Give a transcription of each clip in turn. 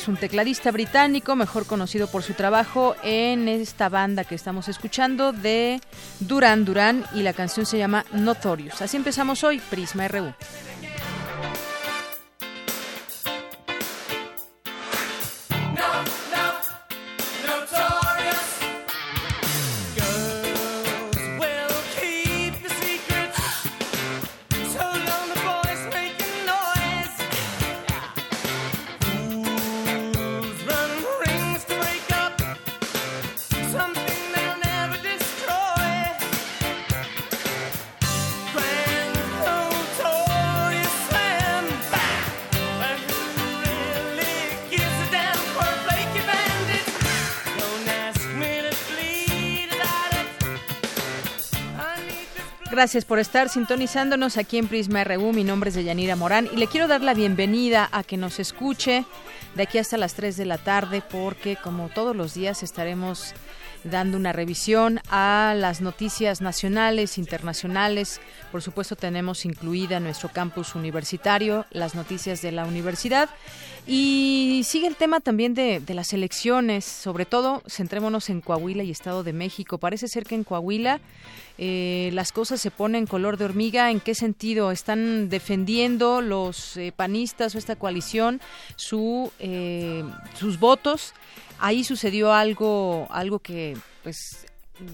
Es un tecladista británico, mejor conocido por su trabajo en esta banda que estamos escuchando de Duran Duran y la canción se llama Notorious. Así empezamos hoy, Prisma RU. Gracias por estar sintonizándonos aquí en Prisma RU. Mi nombre es Deyanira Morán y le quiero dar la bienvenida a que nos escuche de aquí hasta las 3 de la tarde porque como todos los días estaremos dando una revisión a las noticias nacionales, internacionales. Por supuesto tenemos incluida nuestro campus universitario, las noticias de la universidad. Y sigue el tema también de, las elecciones, sobre todo centrémonos en Coahuila y Estado de México. Parece ser que en Coahuila eh, las cosas se ponen color de hormiga. ¿En qué sentido? ¿Están defendiendo los eh, panistas o esta coalición su, eh, sus votos? ahí sucedió algo, algo que pues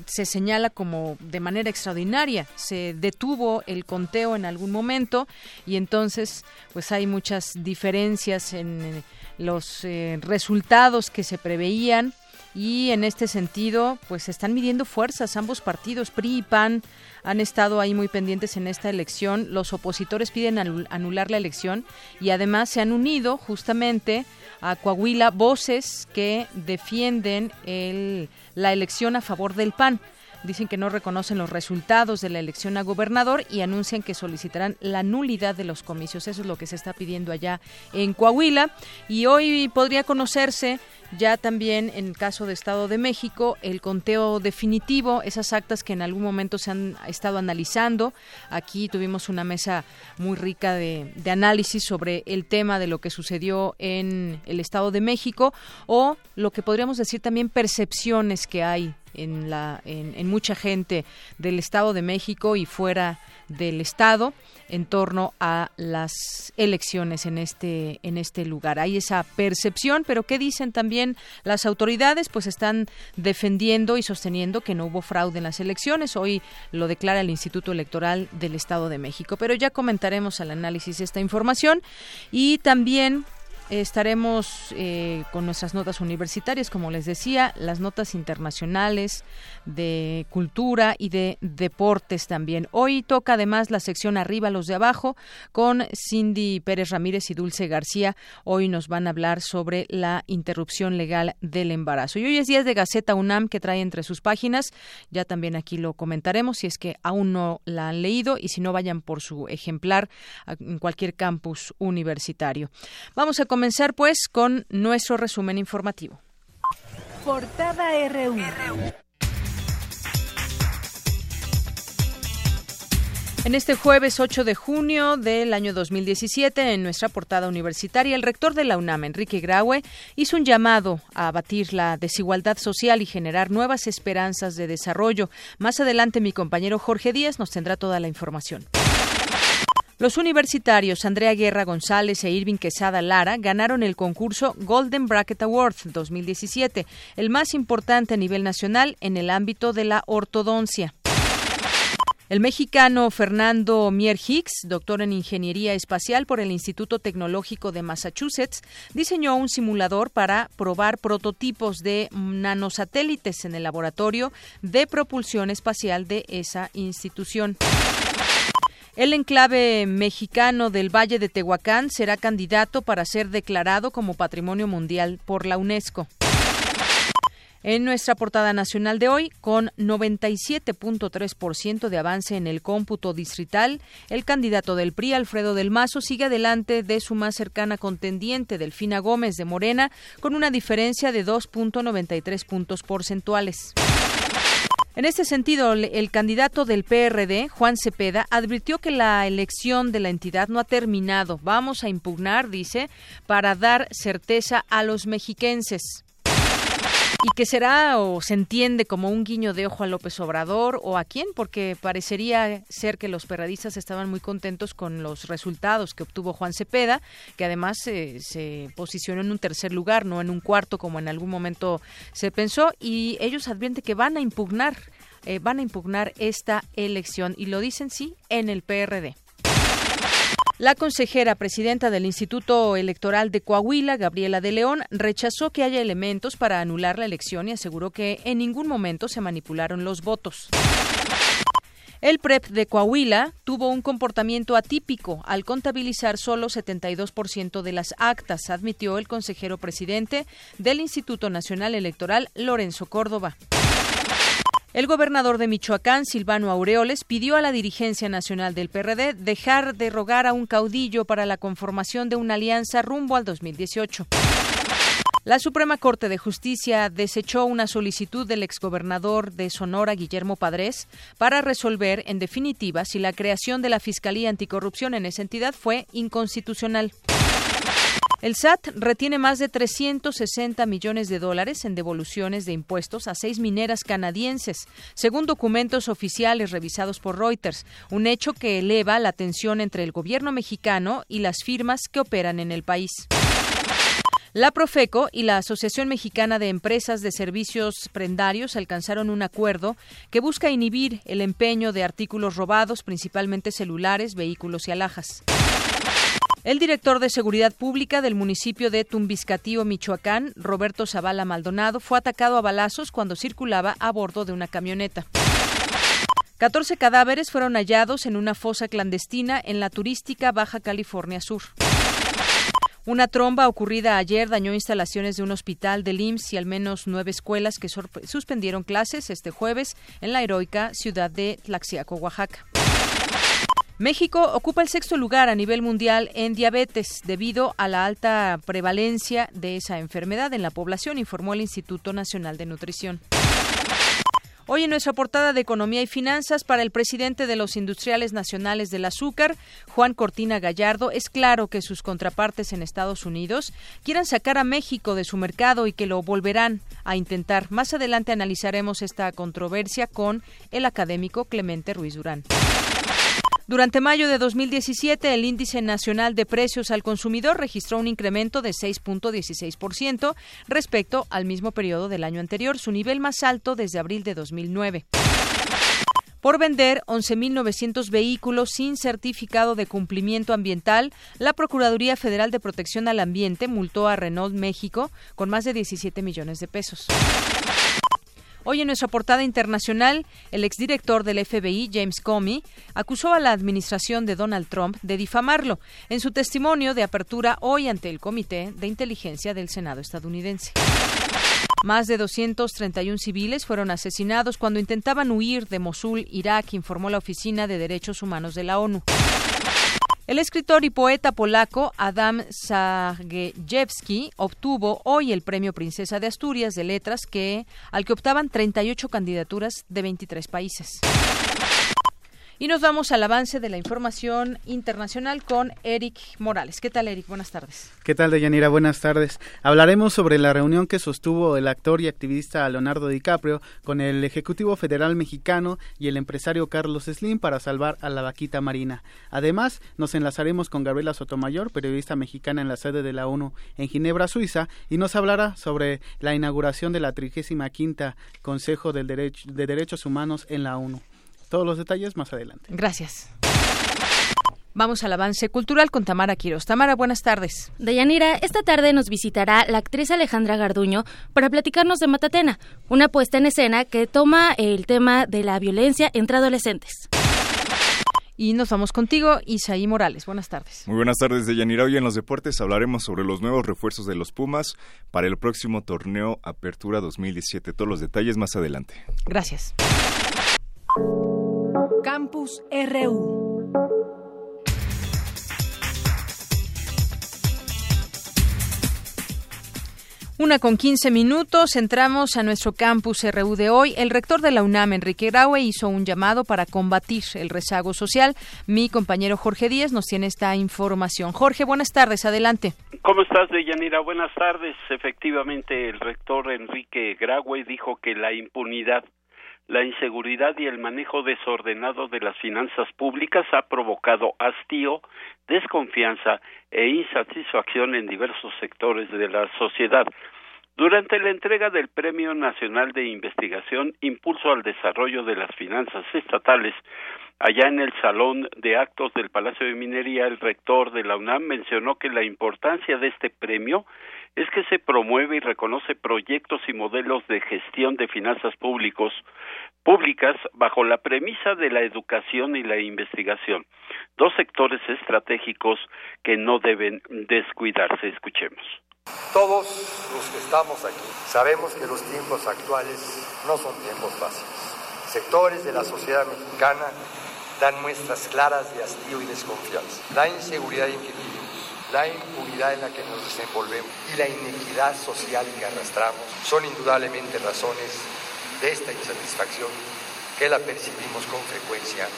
se señala como de manera extraordinaria. Se detuvo el conteo en algún momento y entonces pues hay muchas diferencias en los eh, resultados que se preveían y en este sentido pues se están midiendo fuerzas ambos partidos PRI y PAN han estado ahí muy pendientes en esta elección los opositores piden anular la elección y además se han unido justamente a Coahuila voces que defienden el, la elección a favor del PAN. Dicen que no reconocen los resultados de la elección a gobernador y anuncian que solicitarán la nulidad de los comicios. Eso es lo que se está pidiendo allá en Coahuila. Y hoy podría conocerse ya también en caso de Estado de México el conteo definitivo, esas actas que en algún momento se han estado analizando. Aquí tuvimos una mesa muy rica de, análisis sobre el tema de lo que sucedió en el Estado de México o lo que podríamos decir también percepciones que hay en, la, en mucha gente del Estado de México y fuera del Estado en torno a las elecciones en este en este lugar. Hay esa percepción, pero ¿qué dicen también las autoridades? Pues están defendiendo y sosteniendo que no hubo fraude en las elecciones. Hoy lo declara el Instituto Electoral del Estado de México, pero ya comentaremos al análisis esta información y también estaremos eh, con nuestras notas universitarias, como les decía, las notas internacionales de cultura y de deportes también. Hoy toca además la sección arriba, los de abajo, con Cindy Pérez Ramírez y Dulce García. Hoy nos van a hablar sobre la interrupción legal del embarazo. Y hoy es día de Gaceta UNAM que trae entre sus páginas. Ya también aquí lo comentaremos si es que aún no la han leído y si no vayan por su ejemplar en cualquier campus universitario. Vamos a comenzar pues con nuestro resumen informativo. Portada RU. En este jueves 8 de junio del año 2017, en nuestra portada universitaria, el rector de la UNAM, Enrique Graue, hizo un llamado a abatir la desigualdad social y generar nuevas esperanzas de desarrollo. Más adelante, mi compañero Jorge Díaz nos tendrá toda la información. Los universitarios Andrea Guerra González e Irving Quesada Lara ganaron el concurso Golden Bracket Award 2017, el más importante a nivel nacional en el ámbito de la ortodoncia. El mexicano Fernando Mier Hicks, doctor en Ingeniería Espacial por el Instituto Tecnológico de Massachusetts, diseñó un simulador para probar prototipos de nanosatélites en el laboratorio de propulsión espacial de esa institución. El enclave mexicano del Valle de Tehuacán será candidato para ser declarado como Patrimonio Mundial por la UNESCO en nuestra portada nacional de hoy, con 97.3% de avance en el cómputo distrital, el candidato del PRI, Alfredo del Mazo, sigue adelante de su más cercana contendiente, Delfina Gómez de Morena, con una diferencia de 2.93 puntos porcentuales. En este sentido, el candidato del PRD, Juan Cepeda, advirtió que la elección de la entidad no ha terminado. Vamos a impugnar, dice, para dar certeza a los mexiquenses y que será o se entiende como un guiño de ojo a López Obrador o a quién, porque parecería ser que los perradistas estaban muy contentos con los resultados que obtuvo Juan Cepeda, que además se posicionó en un tercer lugar, no en un cuarto como en algún momento se pensó, y ellos advierten que van a impugnar, eh, van a impugnar esta elección y lo dicen sí en el PRD. La consejera presidenta del Instituto Electoral de Coahuila, Gabriela de León, rechazó que haya elementos para anular la elección y aseguró que en ningún momento se manipularon los votos. El PREP de Coahuila tuvo un comportamiento atípico al contabilizar solo 72% de las actas, admitió el consejero presidente del Instituto Nacional Electoral, Lorenzo Córdoba. El gobernador de Michoacán, Silvano Aureoles, pidió a la dirigencia nacional del PRD dejar de rogar a un caudillo para la conformación de una alianza rumbo al 2018. La Suprema Corte de Justicia desechó una solicitud del exgobernador de Sonora, Guillermo Padres, para resolver, en definitiva, si la creación de la Fiscalía Anticorrupción en esa entidad fue inconstitucional. El SAT retiene más de 360 millones de dólares en devoluciones de impuestos a seis mineras canadienses, según documentos oficiales revisados por Reuters, un hecho que eleva la tensión entre el gobierno mexicano y las firmas que operan en el país. La Profeco y la Asociación Mexicana de Empresas de Servicios Prendarios alcanzaron un acuerdo que busca inhibir el empeño de artículos robados, principalmente celulares, vehículos y alhajas. El director de Seguridad Pública del municipio de Tumbiscatío, Michoacán, Roberto Zavala Maldonado, fue atacado a balazos cuando circulaba a bordo de una camioneta. 14 cadáveres fueron hallados en una fosa clandestina en la turística Baja California Sur. Una tromba ocurrida ayer dañó instalaciones de un hospital del IMSS y al menos nueve escuelas que suspendieron clases este jueves en la heroica ciudad de Tlaxiaco, Oaxaca. México ocupa el sexto lugar a nivel mundial en diabetes debido a la alta prevalencia de esa enfermedad en la población, informó el Instituto Nacional de Nutrición. Hoy en nuestra portada de Economía y Finanzas para el presidente de los Industriales Nacionales del Azúcar, Juan Cortina Gallardo, es claro que sus contrapartes en Estados Unidos quieran sacar a México de su mercado y que lo volverán a intentar. Más adelante analizaremos esta controversia con el académico Clemente Ruiz Durán. Durante mayo de 2017, el índice nacional de precios al consumidor registró un incremento de 6.16% respecto al mismo periodo del año anterior, su nivel más alto desde abril de 2009 por vender 11.900 vehículos sin certificado de cumplimiento ambiental, la Procuraduría Federal de Protección al Ambiente multó a Renault México con más de 17 millones de pesos. Hoy en nuestra portada internacional, el exdirector del FBI, James Comey, acusó a la administración de Donald Trump de difamarlo en su testimonio de apertura hoy ante el Comité de Inteligencia del Senado estadounidense. Más de 231 civiles fueron asesinados cuando intentaban huir de Mosul, Irak, informó la Oficina de Derechos Humanos de la ONU. El escritor y poeta polaco Adam Zagajewski obtuvo hoy el Premio Princesa de Asturias de Letras, que, al que optaban 38 candidaturas de 23 países. Y nos vamos al avance de la información internacional con Eric Morales. ¿Qué tal, Eric? Buenas tardes. ¿Qué tal, Deyanira? Buenas tardes. Hablaremos sobre la reunión que sostuvo el actor y activista Leonardo DiCaprio con el Ejecutivo Federal Mexicano y el empresario Carlos Slim para salvar a la vaquita marina. Además, nos enlazaremos con Gabriela Sotomayor, periodista mexicana en la sede de la ONU en Ginebra, Suiza, y nos hablará sobre la inauguración de la 35 Consejo de Derechos Humanos en la ONU. Todos los detalles más adelante. Gracias. Vamos al avance cultural con Tamara Quiroz. Tamara, buenas tardes. Dayanira, esta tarde nos visitará la actriz Alejandra Garduño para platicarnos de Matatena, una puesta en escena que toma el tema de la violencia entre adolescentes. Y nos vamos contigo, Isaí Morales. Buenas tardes. Muy buenas tardes, Deyanira. Hoy en los deportes hablaremos sobre los nuevos refuerzos de los Pumas para el próximo torneo Apertura 2017. Todos los detalles más adelante. Gracias. Campus RU. Una con quince minutos, entramos a nuestro campus RU de hoy. El rector de la UNAM, Enrique Graue, hizo un llamado para combatir el rezago social. Mi compañero Jorge Díaz nos tiene esta información. Jorge, buenas tardes, adelante. ¿Cómo estás, Deyanira? Buenas tardes. Efectivamente, el rector Enrique Graue dijo que la impunidad la inseguridad y el manejo desordenado de las finanzas públicas ha provocado hastío, desconfianza e insatisfacción en diversos sectores de la sociedad. Durante la entrega del Premio Nacional de Investigación Impulso al Desarrollo de las Finanzas Estatales, allá en el Salón de Actos del Palacio de Minería, el rector de la UNAM mencionó que la importancia de este premio es que se promueve y reconoce proyectos y modelos de gestión de finanzas públicos públicas bajo la premisa de la educación y la investigación, dos sectores estratégicos que no deben descuidarse. Escuchemos. Todos los que estamos aquí sabemos que los tiempos actuales no son tiempos fáciles. Sectores de la sociedad mexicana dan muestras claras de hastío y desconfianza. La inseguridad que la impunidad en la que nos desenvolvemos y la inequidad social que arrastramos son indudablemente razones de esta insatisfacción que la percibimos con frecuencia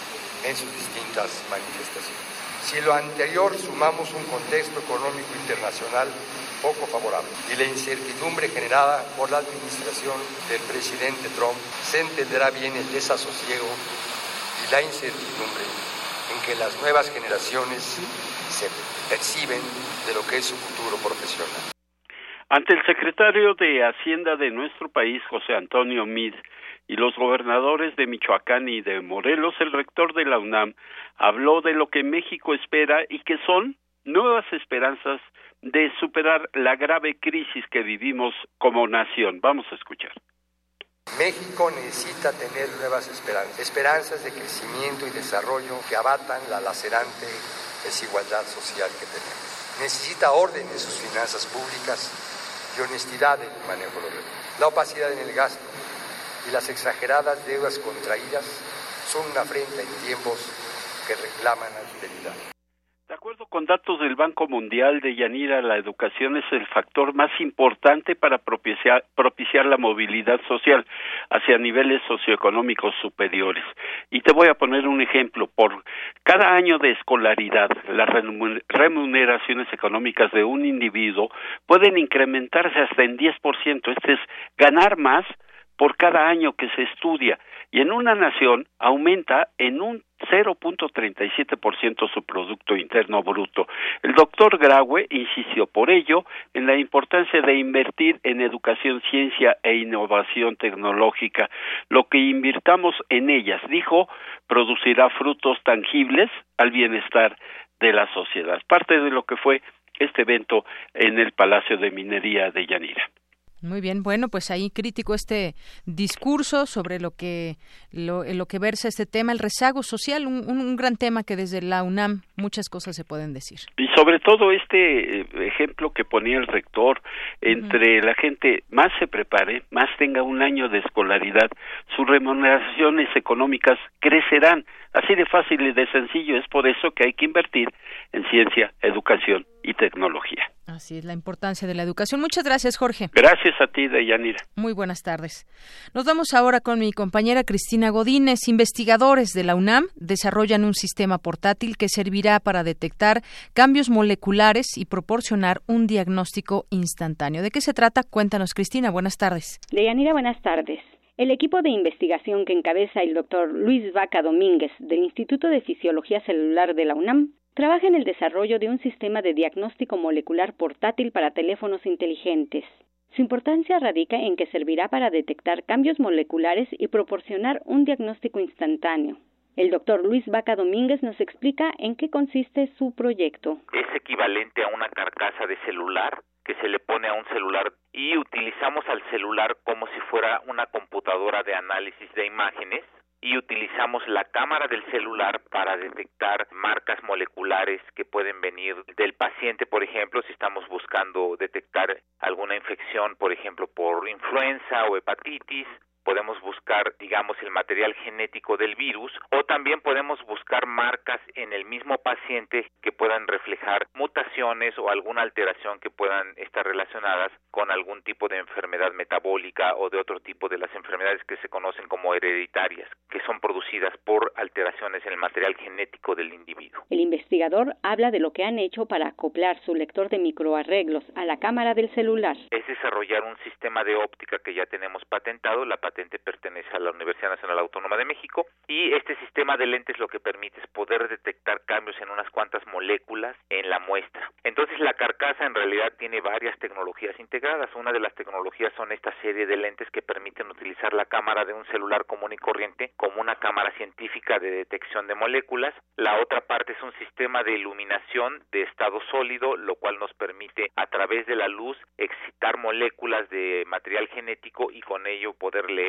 en sus distintas manifestaciones. Si lo anterior sumamos un contexto económico internacional poco favorable y la incertidumbre generada por la administración del presidente Trump, se entenderá bien el desasosiego y la incertidumbre en que las nuevas generaciones se perciben de lo que es su futuro profesional. Ante el secretario de Hacienda de nuestro país, José Antonio Mid, y los gobernadores de Michoacán y de Morelos, el rector de la UNAM habló de lo que México espera y que son nuevas esperanzas de superar la grave crisis que vivimos como nación. Vamos a escuchar. México necesita tener nuevas esperanzas, esperanzas de crecimiento y desarrollo que abatan la lacerante desigualdad social que tenemos. Necesita orden en sus finanzas públicas y honestidad en el manejo de los. La opacidad en el gasto y las exageradas deudas contraídas son una afrenta en tiempos que reclaman austeridad. De acuerdo con datos del Banco Mundial de Yanira, la educación es el factor más importante para propiciar, propiciar, la movilidad social hacia niveles socioeconómicos superiores. Y te voy a poner un ejemplo. Por cada año de escolaridad, las remuneraciones económicas de un individuo pueden incrementarse hasta en 10%. Este es ganar más por cada año que se estudia y en una nación aumenta en un 0.37% su Producto Interno Bruto. El doctor Graue insistió por ello en la importancia de invertir en educación, ciencia e innovación tecnológica. Lo que invirtamos en ellas, dijo, producirá frutos tangibles al bienestar de la sociedad. Parte de lo que fue este evento en el Palacio de Minería de Yanira. Muy bien, bueno, pues ahí crítico este discurso sobre lo que lo, lo que versa este tema, el rezago social, un, un, gran tema que desde la UNAM muchas cosas se pueden decir. Y sobre todo este eh, ejemplo que ponía el rector, entre la gente más se prepare, más tenga un año de escolaridad, sus remuneraciones económicas crecerán. Así de fácil y de sencillo. Es por eso que hay que invertir en ciencia, educación y tecnología. Así es la importancia de la educación. Muchas gracias, Jorge. Gracias a ti, Deyanira. Muy buenas tardes. Nos vamos ahora con mi compañera Cristina Godínez. Investigadores de la UNAM desarrollan un sistema portátil que servirá para detectar cambios moleculares y proporcionar un diagnóstico instantáneo. ¿De qué se trata? Cuéntanos, Cristina. Buenas tardes. Deyanira, buenas tardes. El equipo de investigación que encabeza el doctor Luis Vaca Domínguez del Instituto de Fisiología Celular de la UNAM trabaja en el desarrollo de un sistema de diagnóstico molecular portátil para teléfonos inteligentes. Su importancia radica en que servirá para detectar cambios moleculares y proporcionar un diagnóstico instantáneo. El doctor Luis Vaca Domínguez nos explica en qué consiste su proyecto. Es equivalente a una carcasa de celular que se le pone a un celular y utilizamos al celular como si fuera una computadora de análisis de imágenes y utilizamos la cámara del celular para detectar marcas moleculares que pueden venir del paciente, por ejemplo, si estamos buscando detectar alguna infección, por ejemplo, por influenza o hepatitis, podemos buscar, digamos, el material genético del virus o también podemos buscar marcas en el mismo paciente que puedan reflejar mutaciones o alguna alteración que puedan estar relacionadas con algún tipo de enfermedad metabólica o de otro tipo de las enfermedades que se conocen como hereditarias, que son producidas por alteraciones en el material genético del individuo. El investigador habla de lo que han hecho para acoplar su lector de microarreglos a la cámara del celular. Es desarrollar un sistema de óptica que ya tenemos patentado, la pertenece a la Universidad Nacional Autónoma de México y este sistema de lentes lo que permite es poder detectar cambios en unas cuantas moléculas en la muestra. Entonces la carcasa en realidad tiene varias tecnologías integradas. Una de las tecnologías son esta serie de lentes que permiten utilizar la cámara de un celular común y corriente como una cámara científica de detección de moléculas. La otra parte es un sistema de iluminación de estado sólido, lo cual nos permite a través de la luz excitar moléculas de material genético y con ello poder leer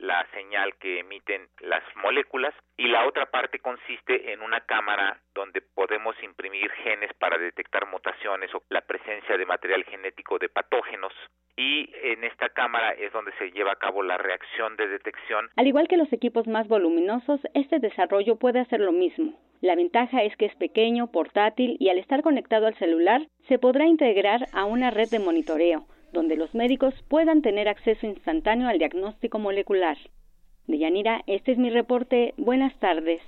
la señal que emiten las moléculas y la otra parte consiste en una cámara donde podemos imprimir genes para detectar mutaciones o la presencia de material genético de patógenos y en esta cámara es donde se lleva a cabo la reacción de detección. Al igual que los equipos más voluminosos, este desarrollo puede hacer lo mismo. La ventaja es que es pequeño, portátil y al estar conectado al celular se podrá integrar a una red de monitoreo donde los médicos puedan tener acceso instantáneo al diagnóstico molecular. Deyanira, este es mi reporte. Buenas tardes.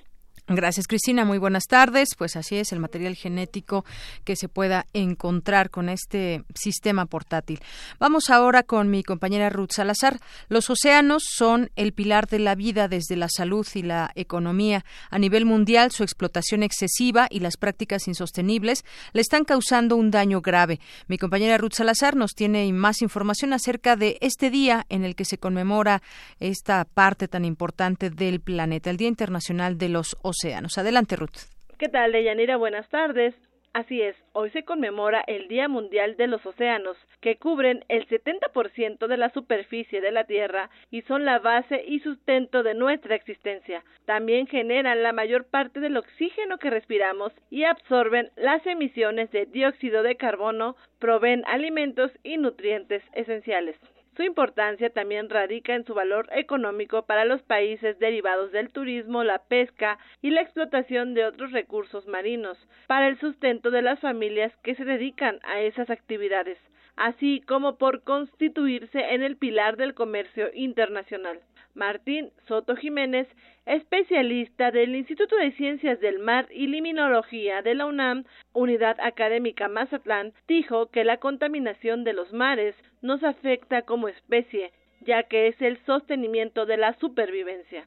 Gracias, Cristina. Muy buenas tardes. Pues así es el material genético que se pueda encontrar con este sistema portátil. Vamos ahora con mi compañera Ruth Salazar. Los océanos son el pilar de la vida desde la salud y la economía. A nivel mundial, su explotación excesiva y las prácticas insostenibles le están causando un daño grave. Mi compañera Ruth Salazar nos tiene más información acerca de este día en el que se conmemora esta parte tan importante del planeta, el Día Internacional de los Océanos. Adelante, Ruth. ¿Qué tal, Deyanira? Buenas tardes. Así es, hoy se conmemora el Día Mundial de los Océanos, que cubren el 70% de la superficie de la Tierra y son la base y sustento de nuestra existencia. También generan la mayor parte del oxígeno que respiramos y absorben las emisiones de dióxido de carbono, proveen alimentos y nutrientes esenciales. Su importancia también radica en su valor económico para los países derivados del turismo, la pesca y la explotación de otros recursos marinos, para el sustento de las familias que se dedican a esas actividades, así como por constituirse en el pilar del comercio internacional. Martín Soto Jiménez, especialista del Instituto de Ciencias del Mar y Liminología de la UNAM, Unidad Académica Mazatlán, dijo que la contaminación de los mares nos afecta como especie, ya que es el sostenimiento de la supervivencia.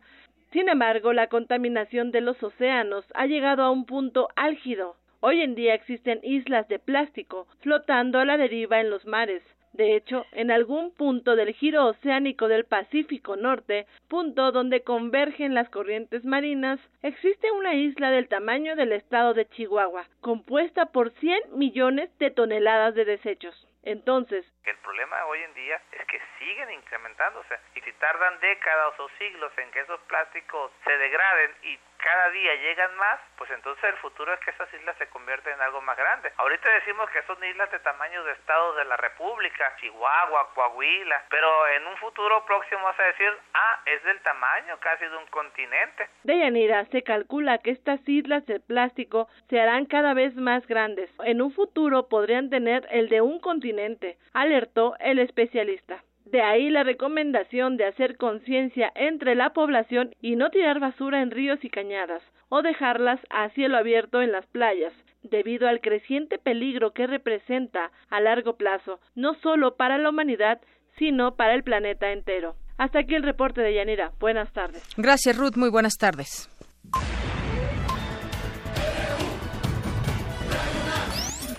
Sin embargo, la contaminación de los océanos ha llegado a un punto álgido. Hoy en día existen islas de plástico flotando a la deriva en los mares, de hecho, en algún punto del giro oceánico del Pacífico Norte, punto donde convergen las corrientes marinas, existe una isla del tamaño del estado de Chihuahua, compuesta por 100 millones de toneladas de desechos. Entonces, el problema hoy en día es que siguen incrementándose y si tardan décadas o siglos en que esos plásticos se degraden y cada día llegan más, pues entonces el futuro es que esas islas se convierten en algo más grande. Ahorita decimos que son islas de tamaño de estados de la República, Chihuahua, Coahuila, pero en un futuro próximo vas a decir, ah, es del tamaño casi de un continente. Deyanira, se calcula que estas islas de plástico se harán cada vez más grandes. En un futuro podrían tener el de un continente, alertó el especialista. De ahí la recomendación de hacer conciencia entre la población y no tirar basura en ríos y cañadas o dejarlas a cielo abierto en las playas, debido al creciente peligro que representa a largo plazo, no solo para la humanidad, sino para el planeta entero. Hasta aquí el reporte de Yanira. Buenas tardes. Gracias, Ruth. Muy buenas tardes.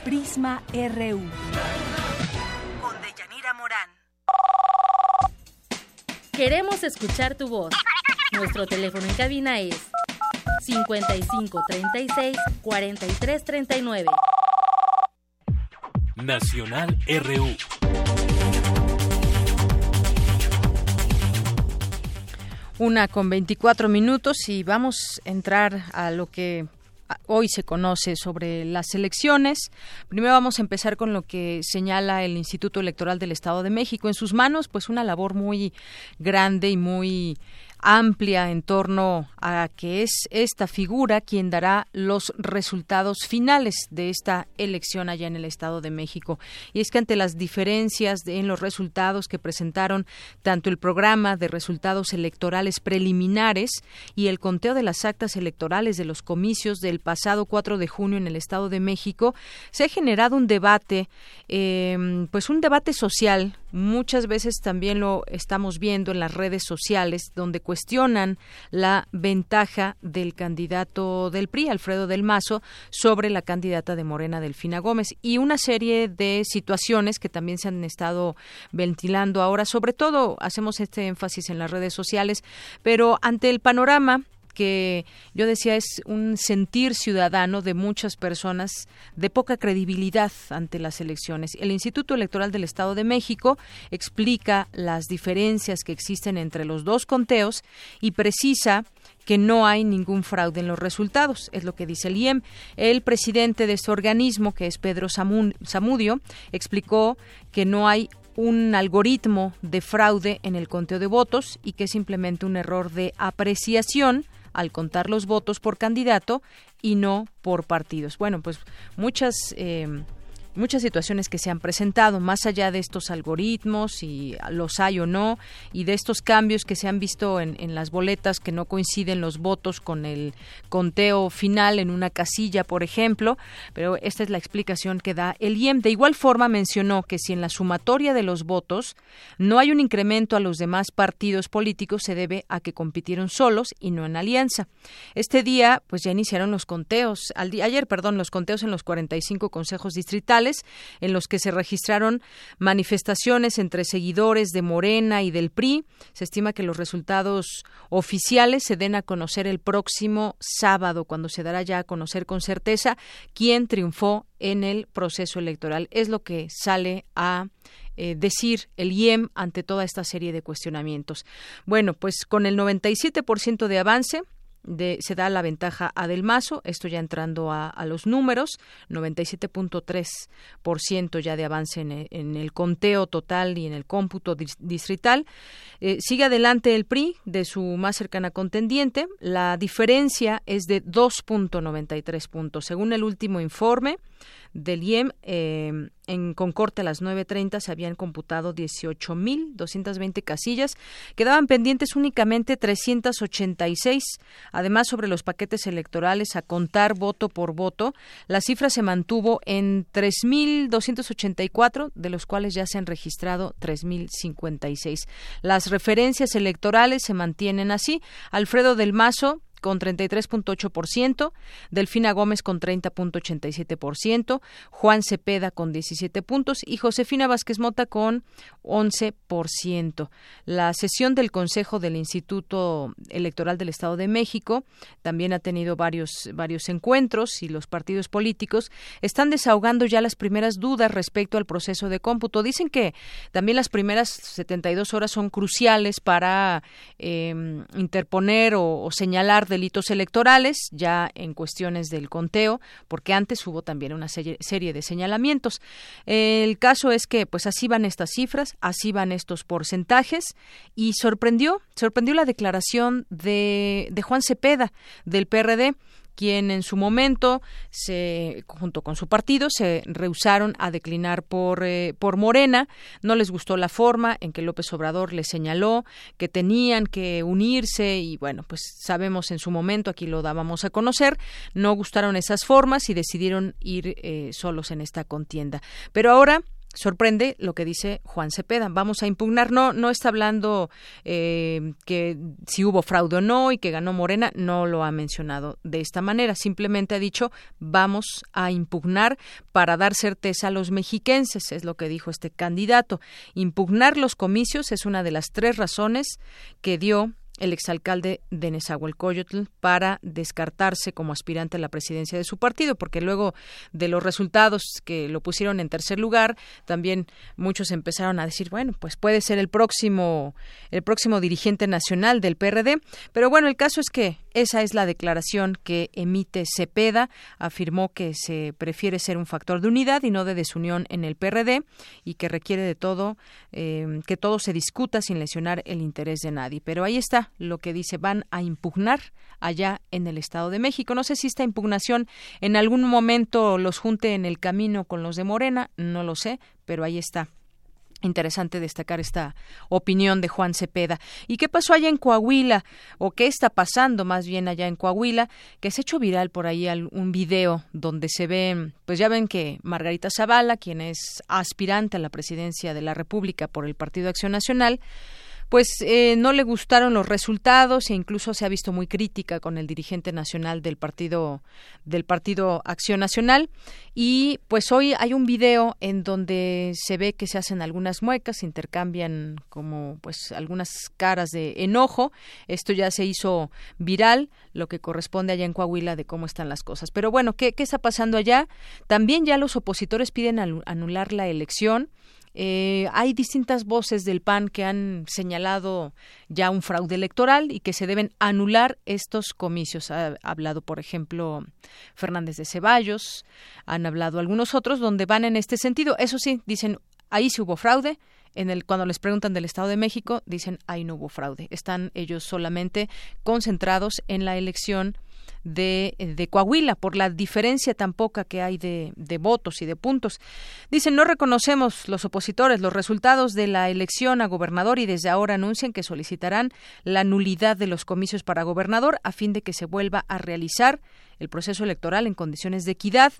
Prisma RU. Queremos escuchar tu voz. Nuestro teléfono en cabina es 55 36 43 39. Nacional RU. Una con 24 minutos y vamos a entrar a lo que hoy se conoce sobre las elecciones. Primero vamos a empezar con lo que señala el Instituto Electoral del Estado de México. En sus manos, pues una labor muy grande y muy amplia en torno a que es esta figura quien dará los resultados finales de esta elección allá en el Estado de México. Y es que ante las diferencias en los resultados que presentaron tanto el programa de resultados electorales preliminares y el conteo de las actas electorales de los comicios del pasado 4 de junio en el Estado de México, se ha generado un debate, eh, pues un debate social Muchas veces también lo estamos viendo en las redes sociales donde cuestionan la ventaja del candidato del PRI, Alfredo del Mazo, sobre la candidata de Morena, Delfina Gómez, y una serie de situaciones que también se han estado ventilando ahora. Sobre todo hacemos este énfasis en las redes sociales, pero ante el panorama que yo decía es un sentir ciudadano de muchas personas de poca credibilidad ante las elecciones. El Instituto Electoral del Estado de México explica las diferencias que existen entre los dos conteos y precisa que no hay ningún fraude en los resultados, es lo que dice el IEM. El presidente de este organismo, que es Pedro Zamudio, explicó que no hay un algoritmo de fraude en el conteo de votos y que es simplemente un error de apreciación al contar los votos por candidato y no por partidos. Bueno, pues muchas eh, muchas situaciones que se han presentado, más allá de estos algoritmos, y los hay o no, y de estos cambios que se han visto en, en, las boletas que no coinciden los votos con el conteo final en una casilla, por ejemplo, pero esta es la explicación que da el IEM. De igual forma mencionó que si en la sumatoria de los votos no hay un incremento a los demás partidos políticos, se debe a que compitieron solos y no en alianza. Este día, pues ya iniciaron los conteos, al ayer, perdón, los conteos en los 45 consejos distritales, en los que se registraron manifestaciones entre seguidores de Morena y del PRI. Se estima que los resultados oficiales se den a conocer el próximo sábado, cuando se dará ya a conocer con certeza quién triunfó en el proceso electoral. Es lo que sale a eh, decir el IEM ante toda esta serie de cuestionamientos. Bueno, pues con el 97% de avance, se da la ventaja a Del Mazo, esto ya entrando a, los números, 97.3% ya de avance en el, conteo total y en el cómputo distrital. Eh, sigue adelante el PRI de su más cercana contendiente, la diferencia es de 2.93 puntos. Según el último informe, del IEM, eh, en Concorte a las 9.30 se habían computado 18.220 casillas. Quedaban pendientes únicamente 386. Además, sobre los paquetes electorales a contar voto por voto, la cifra se mantuvo en 3.284, de los cuales ya se han registrado 3.056. Las referencias electorales se mantienen así. Alfredo del Mazo con 33.8%, Delfina Gómez con 30.87%, Juan Cepeda con 17 puntos y Josefina Vázquez Mota con 11%. La sesión del Consejo del Instituto Electoral del Estado de México también ha tenido varios, varios encuentros y los partidos políticos están desahogando ya las primeras dudas respecto al proceso de cómputo. Dicen que también las primeras 72 horas son cruciales para eh, interponer o, o señalar de delitos electorales, ya en cuestiones del conteo, porque antes hubo también una serie, de señalamientos. El caso es que, pues así van estas cifras, así van estos porcentajes, y sorprendió, sorprendió la declaración de, de Juan Cepeda, del PRD, quien en su momento, se, junto con su partido, se rehusaron a declinar por, eh, por Morena. No les gustó la forma en que López Obrador les señaló que tenían que unirse y bueno, pues sabemos en su momento, aquí lo dábamos a conocer, no gustaron esas formas y decidieron ir eh, solos en esta contienda. Pero ahora sorprende lo que dice Juan Cepeda. Vamos a impugnar. No, no está hablando eh, que si hubo fraude o no y que ganó Morena. No lo ha mencionado de esta manera. Simplemente ha dicho vamos a impugnar para dar certeza a los mexiquenses. Es lo que dijo este candidato. Impugnar los comicios es una de las tres razones que dio el exalcalde de Nezahualcóyotl para descartarse como aspirante a la presidencia de su partido, porque luego de los resultados que lo pusieron en tercer lugar, también muchos empezaron a decir, bueno, pues puede ser el próximo el próximo dirigente nacional del PRD, pero bueno, el caso es que esa es la declaración que emite Cepeda, afirmó que se prefiere ser un factor de unidad y no de desunión en el PRD y que requiere de todo eh, que todo se discuta sin lesionar el interés de nadie, pero ahí está lo que dice van a impugnar allá en el Estado de México. No sé si esta impugnación en algún momento los junte en el camino con los de Morena, no lo sé, pero ahí está. Interesante destacar esta opinión de Juan Cepeda. ¿Y qué pasó allá en Coahuila? ¿O qué está pasando más bien allá en Coahuila? Que se ha hecho viral por ahí un video donde se ve, pues ya ven que Margarita Zavala, quien es aspirante a la presidencia de la República por el Partido Acción Nacional, pues eh, no le gustaron los resultados e incluso se ha visto muy crítica con el dirigente nacional del partido del partido Acción Nacional y pues hoy hay un video en donde se ve que se hacen algunas muecas, se intercambian como pues algunas caras de enojo. Esto ya se hizo viral, lo que corresponde allá en Coahuila de cómo están las cosas. Pero bueno, ¿qué, qué está pasando allá? También ya los opositores piden anular la elección. Eh, hay distintas voces del PAN que han señalado ya un fraude electoral y que se deben anular estos comicios. Ha hablado, por ejemplo, Fernández de Ceballos, han hablado algunos otros donde van en este sentido. Eso sí, dicen, ahí sí hubo fraude, en el cuando les preguntan del Estado de México dicen ahí no hubo fraude están ellos solamente concentrados en la elección de, Coahuila por la diferencia tan poca que hay de, votos y de puntos. Dicen, no reconocemos los opositores los resultados de la elección a gobernador y desde ahora anuncian que solicitarán la nulidad de los comicios para gobernador a fin de que se vuelva a realizar el proceso electoral en condiciones de equidad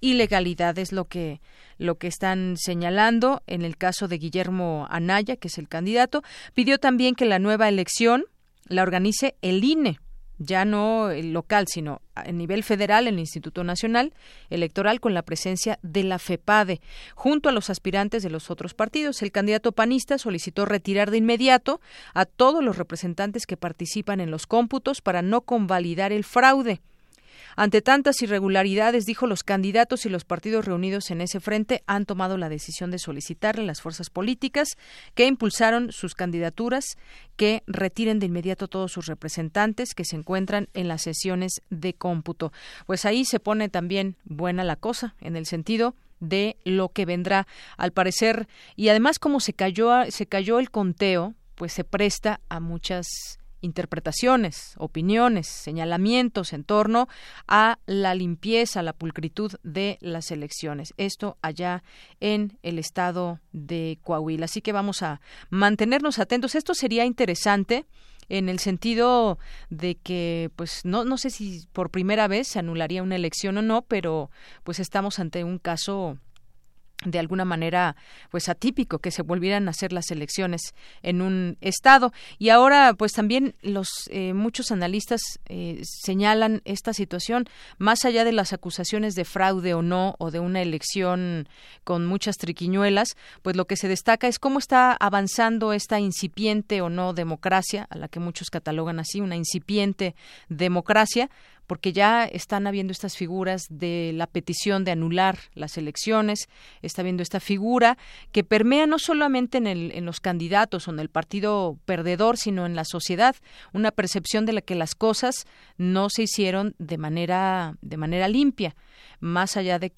y legalidad es lo que lo que están señalando en el caso de Guillermo Anaya, que es el candidato, pidió también que la nueva elección la organice el INE ya no el local, sino a nivel federal, el Instituto Nacional Electoral, con la presencia de la FEPADE, junto a los aspirantes de los otros partidos. El candidato panista solicitó retirar de inmediato a todos los representantes que participan en los cómputos para no convalidar el fraude. Ante tantas irregularidades, dijo, los candidatos y los partidos reunidos en ese frente han tomado la decisión de solicitarle a las fuerzas políticas que impulsaron sus candidaturas que retiren de inmediato todos sus representantes que se encuentran en las sesiones de cómputo. Pues ahí se pone también buena la cosa en el sentido de lo que vendrá al parecer y además como se cayó se cayó el conteo pues se presta a muchas interpretaciones, opiniones, señalamientos en torno a la limpieza, la pulcritud de las elecciones. Esto allá en el estado de Coahuila. Así que vamos a mantenernos atentos. Esto sería interesante en el sentido de que pues no no sé si por primera vez se anularía una elección o no, pero pues estamos ante un caso de alguna manera pues atípico que se volvieran a hacer las elecciones en un estado. Y ahora pues también los eh, muchos analistas eh, señalan esta situación más allá de las acusaciones de fraude o no o de una elección con muchas triquiñuelas pues lo que se destaca es cómo está avanzando esta incipiente o no democracia a la que muchos catalogan así una incipiente democracia porque ya están habiendo estas figuras de la petición de anular las elecciones, está habiendo esta figura que permea no solamente en, el, en los candidatos o en el partido perdedor, sino en la sociedad, una percepción de la que las cosas no se hicieron de manera, de manera limpia más allá de,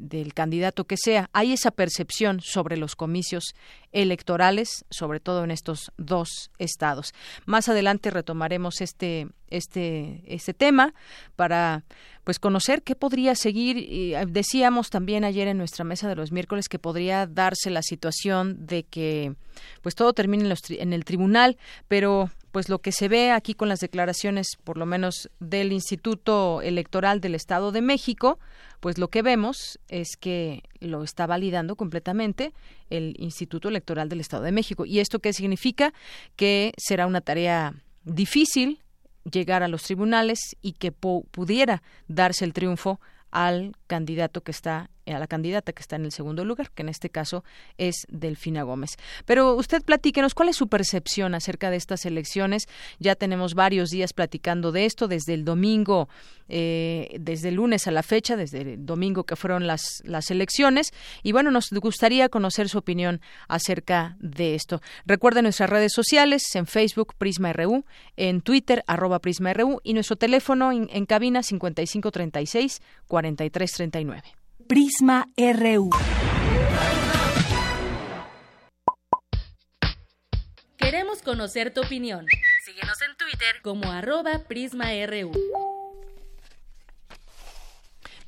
del candidato que sea. Hay esa percepción sobre los comicios electorales, sobre todo en estos dos estados. Más adelante retomaremos este este este tema para pues conocer qué podría seguir y eh, decíamos también ayer en nuestra mesa de los miércoles que podría darse la situación de que pues todo termine en, en el tribunal pero pues lo que se ve aquí con las declaraciones, por lo menos del Instituto Electoral del Estado de México, pues lo que vemos es que lo está validando completamente el Instituto Electoral del Estado de México. ¿Y esto qué significa? Que será una tarea difícil llegar a los tribunales y que pudiera darse el triunfo al candidato que está a la candidata que está en el segundo lugar, que en este caso es Delfina Gómez. Pero usted platíquenos cuál es su percepción acerca de estas elecciones. Ya tenemos varios días platicando de esto, desde el domingo, eh, desde el lunes a la fecha, desde el domingo que fueron las, las elecciones. Y bueno, nos gustaría conocer su opinión acerca de esto. Recuerde nuestras redes sociales, en Facebook Prisma RU, en Twitter arroba Prisma RU y nuestro teléfono en, en cabina 5536 4339. Prisma RU. Queremos conocer tu opinión. Síguenos en Twitter como arroba PrismaRU.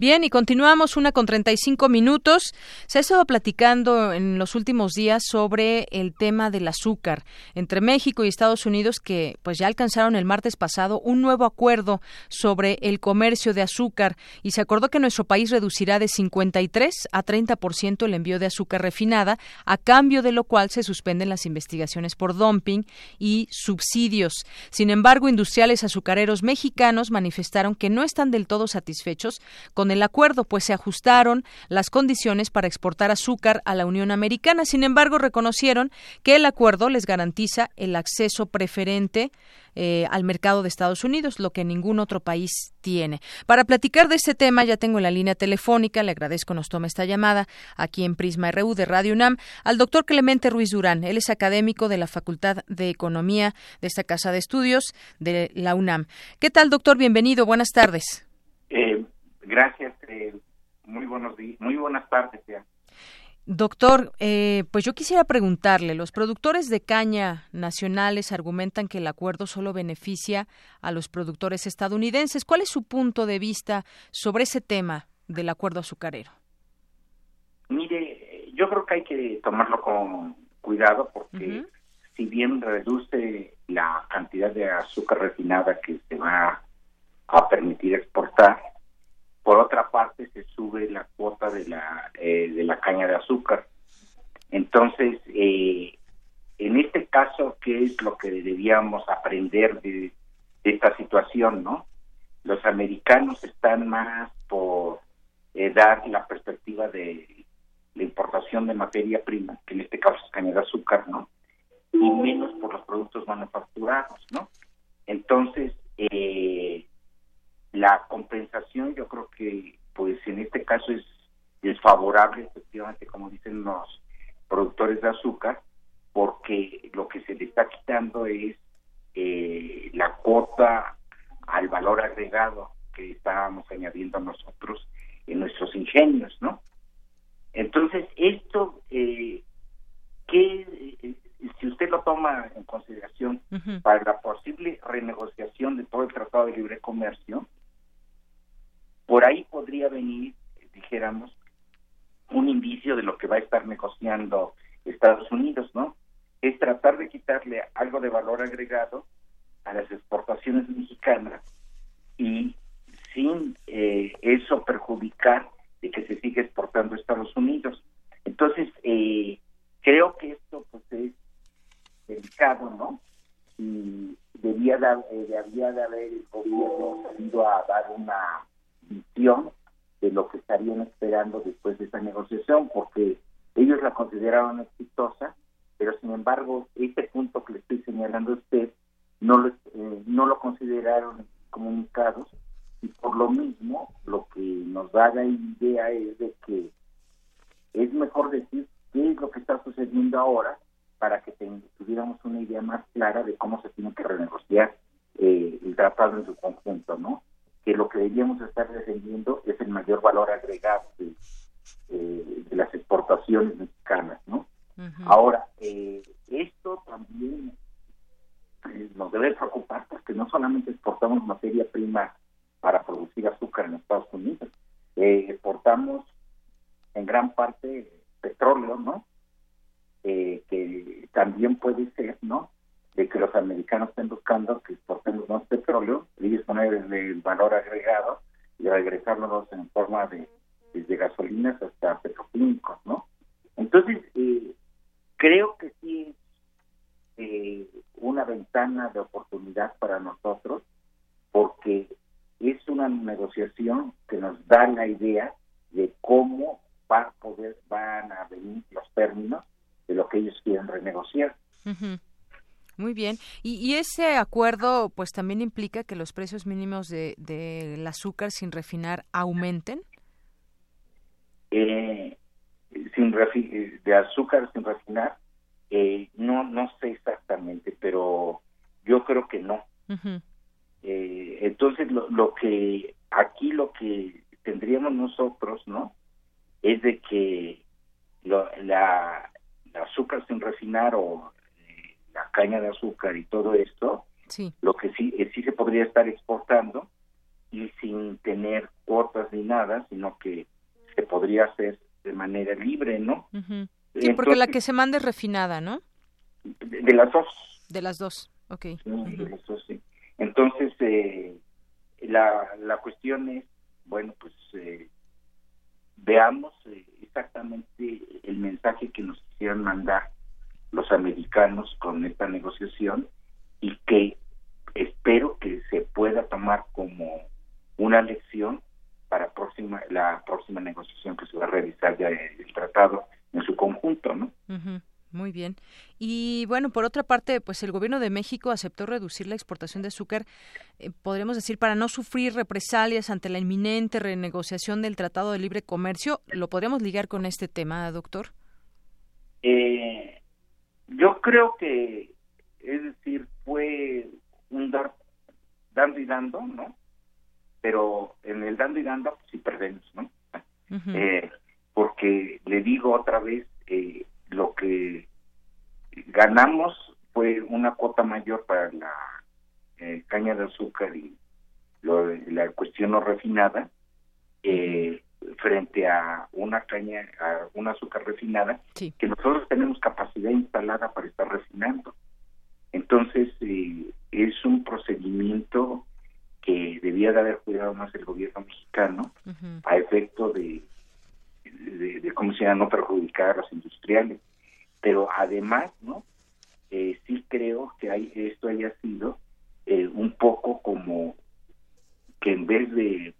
Bien, y continuamos una con 35 minutos. Se ha estado platicando en los últimos días sobre el tema del azúcar entre México y Estados Unidos que pues ya alcanzaron el martes pasado un nuevo acuerdo sobre el comercio de azúcar y se acordó que nuestro país reducirá de 53 a 30% el envío de azúcar refinada, a cambio de lo cual se suspenden las investigaciones por dumping y subsidios. Sin embargo, industriales azucareros mexicanos manifestaron que no están del todo satisfechos con el acuerdo, pues se ajustaron las condiciones para exportar azúcar a la Unión Americana. Sin embargo, reconocieron que el acuerdo les garantiza el acceso preferente eh, al mercado de Estados Unidos, lo que ningún otro país tiene. Para platicar de este tema, ya tengo en la línea telefónica, le agradezco nos tome esta llamada aquí en Prisma RU de Radio UNAM, al doctor Clemente Ruiz Durán. Él es académico de la Facultad de Economía de esta Casa de Estudios de la UNAM. ¿Qué tal, doctor? Bienvenido, buenas tardes. Gracias, eh, muy buenos días, muy buenas tardes. Ya. Doctor, eh, pues yo quisiera preguntarle, los productores de caña nacionales argumentan que el acuerdo solo beneficia a los productores estadounidenses. ¿Cuál es su punto de vista sobre ese tema del acuerdo azucarero? Mire, yo creo que hay que tomarlo con cuidado porque si bien reduce la cantidad de azúcar refinada que se va a permitir exportar, por otra parte, se sube la cuota de la, eh, de la caña de azúcar. Entonces, eh, en este caso, ¿qué es lo que debíamos aprender de, esta situación, no? Los americanos están más por eh, dar la perspectiva de la importación de materia prima, que en este caso es caña de azúcar, ¿no? Y menos por los productos manufacturados, ¿no? Entonces, eh, la compensación yo creo que pues en este caso es desfavorable efectivamente como dicen los productores de azúcar porque lo que se le está quitando es eh, la cuota al valor agregado que estábamos añadiendo nosotros en nuestros ingenios, ¿no? Entonces, esto, eh, que eh, si usted lo toma en consideración para la posible renegociación de todo el Tratado de Libre Comercio, por ahí podría venir, dijéramos, un indicio de lo que va a estar negociando Estados Unidos, ¿no? Es tratar de quitarle algo de valor agregado a las exportaciones mexicanas y sin eh, eso perjudicar de que se siga exportando a Estados Unidos. Entonces, eh, creo que esto pues es delicado, ¿no? Y debía de, eh, de haber el gobierno salido a dar una visión de lo que estarían esperando después de esta negociación, porque ellos la consideraron exitosa, pero sin embargo, este punto que le estoy señalando a usted no lo, eh, no lo consideraron comunicados Y por lo mismo, lo que nos da la idea es de que es mejor decir qué es lo que está sucediendo ahora para que tuviéramos una idea más clara de cómo se tiene que renegociar eh, el tratado en su conjunto, ¿no? Que lo que deberíamos estar defendiendo es el mayor valor agregado de, eh, las exportaciones mexicanas, ¿no? Ahora, eh, esto también nos debe preocupar porque no solamente exportamos materia prima para producir azúcar en Estados Unidos, exportamos en gran parte petróleo, ¿no? Eh, que también puede ser, ¿no? De que los americanos estén buscando que exportemos más petróleo, ellos poner el valor agregado y regresarlos en forma de desde gasolinas hasta petroquímicos, ¿no? Entonces, eh, creo que sí eh, una ventana de oportunidad para nosotros porque es una negociación que nos da la idea de cómo va a poder, van a venir los términos de lo que ellos quieren renegociar. Muy bien. Y, ese acuerdo, pues también implica que los precios mínimos del de, azúcar sin refinar aumenten. Eh, sin de azúcar sin refinar, eh, no, no sé exactamente, pero yo creo que no. eh, entonces, lo, lo que aquí lo que tendríamos nosotros, ¿no? Es de que lo, la, azúcar sin refinar o la caña de azúcar y todo esto, lo que sí, eh, sí se podría estar exportando y sin tener cuotas ni nada, sino que se podría hacer de manera libre, ¿no? Sí, porque la que se manda es refinada, ¿no? De, las dos. De las dos, ok. de las dos, sí. Entonces, eh, la, la cuestión es, bueno, pues eh, veamos eh, exactamente el mensaje que nos quisieran mandar los americanos con esta negociación y que espero que se pueda tomar como una lección para próxima la próxima negociación que se va a realizar ya el tratado en su conjunto, ¿no? Muy bien. Y bueno, por otra parte, pues el gobierno de México aceptó reducir la exportación de azúcar, eh, podríamos decir, para no sufrir represalias ante la inminente renegociación del Tratado de Libre Comercio. ¿Lo podríamos ligar con este tema, doctor? Eh, yo creo que, es decir, fue un dar, dando y dando, ¿no? Pero en el dando y dando, pues sí perdemos, ¿no? eh, porque le digo otra vez, eh, lo que ganamos fue una cuota mayor para la eh, caña de azúcar y la cuestión no refinada eh, frente a una caña, a un azúcar refinada, que nosotros tenemos capacidad instalada para estar refinando. Entonces, eh, es un procedimiento que debía de haber cuidado más el gobierno mexicano a efecto de de, cómo se llama, no perjudicar a los industriales. Pero además, ¿no? Eh, sí creo que hay, esto haya sido eh, un poco como que en vez de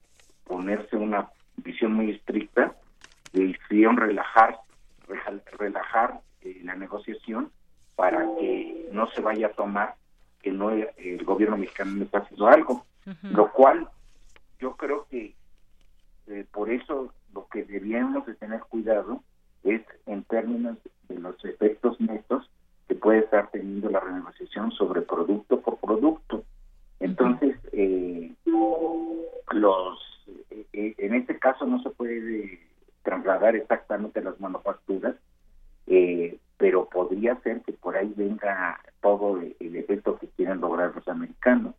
ponerse una visión muy estricta, decidieron relajar, relajar eh, la negociación para que no se vaya a tomar que no el gobierno mexicano no está haciendo algo, lo cual yo creo que por eso lo que debíamos de tener cuidado es en términos de los efectos netos que puede estar teniendo la renegociación sobre producto por producto. Entonces, eh, los eh, en este caso no se puede trasladar exactamente las manufacturas, eh, pero podría ser que por ahí venga todo el, efecto que quieren lograr los americanos.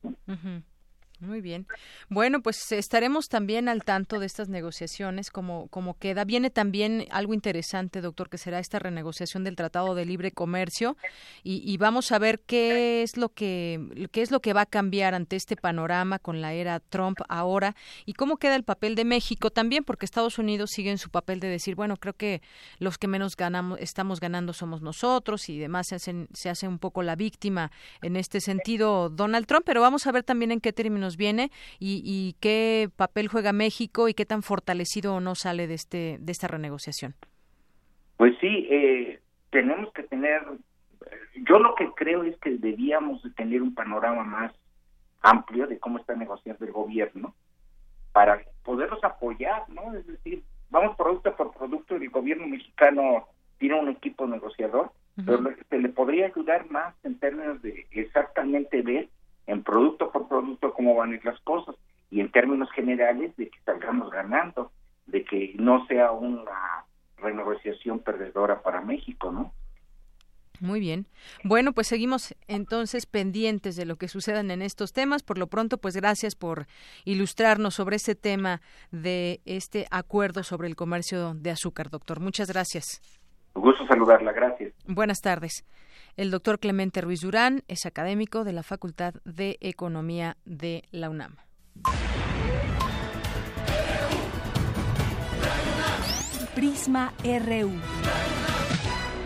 Muy bien. Bueno, pues estaremos también al tanto de estas negociaciones, como, como queda. Viene también algo interesante, doctor, que será esta renegociación del Tratado de Libre Comercio y, vamos a ver qué es lo que qué es lo que va a cambiar ante este panorama con la era Trump ahora y cómo queda el papel de México también, porque Estados Unidos sigue en su papel de decir, bueno, creo que los que menos ganamos estamos ganando somos nosotros y demás se hacen se hace un poco la víctima en este sentido Donald Trump, pero vamos a ver también en qué términos viene y, qué papel juega México y qué tan fortalecido o no sale de este de esta renegociación. Pues sí, eh, tenemos que tener. Yo lo que creo es que debíamos de tener un panorama más amplio de cómo está negociando el gobierno para poderlos apoyar, ¿no? Es decir, vamos producto por producto y el gobierno mexicano tiene un equipo negociador, pero se le podría ayudar más en términos de exactamente ver en producto por producto cómo van a ir las cosas y en términos generales de que salgamos ganando, de que no sea una renegociación perdedora para México, ¿no? Muy bien. Bueno, pues seguimos entonces pendientes de lo que sucedan en estos temas. Por lo pronto, pues gracias por ilustrarnos sobre este tema de este acuerdo sobre el comercio de azúcar, doctor. Muchas gracias. Un gusto saludarla, gracias. Buenas tardes. El doctor Clemente Ruiz Durán es académico de la Facultad de Economía de la UNAM. Prisma RU.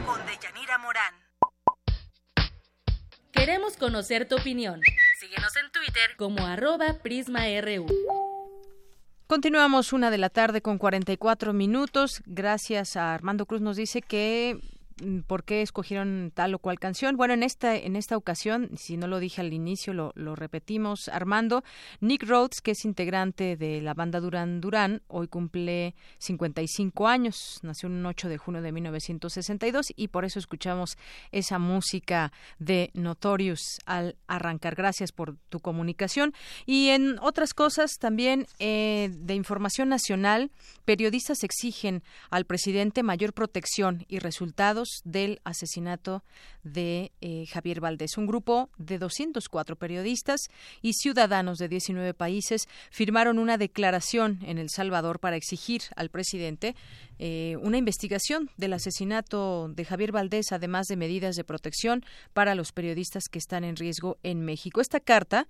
Con Deyanira Morán. Queremos conocer tu opinión. Síguenos en Twitter como arroba PrismaRU. Continuamos una de la tarde con 44 minutos. Gracias a Armando Cruz nos dice que por qué escogieron tal o cual canción. Bueno, en esta, en esta ocasión, si no lo dije al inicio, lo, lo repetimos, Armando, Nick Rhodes, que es integrante de la banda Duran Duran, hoy cumple 55 años, nació un 8 de junio de 1962 y por eso escuchamos esa música de Notorious al arrancar. Gracias por tu comunicación. Y en otras cosas también eh, de información nacional, periodistas exigen al presidente mayor protección y resultados del asesinato de eh, Javier Valdés. Un grupo de 204 periodistas y ciudadanos de 19 países firmaron una declaración en El Salvador para exigir al presidente eh, una investigación del asesinato de Javier Valdés, además de medidas de protección para los periodistas que están en riesgo en México. Esta carta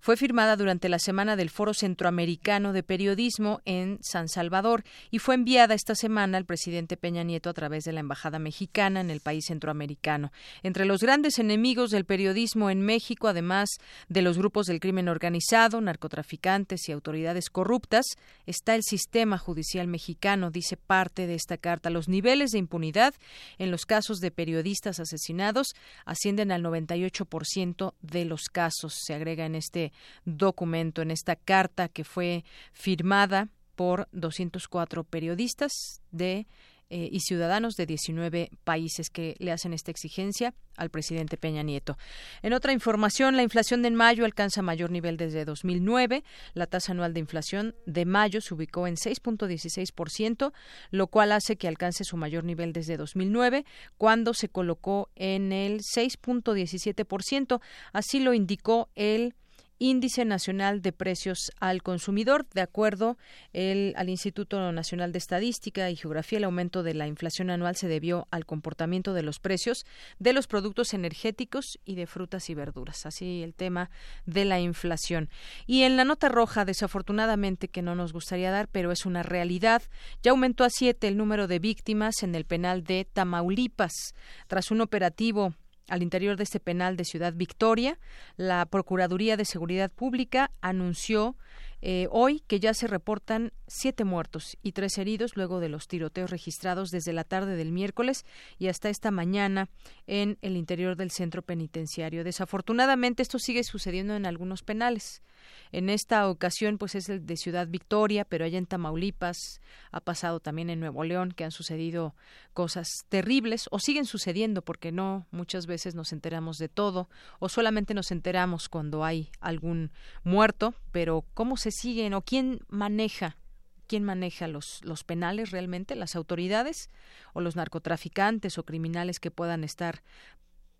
fue firmada durante la semana del Foro Centroamericano de Periodismo en San Salvador y fue enviada esta semana al presidente Peña Nieto a través de la Embajada Mexicana en el país centroamericano. Entre los grandes enemigos del periodismo en México, además de los grupos del crimen organizado, narcotraficantes y autoridades corruptas, está el sistema judicial mexicano, dice parte de esta carta. Los niveles de impunidad en los casos de periodistas asesinados ascienden al 98% de los casos, se agrega en este documento, en esta carta que fue firmada por 204 periodistas de eh, y ciudadanos de 19 países que le hacen esta exigencia al presidente Peña Nieto. En otra información, la inflación de mayo alcanza mayor nivel desde 2009. La tasa anual de inflación de mayo se ubicó en 6.16%, lo cual hace que alcance su mayor nivel desde 2009, cuando se colocó en el 6.17%. Así lo indicó el Índice Nacional de Precios al Consumidor. De acuerdo el, al Instituto Nacional de Estadística y Geografía, el aumento de la inflación anual se debió al comportamiento de los precios de los productos energéticos y de frutas y verduras. Así el tema de la inflación. Y en la nota roja, desafortunadamente, que no nos gustaría dar, pero es una realidad, ya aumentó a siete el número de víctimas en el penal de Tamaulipas. Tras un operativo al interior de este penal de Ciudad Victoria, la Procuraduría de Seguridad Pública anunció eh, hoy que ya se reportan siete muertos y tres heridos luego de los tiroteos registrados desde la tarde del miércoles y hasta esta mañana en el interior del centro penitenciario. Desafortunadamente esto sigue sucediendo en algunos penales. En esta ocasión, pues es el de Ciudad Victoria, pero allá en Tamaulipas ha pasado también en Nuevo León que han sucedido cosas terribles o siguen sucediendo porque no muchas veces nos enteramos de todo o solamente nos enteramos cuando hay algún muerto, pero cómo se siguen o quién maneja quién maneja los, los penales realmente, las autoridades o los narcotraficantes o criminales que puedan estar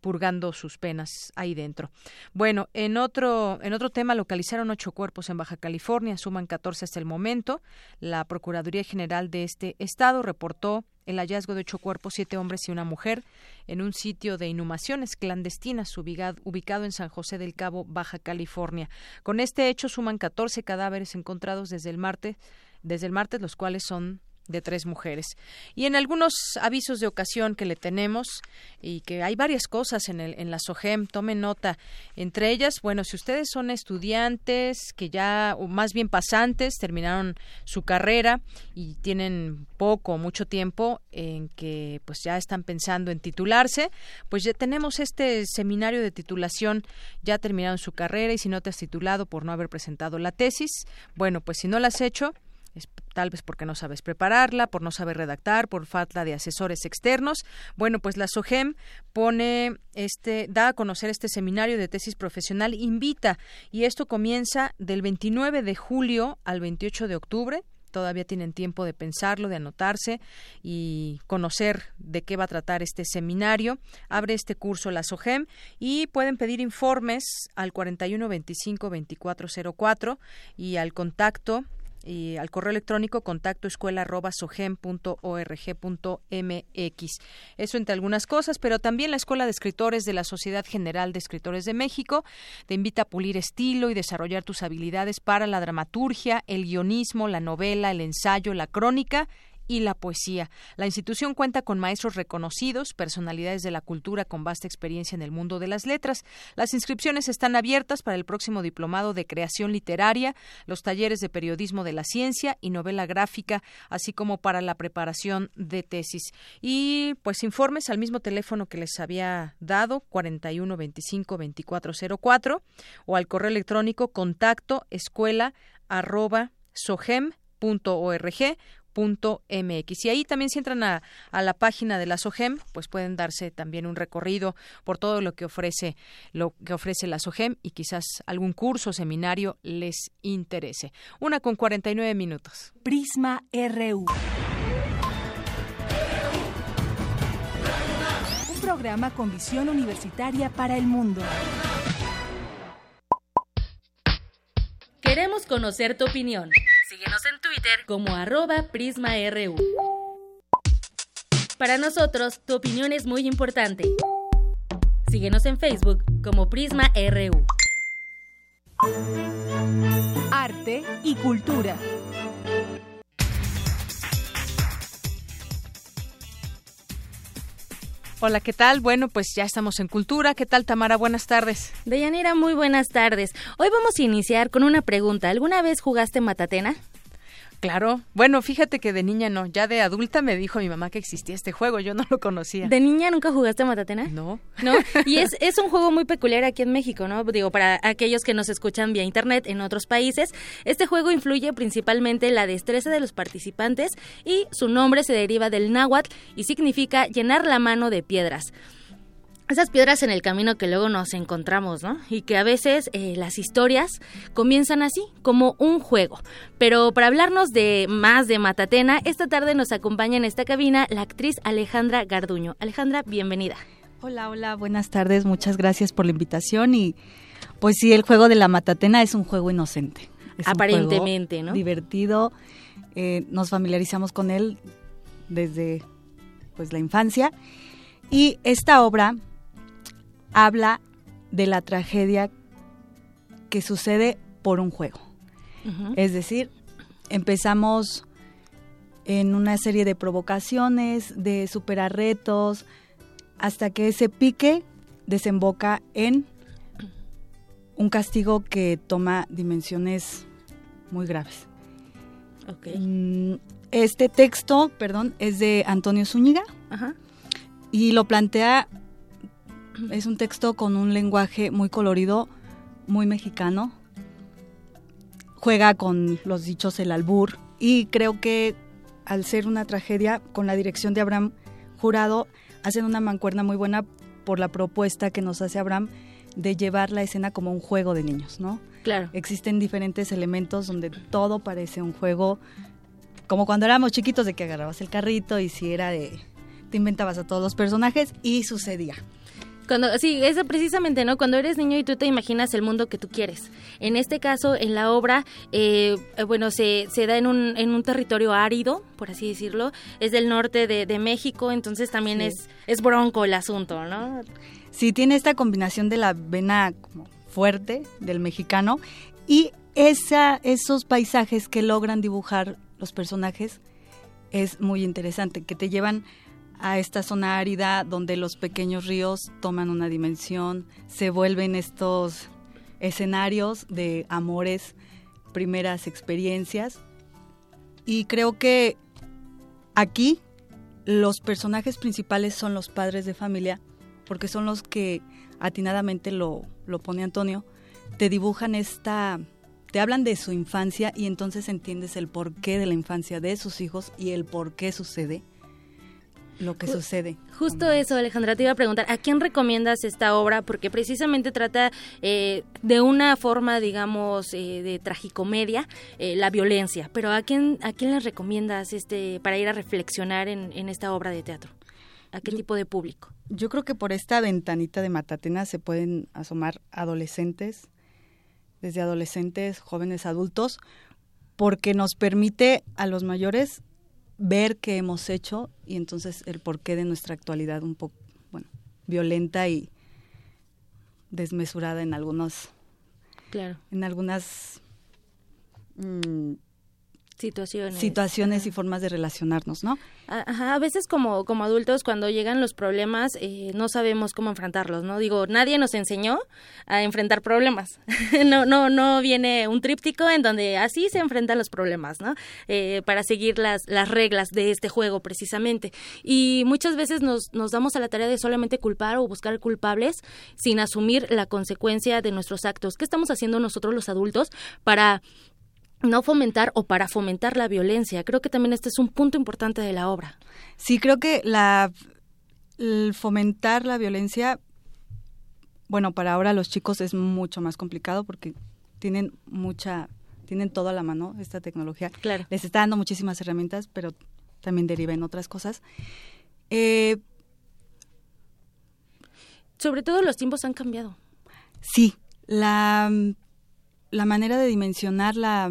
purgando sus penas ahí dentro. Bueno, en otro, en otro tema localizaron ocho cuerpos en Baja California, suman 14 hasta el momento. La Procuraduría General de este estado reportó el hallazgo de ocho cuerpos, siete hombres y una mujer, en un sitio de inhumaciones clandestinas ubicado, en San José del Cabo, Baja California. Con este hecho suman 14 cadáveres encontrados desde el martes, desde el martes, los cuales son de tres mujeres. Y en algunos avisos de ocasión que le tenemos, y que hay varias cosas en, el, en la SOGEM, tomen nota. Entre ellas, bueno, si ustedes son estudiantes que ya, o más bien pasantes, terminaron su carrera y tienen poco o mucho tiempo en que pues ya están pensando en titularse, pues ya tenemos este seminario de titulación, ya terminaron su carrera y si no te has titulado por no haber presentado la tesis, bueno, pues si no la has hecho, tal vez porque no sabes prepararla, por no saber redactar, por falta de asesores externos. Bueno, pues la SOGEM pone este da a conocer este seminario de tesis profesional, invita y esto comienza del 29 de julio al 28 de octubre todavía tienen tiempo de pensarlo, de anotarse y conocer de qué va a tratar este seminario. Abre este curso la SOGEM y pueden pedir informes al 4125 2404 y al contacto y al correo electrónico contacto escuela arroba mx. Eso entre algunas cosas, pero también la Escuela de Escritores de la Sociedad General de Escritores de México te invita a pulir estilo y desarrollar tus habilidades para la dramaturgia, el guionismo, la novela, el ensayo, la crónica y la poesía. La institución cuenta con maestros reconocidos, personalidades de la cultura con vasta experiencia en el mundo de las letras. Las inscripciones están abiertas para el próximo diplomado de creación literaria, los talleres de periodismo de la ciencia y novela gráfica, así como para la preparación de tesis. Y pues informes al mismo teléfono que les había dado, 41 25 24 04, o al correo electrónico contacto escuela arroba sogem.org mx Y ahí también si entran a, a, la página de la SOGEM, pues pueden darse también un recorrido por todo lo que ofrece lo que ofrece la SOGEM y quizás algún curso o seminario les interese. Una con 49 minutos. Prisma RU. Un programa con visión universitaria para el mundo. Queremos conocer tu opinión. Síguenos en Twitter como arroba PrismaRU. Para nosotros, tu opinión es muy importante. Síguenos en Facebook como PrismaRU. Arte y cultura. Hola, ¿qué tal? Bueno, pues ya estamos en Cultura. ¿Qué tal, Tamara? Buenas tardes. Deyanira, muy buenas tardes. Hoy vamos a iniciar con una pregunta. ¿Alguna vez jugaste Matatena? Claro. Bueno, fíjate que de niña no. Ya de adulta me dijo mi mamá que existía este juego. Yo no lo conocía. ¿De niña nunca jugaste Matatena? No. ¿No? Y es, es un juego muy peculiar aquí en México, ¿no? Digo, para aquellos que nos escuchan vía internet en otros países, este juego influye principalmente en la destreza de los participantes y su nombre se deriva del náhuatl y significa llenar la mano de piedras esas piedras en el camino que luego nos encontramos, ¿no? Y que a veces eh, las historias comienzan así, como un juego. Pero para hablarnos de más de Matatena, esta tarde nos acompaña en esta cabina la actriz Alejandra Garduño. Alejandra, bienvenida. Hola, hola, buenas tardes, muchas gracias por la invitación y pues sí, el juego de la Matatena es un juego inocente. Aparentemente, ¿no? Divertido, eh, nos familiarizamos con él desde pues la infancia y esta obra habla de la tragedia que sucede por un juego. Es decir, empezamos en una serie de provocaciones, de superar retos, hasta que ese pique desemboca en un castigo que toma dimensiones muy graves. Mm, este texto, perdón, es de Antonio Zúñiga y lo plantea es un texto con un lenguaje muy colorido, muy mexicano. Juega con los dichos el albur y creo que al ser una tragedia, con la dirección de Abraham Jurado, hacen una mancuerna muy buena por la propuesta que nos hace Abraham de llevar la escena como un juego de niños, ¿no? Claro. Existen diferentes elementos donde todo parece un juego, como cuando éramos chiquitos de que agarrabas el carrito y si era de te inventabas a todos los personajes y sucedía. Cuando, sí, es precisamente, ¿no? Cuando eres niño y tú te imaginas el mundo que tú quieres. En este caso, en la obra, eh, bueno, se, se da en un, en un territorio árido, por así decirlo. Es del norte de, de México, entonces también es, es bronco el asunto, ¿no? Sí, tiene esta combinación de la vena como fuerte del mexicano y esa, esos paisajes que logran dibujar los personajes es muy interesante, que te llevan a esta zona árida donde los pequeños ríos toman una dimensión, se vuelven estos escenarios de amores, primeras experiencias. Y creo que aquí los personajes principales son los padres de familia, porque son los que atinadamente lo, lo pone Antonio, te dibujan esta, te hablan de su infancia y entonces entiendes el porqué de la infancia de sus hijos y el por qué sucede lo que sucede. Justo eso, Alejandra, te iba a preguntar, ¿a quién recomiendas esta obra? Porque precisamente trata eh, de una forma, digamos, eh, de tragicomedia, eh, la violencia. Pero ¿a quién, ¿a quién le recomiendas este, para ir a reflexionar en, en esta obra de teatro? ¿A qué tipo de público? Yo creo que por esta ventanita de Matatena se pueden asomar adolescentes, desde adolescentes, jóvenes, adultos, porque nos permite a los mayores ver qué hemos hecho y entonces el porqué de nuestra actualidad un poco, bueno, violenta y desmesurada en algunos, claro, en algunas mm, situaciones. Situaciones y formas de relacionarnos, ¿no? Ajá, a veces como, como adultos cuando llegan los problemas eh, no sabemos cómo enfrentarlos, ¿no? Digo, nadie nos enseñó a enfrentar problemas. no, no, no viene un tríptico en donde así se enfrentan los problemas, ¿no? Eh, para seguir las, las reglas de este juego precisamente. Y muchas veces nos, nos damos a la tarea de solamente culpar o buscar culpables sin asumir la consecuencia de nuestros actos. ¿Qué estamos haciendo nosotros los adultos para no fomentar o para fomentar la violencia. Creo que también este es un punto importante de la obra. Sí, creo que la fomentar la violencia, bueno, para ahora los chicos es mucho más complicado porque tienen mucha, tienen todo a la mano esta tecnología. Claro. Les está dando muchísimas herramientas, pero también deriva en otras cosas. Eh, Sobre todo los tiempos han cambiado. Sí, la la manera de dimensionar la,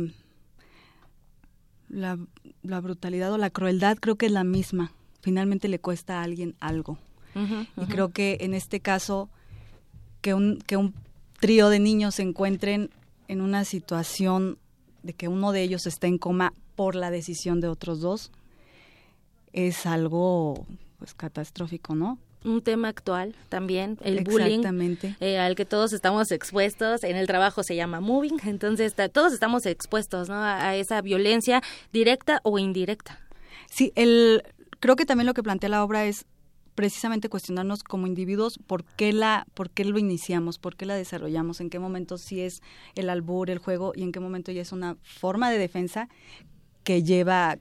la, brutalidad o la crueldad creo que es la misma. Finalmente le cuesta a alguien algo. Y creo que en este caso, que un, que un trío de niños se encuentren en una situación de que uno de ellos está en coma por la decisión de otros dos, es algo pues catastrófico, ¿no? Un tema actual también, el bullying, eh, al que todos estamos expuestos. En el trabajo se llama moving, entonces todos estamos expuestos ¿no? a, esa violencia directa o indirecta. Sí, el, creo que también lo que plantea la obra es precisamente cuestionarnos como individuos por qué la por qué lo iniciamos, por qué la desarrollamos, en qué momento sí es el albur, el juego y en qué momento ya es una forma de defensa que lleva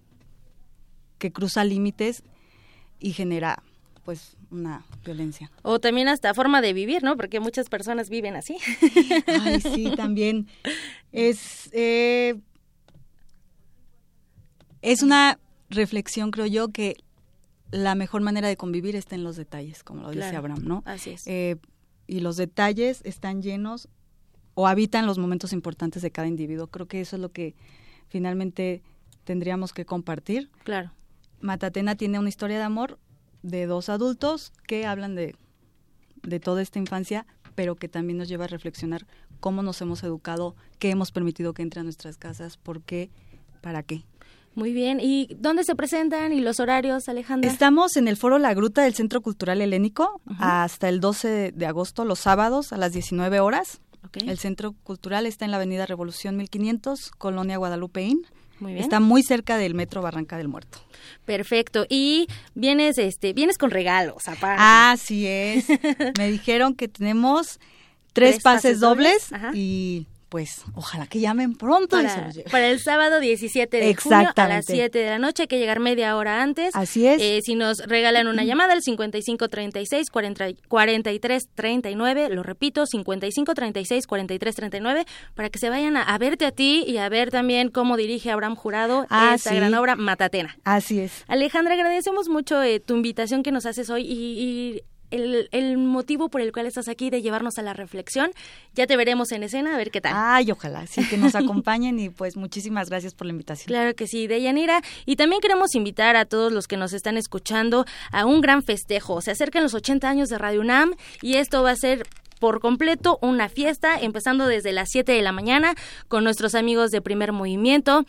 que cruza límites y genera pues una violencia. O también hasta forma de vivir, ¿no? Porque muchas personas viven así. Ay, sí, también. Es, eh, es una reflexión, creo yo, que la mejor manera de convivir está en los detalles, como lo dice Abraham, ¿no? Así es. Eh, y los detalles están llenos o habitan los momentos importantes de cada individuo. Creo que eso es lo que finalmente tendríamos que compartir. Claro. Matatena tiene una historia de amor de dos adultos que hablan de, de toda esta infancia, pero que también nos lleva a reflexionar cómo nos hemos educado, qué hemos permitido que entre a nuestras casas, por qué, para qué. Muy bien. ¿Y dónde se presentan y los horarios, Alejandra? Estamos en el Foro La Gruta del Centro Cultural Helénico hasta el 12 de agosto, los sábados a las 19 horas. El Centro Cultural está en la Avenida Revolución 1500, Colonia Guadalupeín. Está muy cerca del metro Barranca del Muerto. Perfecto. Y vienes, este, vienes con regalos, aparte. Así es. Me dijeron que tenemos tres, pases, dobles, y pues ojalá que llamen pronto para, para el sábado 17 de junio a las 7 de la noche, hay que llegar media hora antes. Así es. Eh, si nos regalan una llamada al 5536 43 39, lo repito, 5536 43 39, para que se vayan a, verte a ti y a ver también cómo dirige Abraham Jurado ah, esta gran obra Matatena. Así es. Alejandra, agradecemos mucho eh, tu invitación que nos haces hoy y, y el, motivo por el cual estás aquí de llevarnos a la reflexión. Ya te veremos en escena, a ver qué tal. Ay, ojalá, sí, que nos acompañen y pues muchísimas gracias por la invitación. Claro que sí, Deyanira. Y también queremos invitar a todos los que nos están escuchando a un gran festejo. Se acercan los 80 años de Radio UNAM y esto va a ser por completo una fiesta, empezando desde las 7 de la mañana con nuestros amigos de primer movimiento,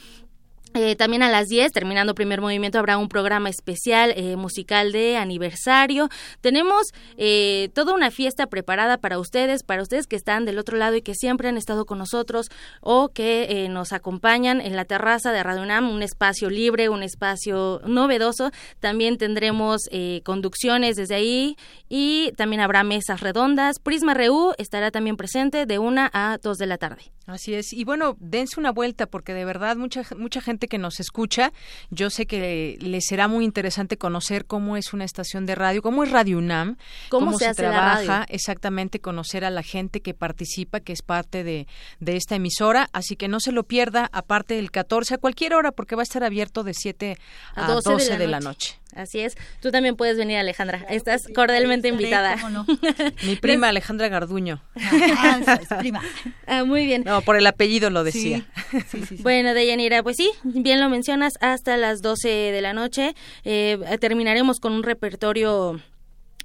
Eh, también a las 10, terminando primer movimiento, habrá un programa especial eh, musical de aniversario. Tenemos eh, toda una fiesta preparada para ustedes, para ustedes que están del otro lado y que siempre han estado con nosotros o que nos acompañan en la terraza de Radio un espacio libre, un espacio novedoso. También tendremos conducciones desde ahí y también habrá mesas redondas. Prisma RU estará también presente de 1 a 2 de la tarde. Así es. Y bueno, dense una vuelta porque de verdad mucha, mucha gente que nos escucha, yo sé que les será muy interesante conocer cómo es una estación de radio, cómo es Radio UNAM, cómo, se, trabaja, exactamente conocer a la gente que participa, que es parte de, de esta emisora. Así que no se lo pierda, aparte del 14 a cualquier hora, porque va a estar abierto de 7 a, 12, de, la, noche. Así es. Tú también puedes venir, Alejandra. Estás cordialmente invitada. Mi prima Alejandra Garduño. Ah, prima. Ah, muy bien. No, por el apellido lo decía. bueno, Deyanira, pues sí, bien lo mencionas, hasta las 12 de la noche. Eh, terminaremos con un repertorio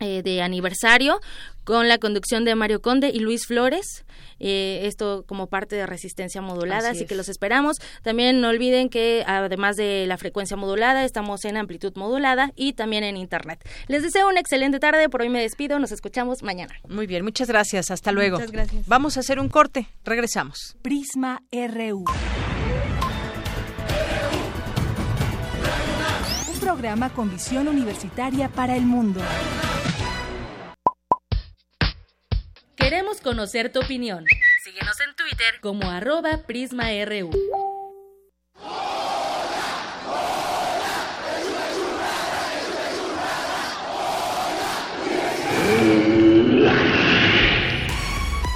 eh, de aniversario con la conducción de Mario Conde y Luis Flores. Eh, esto como parte de resistencia modulada, así, que los esperamos. También no olviden que además de la frecuencia modulada, estamos en amplitud modulada y también en internet. Les deseo una excelente tarde, por hoy me despido, nos escuchamos mañana. Muy bien, muchas gracias, hasta luego. Muchas gracias. Vamos a hacer un corte, regresamos. Prisma RU. Un programa con visión universitaria para el mundo. Queremos conocer tu opinión. Síguenos en Twitter como arroba PrismaRU.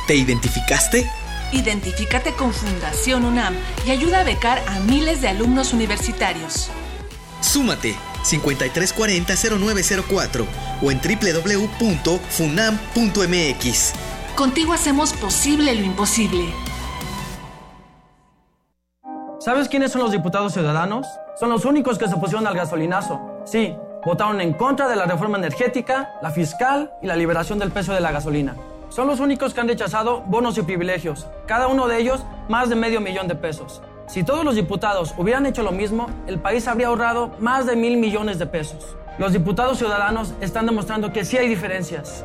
¿Te identificaste? Identifícate con Fundación UNAM y ayuda a becar a miles de alumnos universitarios. Súmate 5340-0904 o en www.funam.mx. Contigo hacemos posible lo imposible. ¿Sabes quiénes son los diputados ciudadanos? Son los únicos que se opusieron al gasolinazo. Sí, votaron en contra de la reforma energética, la fiscal y la liberación del peso de la gasolina. Son los únicos que han rechazado bonos y privilegios, cada uno de ellos más de medio millón de pesos. Si todos los diputados hubieran hecho lo mismo, el país habría ahorrado más de mil millones de pesos. Los diputados ciudadanos están demostrando que sí hay diferencias.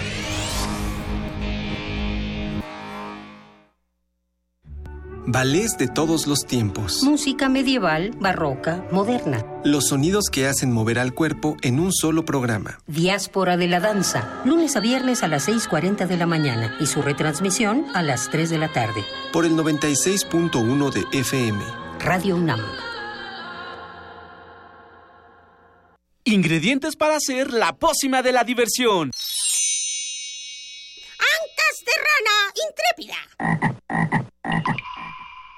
Ballets de todos los tiempos. Música medieval, barroca, moderna. Los sonidos que hacen mover al cuerpo en un solo programa. Diáspora de la danza, lunes a viernes a las 6.40 de la mañana y su retransmisión a las 3 de la tarde. Por el 96.1 de FM. Radio UNAM. Ingredientes para hacer la pócima de la diversión. Ancas de rana intrépida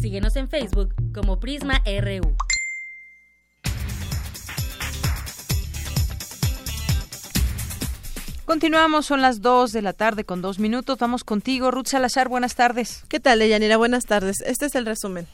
Síguenos en Facebook como Prisma RU. Continuamos, son las 2 de la tarde con dos minutos. Vamos contigo, Ruth Salazar. Buenas tardes. ¿Qué tal, Deyanira? Buenas tardes. Este es el resumen.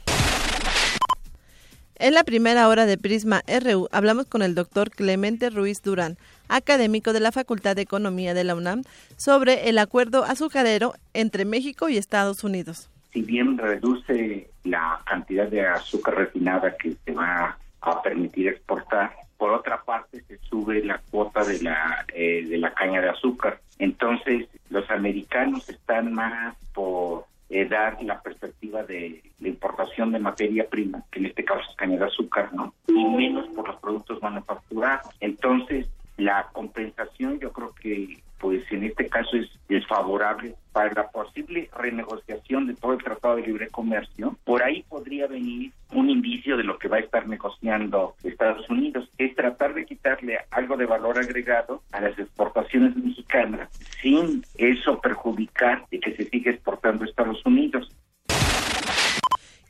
En la primera hora de Prisma RU hablamos con el doctor Clemente Ruiz Durán, académico de la Facultad de Economía de la UNAM, sobre el acuerdo azucarero entre México y Estados Unidos. Si bien reduce la cantidad de azúcar refinada que se va a permitir exportar, por otra parte se sube la cuota de la eh, de la caña de azúcar. Entonces los americanos están más por eh, dar la perspectiva de la importación de materia prima, que en este caso es caña de azúcar, ¿no? Y menos por los productos manufacturados. Entonces, la compensación yo creo que pues en este caso es desfavorable para la posible renegociación de todo el Tratado de Libre Comercio. Por ahí podría venir un indicio de lo que va a estar negociando Estados Unidos, es tratar de quitarle algo de valor agregado a las exportaciones mexicanas sin eso perjudicar de que se siga exportando a Estados Unidos.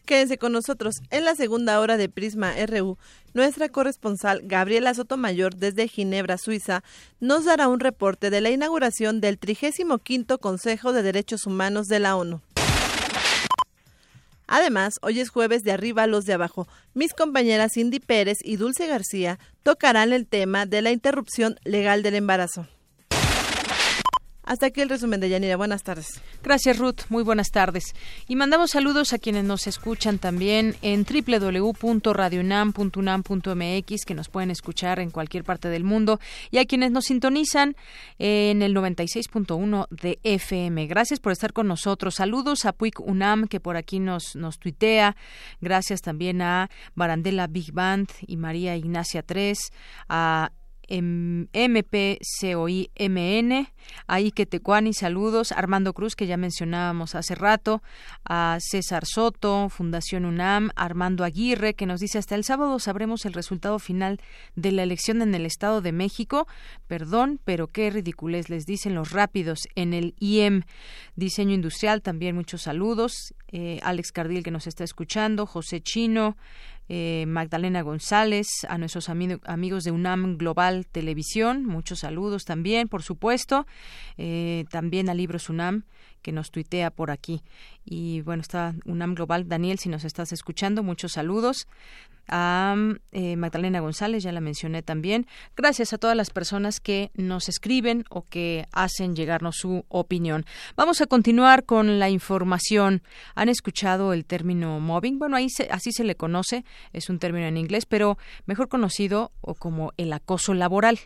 Quédense con nosotros en la segunda hora de Prisma RU. Nuestra corresponsal Gabriela Sotomayor desde Ginebra, Suiza, nos dará un reporte de la inauguración del 35 Consejo de Derechos Humanos de la ONU. Además, hoy es jueves de arriba a los de abajo. Mis compañeras Cindy Pérez y Dulce García tocarán el tema de la interrupción legal del embarazo. Hasta aquí el resumen de Yanira. Buenas tardes. Gracias, Ruth. Muy buenas tardes. Y mandamos saludos a quienes nos escuchan también en www.radionam.unam.mx, que nos pueden escuchar en cualquier parte del mundo, y a quienes nos sintonizan en el 96.1 de FM. Gracias por estar con nosotros. Saludos a Puig Unam, que por aquí nos, nos tuitea. Gracias también a Barandela Big Band y María Ignacia 3, a MPCOIMN, a Ike Tecuani, saludos, Armando Cruz, que ya mencionábamos hace rato, a César Soto, Fundación UNAM, Armando Aguirre, que nos dice hasta el sábado sabremos el resultado final de la elección en el Estado de México. Perdón, pero qué ridiculez les dicen los rápidos en el IEM. Diseño Industrial, también muchos saludos. Eh, Alex Cardil, que nos está escuchando, José Chino, eh, Magdalena González, a nuestros amigos de UNAM Global Televisión, muchos saludos también, por supuesto, eh, también a Libros UNAM, que nos tuitea por aquí. Y bueno, está UNAM Global. Daniel, si nos estás escuchando, muchos saludos a eh, Magdalena González, ya la mencioné también. Gracias a todas las personas que nos escriben o que hacen llegarnos su opinión. Vamos a continuar con la información. ¿Han escuchado el término mobbing? Bueno, ahí así se le conoce, es un término en inglés, pero mejor conocido como el acoso laboral.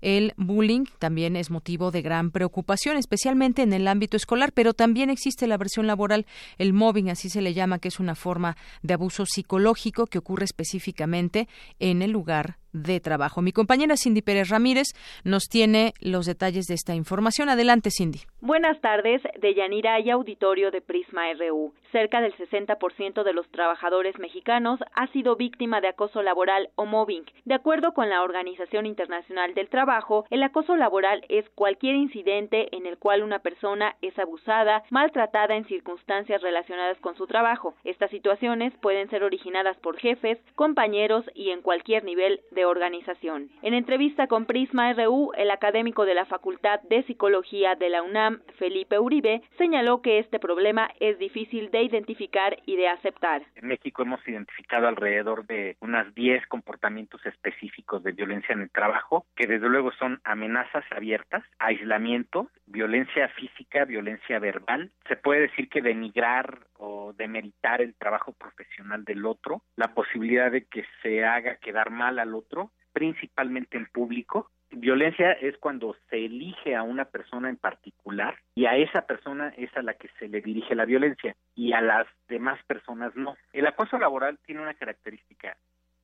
El bullying también es motivo de gran preocupación, especialmente en el ámbito escolar, pero también existe la versión laboral, el mobbing, así se le llama, que es una forma de abuso psicológico que ocurre específicamente en el lugar de trabajo. Mi compañera Cindy Pérez Ramírez nos tiene los detalles de esta información. Adelante, Cindy. Buenas tardes. De Yanira y auditorio de Prisma RU. Cerca del 60% de los trabajadores mexicanos ha sido víctima de acoso laboral o mobbing. De acuerdo con la Organización Internacional del Trabajo, el acoso laboral es cualquier incidente en el cual una persona es abusada, maltratada en circunstancias relacionadas con su trabajo. Estas situaciones pueden ser originadas por jefes, compañeros y en cualquier nivel organización. En entrevista con Prisma RU, el académico de la Facultad de Psicología de la UNAM, Felipe Uribe, señaló que este problema es difícil de identificar y de aceptar. En México hemos identificado alrededor de unas 10 comportamientos específicos de violencia en el trabajo, que desde luego son amenazas abiertas, aislamiento, violencia física, violencia verbal. Se puede decir que denigrar o demeritar el trabajo profesional del otro, la posibilidad de que se haga quedar mal al otro, principalmente en público. Violencia es cuando se elige a una persona en particular y a esa persona es a la que se le dirige la violencia y a las demás personas no. El acoso laboral tiene una característica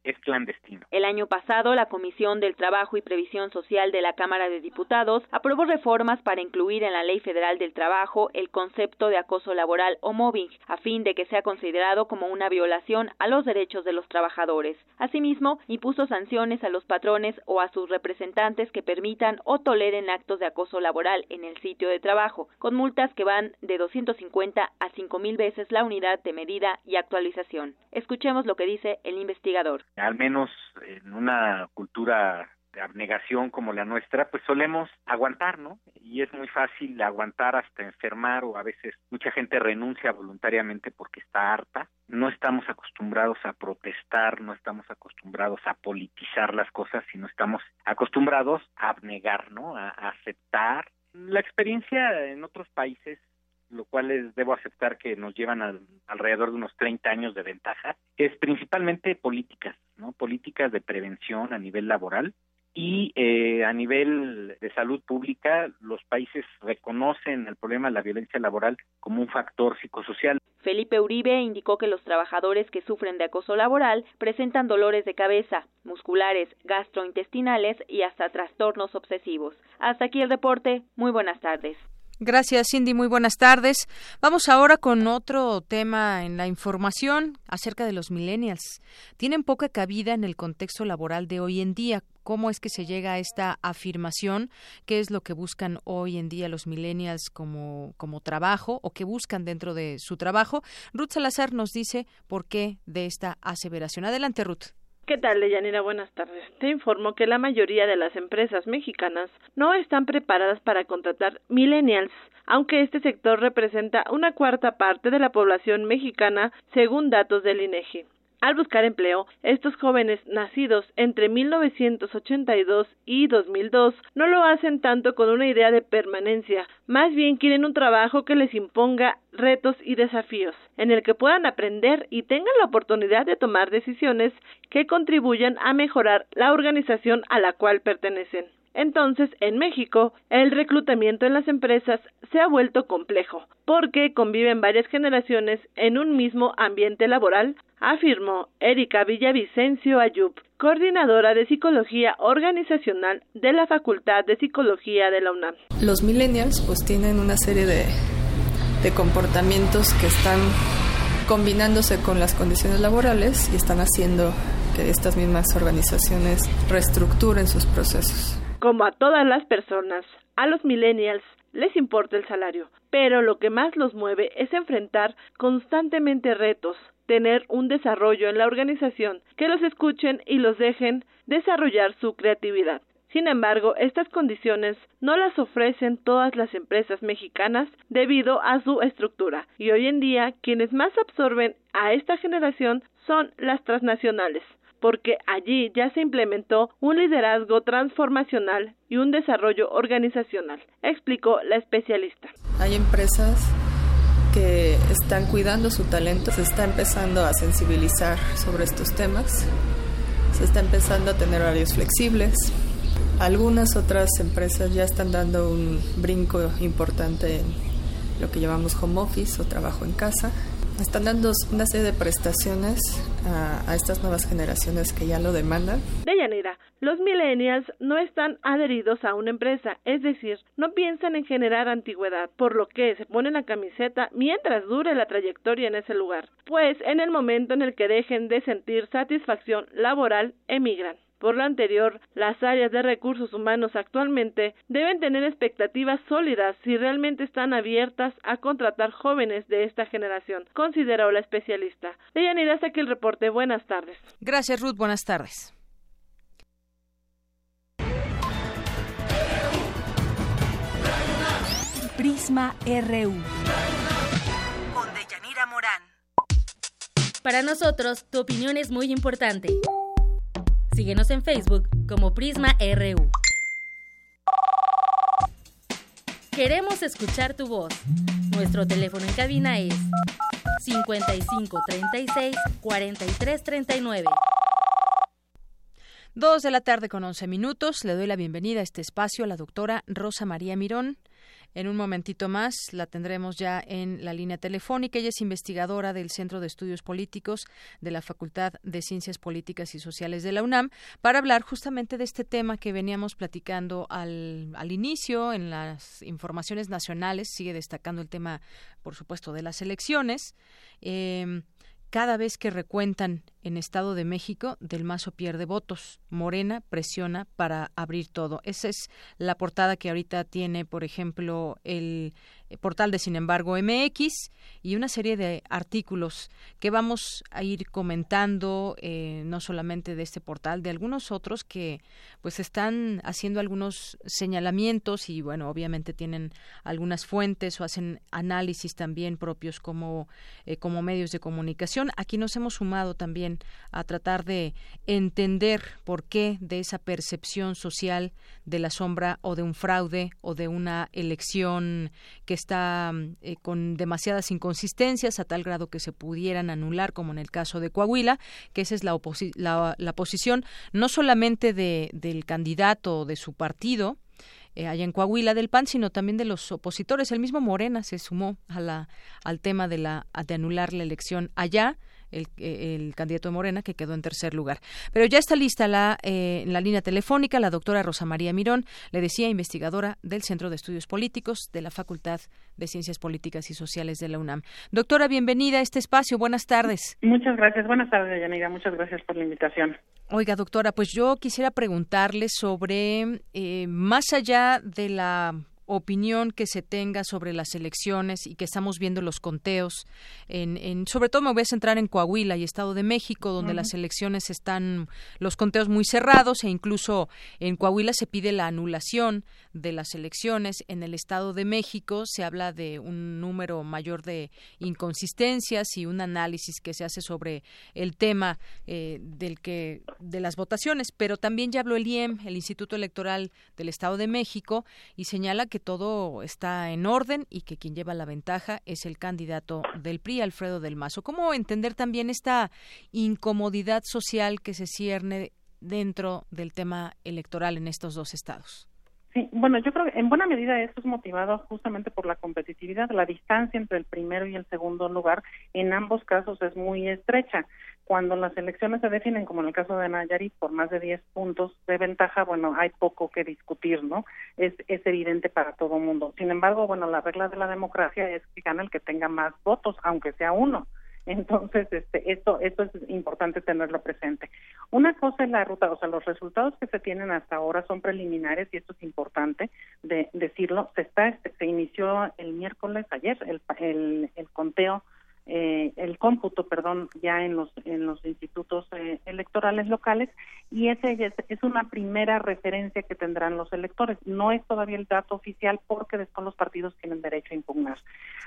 es clandestino. El año pasado, la Comisión del Trabajo y Previsión Social de la Cámara de Diputados aprobó reformas para incluir en la Ley Federal del Trabajo el concepto de acoso laboral o mobbing, a fin de que sea considerado como una violación a los derechos de los trabajadores. Asimismo, impuso sanciones a los patrones o a sus representantes que permitan o toleren actos de acoso laboral en el sitio de trabajo, con multas que van de 250 a 5.000 veces la unidad de medida y actualización. Escuchemos lo que dice el investigador al menos en una cultura de abnegación como la nuestra, pues solemos aguantar, ¿no? Y es muy fácil aguantar hasta enfermar o a veces mucha gente renuncia voluntariamente porque está harta. No estamos acostumbrados a protestar, no estamos acostumbrados a politizar las cosas, sino estamos acostumbrados a abnegar, ¿no? A, a aceptar. La experiencia en otros países lo cual les debo aceptar que nos llevan alrededor de unos 30 años de ventaja, es principalmente políticas, ¿no? Políticas de prevención a nivel laboral y eh, a nivel de salud pública los países reconocen el problema de la violencia laboral como un factor psicosocial. Felipe Uribe indicó que los trabajadores que sufren de acoso laboral presentan dolores de cabeza, musculares, gastrointestinales y hasta trastornos obsesivos. Hasta aquí el reporte. Muy buenas tardes. Gracias, Cindy. Muy buenas tardes. Vamos ahora con otro tema en la información acerca de los millennials. Tienen poca cabida en el contexto laboral de hoy en día. ¿Cómo es que se llega a esta afirmación? ¿Qué es lo que buscan hoy en día los millennials como, como trabajo o qué buscan dentro de su trabajo? Ruth Salazar nos dice por qué de esta aseveración. Adelante, Ruth. ¿Qué tal, Leyanira? Buenas tardes. Te informo que la mayoría de las empresas mexicanas no están preparadas para contratar millennials, aunque este sector representa una cuarta parte de la población mexicana según datos del INEGI. Al buscar empleo, estos jóvenes nacidos entre 1982 y 2002 no lo hacen tanto con una idea de permanencia, más bien quieren un trabajo que les imponga retos y desafíos, en el que puedan aprender y tengan la oportunidad de tomar decisiones que contribuyan a mejorar la organización a la cual pertenecen. Entonces, en México, el reclutamiento en las empresas se ha vuelto complejo, porque conviven varias generaciones en un mismo ambiente laboral, afirmó Erika Villavicencio Ayub, coordinadora de Psicología Organizacional de la Facultad de Psicología de la UNAM. Los millennials pues tienen una serie de, de comportamientos que están combinándose con las condiciones laborales y están haciendo que estas mismas organizaciones reestructuren sus procesos. Como a todas las personas, a los millennials les importa el salario, pero lo que más los mueve es enfrentar constantemente retos, tener un desarrollo en la organización, que los escuchen y los dejen desarrollar su creatividad. Sin embargo, estas condiciones no las ofrecen todas las empresas mexicanas debido a su estructura, y hoy en día quienes más absorben a esta generación son las transnacionales, porque allí ya se implementó un liderazgo transformacional y un desarrollo organizacional, explicó la especialista. Hay empresas que están cuidando su talento, se está empezando a sensibilizar sobre estos temas, se está empezando a tener horarios flexibles. Algunas otras empresas ya están dando un brinco importante en lo que llamamos home office o trabajo en casa están dando una serie de prestaciones a, estas nuevas generaciones que ya lo demandan. Deyanira, los millennials no están adheridos a una empresa, es decir, no piensan en generar antigüedad, por lo que se ponen la camiseta mientras dure la trayectoria en ese lugar, pues en el momento en el que dejen de sentir satisfacción laboral, emigran. Por lo anterior, las áreas de recursos humanos actualmente deben tener expectativas sólidas si realmente están abiertas a contratar jóvenes de esta generación, consideró la especialista. Deyanira, hasta aquí el reporte. Buenas tardes. Gracias, Ruth. Buenas tardes. Prisma RU. Con Deyanira Morán. Para nosotros, tu opinión es muy importante. Síguenos en Facebook como Prisma RU. Queremos escuchar tu voz. Nuestro teléfono en cabina es 55 36 43 39. Dos de la tarde con 11 minutos. Le doy la bienvenida a este espacio a la doctora Rosa María Mirón. En un momentito más la tendremos ya en la línea telefónica. Ella es investigadora del Centro de Estudios Políticos de la Facultad de Ciencias Políticas y Sociales de la UNAM para hablar justamente de este tema que veníamos platicando al, al inicio en las informaciones nacionales. Sigue destacando el tema, por supuesto, de las elecciones. Eh, cada vez que recuentan en Estado de México, Del Mazo pierde votos. Morena presiona para abrir todo. Esa es la portada que ahorita tiene, por ejemplo, el portal de Sin embargo MX y una serie de artículos que vamos a ir comentando eh, no solamente de este portal, de algunos otros que pues están haciendo algunos señalamientos y bueno, obviamente tienen algunas fuentes o hacen análisis también propios como, eh, como medios de comunicación. Aquí nos hemos sumado también a tratar de entender por qué de esa percepción social de la sombra o de un fraude o de una elección que está eh, con demasiadas inconsistencias a tal grado que se pudieran anular, como en el caso de Coahuila, que esa es la, la, posición no solamente de, del candidato de su partido, eh, allá en Coahuila del PAN, sino también de los opositores. El mismo Morena se sumó a la, al tema de, la, de anular la elección allá el, candidato de Morena, que quedó en tercer lugar. Pero ya está lista la, eh, la línea telefónica la doctora Rosa María Mirón, le decía, investigadora del Centro de Estudios Políticos de la Facultad de Ciencias Políticas y Sociales de la UNAM. Doctora, bienvenida a este espacio. Buenas tardes. Muchas gracias. Buenas tardes, Yanira. Muchas gracias por la invitación. Oiga, doctora, pues yo quisiera preguntarle sobre, eh, más allá de la opinión que se tenga sobre las elecciones y que estamos viendo los conteos en, en, sobre todo me voy a centrar en Coahuila y Estado de México donde las elecciones están los conteos muy cerrados e incluso en Coahuila se pide la anulación de las elecciones. En el Estado de México se habla de un número mayor de inconsistencias y un análisis que se hace sobre el tema eh, del que de las votaciones pero también ya habló el IEM el Instituto Electoral del Estado de México y señala que todo está en orden y que quien lleva la ventaja es el candidato del PRI, Alfredo del Mazo. ¿Cómo entender también esta incomodidad social que se cierne dentro del tema electoral en estos dos estados? Sí, bueno, yo creo que en buena medida esto es motivado justamente por la competitividad. La distancia entre el primero y el segundo lugar en ambos casos es muy estrecha. Cuando las elecciones se definen, como en el caso de Nayarit, por más de 10 puntos de ventaja, bueno, hay poco que discutir, ¿no? Es, es evidente para todo mundo. Sin embargo, bueno, la regla de la democracia es que gana el que tenga más votos, aunque sea uno. Entonces, este, esto, esto es importante tenerlo presente. Una cosa es la ruta, o sea, los resultados que se tienen hasta ahora son preliminares y esto es importante de decirlo. Se está, este, se inició el miércoles ayer el, el, el conteo eh, el cómputo, perdón, ya en los en los institutos eh, electorales locales y ese es, una primera referencia que tendrán los electores. No es todavía el dato oficial porque después los partidos tienen derecho a impugnar.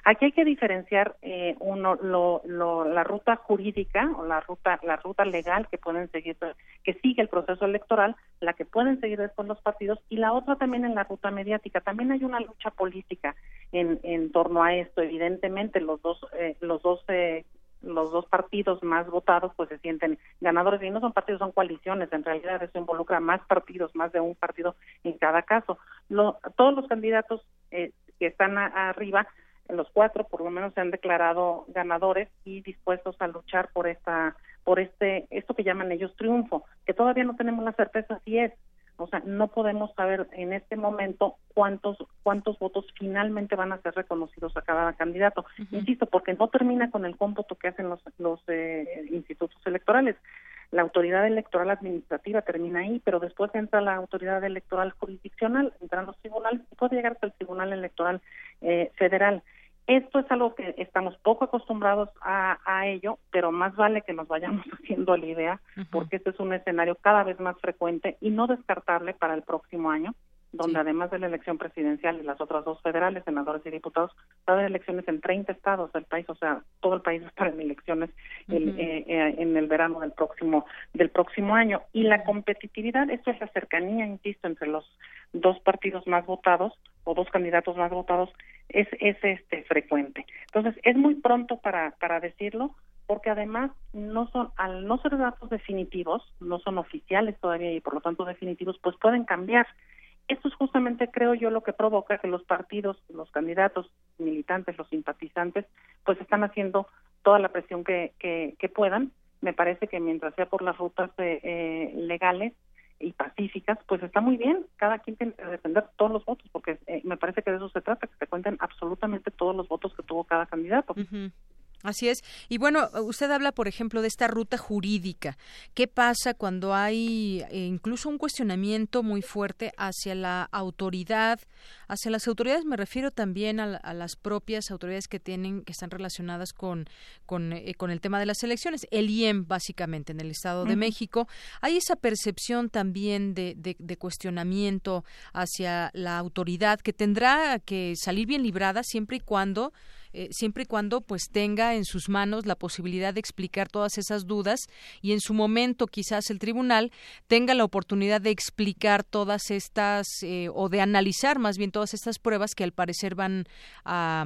Aquí hay que diferenciar eh, uno lo, la ruta jurídica o la ruta la ruta legal que pueden seguir que sigue el proceso electoral, la que pueden seguir después los partidos y la otra también en la ruta mediática. También hay una lucha política en en torno a esto. Evidentemente los dos los dos eh, los dos partidos más votados pues se sienten ganadores. Y no son partidos son coaliciones. En realidad eso involucra más partidos más de un partido en cada caso. Todos los candidatos eh, que están arriba los cuatro por lo menos se han declarado ganadores y dispuestos a luchar por esta por este esto que llaman ellos triunfo que todavía no tenemos la certeza si es o sea, no podemos saber en este momento cuántos cuántos votos finalmente van a ser reconocidos a cada candidato. Insisto, porque no termina con el cómputo que hacen los, los eh, institutos electorales. La autoridad electoral administrativa termina ahí, pero después entra la autoridad electoral jurisdiccional, entran los tribunales y puede llegar hasta el tribunal electoral eh, federal. Esto es algo que estamos poco acostumbrados a, a, ello, pero más vale que nos vayamos haciendo la idea, porque este es un escenario cada vez más frecuente y no descartable para el próximo año donde además de la elección presidencial y las otras dos federales, senadores y diputados, va a haber elecciones en 30 estados del país, o sea, todo el país va a estar en elecciones eh, eh, en el verano del próximo del próximo año. Y la competitividad, esto es la cercanía, insisto, entre los dos partidos más votados o dos candidatos más votados, es, es este frecuente. Entonces, es muy pronto para, para decirlo, porque además no son al no ser datos definitivos, no son oficiales todavía y por lo tanto definitivos, pues pueden cambiar. Esto es justamente, creo yo, lo que provoca que los partidos, los candidatos, militantes, los simpatizantes, pues están haciendo toda la presión que, que, puedan. Me parece que mientras sea por las rutas eh, legales y pacíficas, pues está muy bien. Cada quien tiene que defender todos los votos, porque eh, me parece que de eso se trata, que se cuenten absolutamente todos los votos que tuvo cada candidato. Así es. Y bueno, usted habla, por ejemplo, de esta ruta jurídica. ¿Qué pasa cuando hay eh, incluso un cuestionamiento muy fuerte hacia la autoridad? Hacia las autoridades me refiero también a, las propias autoridades que tienen, que están relacionadas con, con, eh, con, el tema de las elecciones. El IEM, básicamente, en el Estado de México. Hay esa percepción también de, de cuestionamiento hacia la autoridad que tendrá que salir bien librada siempre y cuando eh, siempre y cuando pues tenga en sus manos la posibilidad de explicar todas esas dudas y en su momento quizás el tribunal tenga la oportunidad de explicar todas estas eh, o de analizar más bien todas estas pruebas que al parecer van a,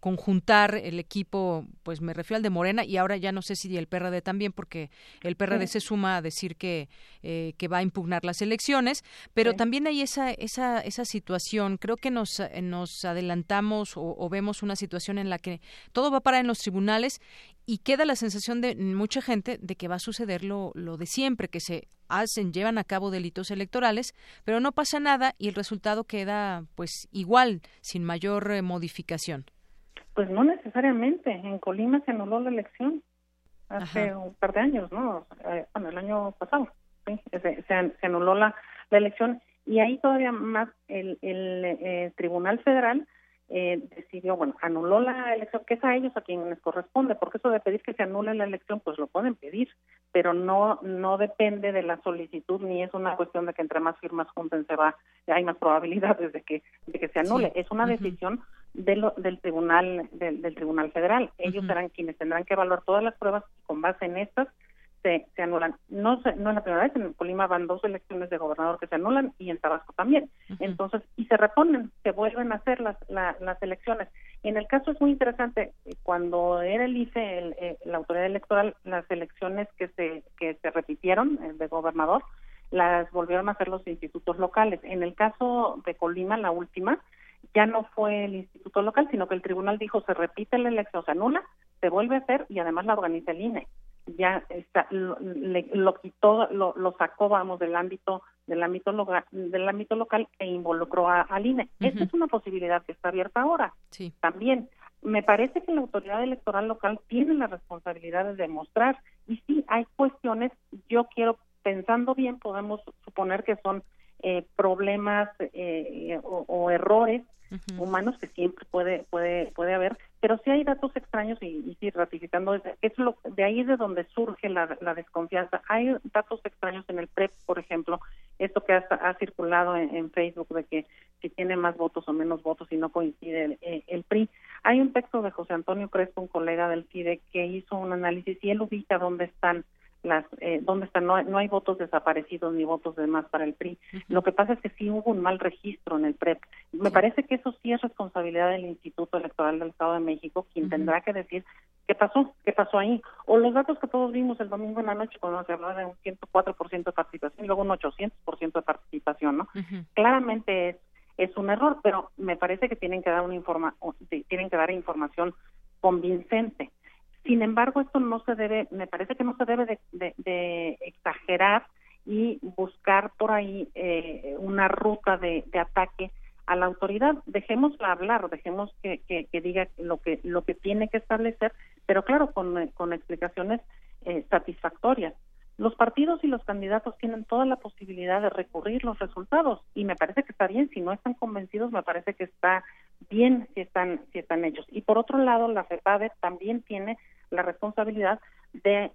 conjuntar el equipo, pues me refiero al de Morena y ahora ya no sé si el PRD también porque el PRD se suma a decir que, eh, que va a impugnar las elecciones, pero también hay esa, esa, esa situación, creo que nos, nos adelantamos o, o vemos una situación en en la que todo va a parar en los tribunales y queda la sensación de mucha gente de que va a suceder lo, lo de siempre, que se hacen, llevan a cabo delitos electorales, pero no pasa nada y el resultado queda pues igual, sin mayor eh, modificación. Pues no necesariamente. En Colima se anuló la elección hace un par de años, ¿no? Eh, bueno, el año pasado, sí, se, se, anuló la, la elección y ahí todavía más el, el eh, Tribunal Federal eh, decidió, bueno, anuló la elección, que es a ellos a quienes les corresponde, porque eso de pedir que se anule la elección, pues lo pueden pedir, pero no no depende de la solicitud ni es una cuestión de que entre más firmas junten se va, hay más probabilidades de que de que se anule, es una decisión de lo, del tribunal del, tribunal federal. Ellos serán quienes tendrán que evaluar todas las pruebas con base en estas se, anulan. No, no es la primera vez, en Colima van dos elecciones de gobernador que se anulan y en Tabasco también. Entonces, y se reponen, se vuelven a hacer las, las elecciones. En el caso es muy interesante, cuando era el IFE, el, eh, la autoridad electoral, las elecciones que se, que se repitieron el de gobernador, las volvieron a hacer los institutos locales. En el caso de Colima, la última, ya no fue el instituto local, sino que el tribunal dijo se repite la elección, se anula, se vuelve a hacer y además la organiza el INE ya está, lo, lo quitó, lo, lo, sacó, vamos, del ámbito del ámbito local, del ámbito local e involucró a, al INE. Esa es una posibilidad que está abierta ahora. Sí. También me parece que la autoridad electoral local tiene la responsabilidad de demostrar y sí hay cuestiones. Yo quiero pensando bien podemos suponer que son eh, problemas eh, o, o, errores humanos que siempre puede puede puede haber pero sí hay datos extraños y, y sí ratificando es lo de ahí es de donde surge la, la, desconfianza. Hay datos extraños en el PREP por ejemplo esto que ha, ha circulado en, Facebook de que si tiene más votos o menos votos y no coincide el, eh, el, PRI hay un texto de José Antonio Crespo un colega del CIDE que hizo un análisis y él ubica dónde están las eh, dónde están no, no, hay votos desaparecidos ni votos de más para el PRI. Lo que pasa es que sí hubo un mal registro en el PREP. Me parece que eso sí es responsabilidad del Instituto Electoral del Estado de México, quien tendrá que decir qué pasó, qué pasó ahí. O los datos que todos vimos el domingo en la noche cuando se hablaba de un 104% de participación y luego un 800% de participación, ¿no? Claramente es es un error, pero me parece que tienen que dar una informa tienen que dar información convincente. Sin embargo, esto no se debe, me parece que no se debe de, exagerar y buscar por ahí eh, una ruta de, ataque a la autoridad. Dejémosla hablar, dejemos que, diga lo que lo que tiene que establecer, pero claro, con, explicaciones eh, satisfactorias. Los partidos y los candidatos tienen toda la posibilidad de recurrir los resultados y me parece que está bien. Si no están convencidos, me parece que está bien si están si están hechos. Y por otro lado, la FEPADE también tiene la responsabilidad de,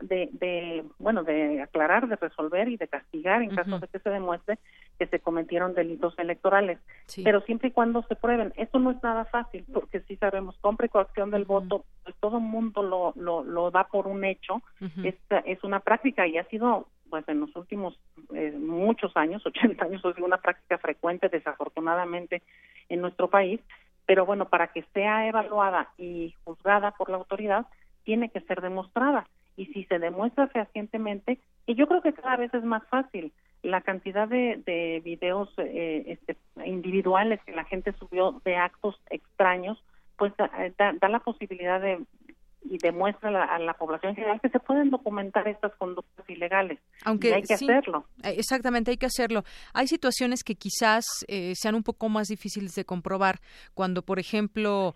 de, de, bueno de aclarar de resolver y de castigar en caso de que se demuestre que se cometieron delitos electorales. Pero siempre y cuando se prueben. Esto no es nada fácil porque si sabemos compra y coacción del voto pues todo el mundo lo, lo, lo da por un hecho. Es, es una práctica y ha sido pues en los últimos eh, muchos años 80 años ha sido una práctica frecuente desafortunadamente en nuestro país pero bueno, para que sea evaluada y juzgada por la autoridad, tiene que ser demostrada. Y si se demuestra fehacientemente, y yo creo que cada vez es más fácil, la cantidad de, de videos eh, este, individuales que la gente subió de actos extraños, pues da, da, la posibilidad de y demuestra la, a la población en general que se pueden documentar estas conductas ilegales. Aunque y hay que sí, hacerlo. eh, Exactamente, hay que hacerlo. Hay situaciones que quizás eh, sean un poco más difíciles de comprobar. Cuando, por ejemplo,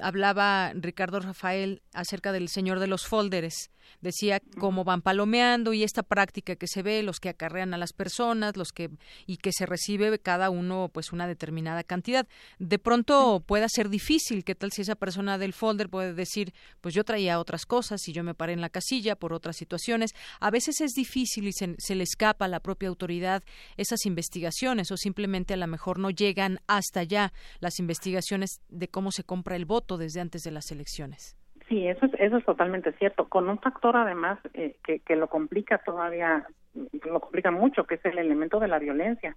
hablaba Ricardo Rafael acerca del señor de los folders, decía cómo van palomeando y esta práctica que se ve, los que acarrean a las personas, los que y que se recibe cada uno pues una determinada cantidad. De pronto pueda ser difícil, ¿qué tal si esa persona del folder puede decir, pues yo traía otras cosas y yo me paré en la casilla por otras situaciones? A veces es difícil y se, se le escapa a la propia autoridad esas investigaciones o simplemente a lo mejor no llegan hasta allá las investigaciones de cómo se compra el voto desde antes de las elecciones. Sí, eso es, eso es totalmente cierto. Con un factor además eh, que, que lo complica todavía, lo complica mucho, que es el elemento de la violencia.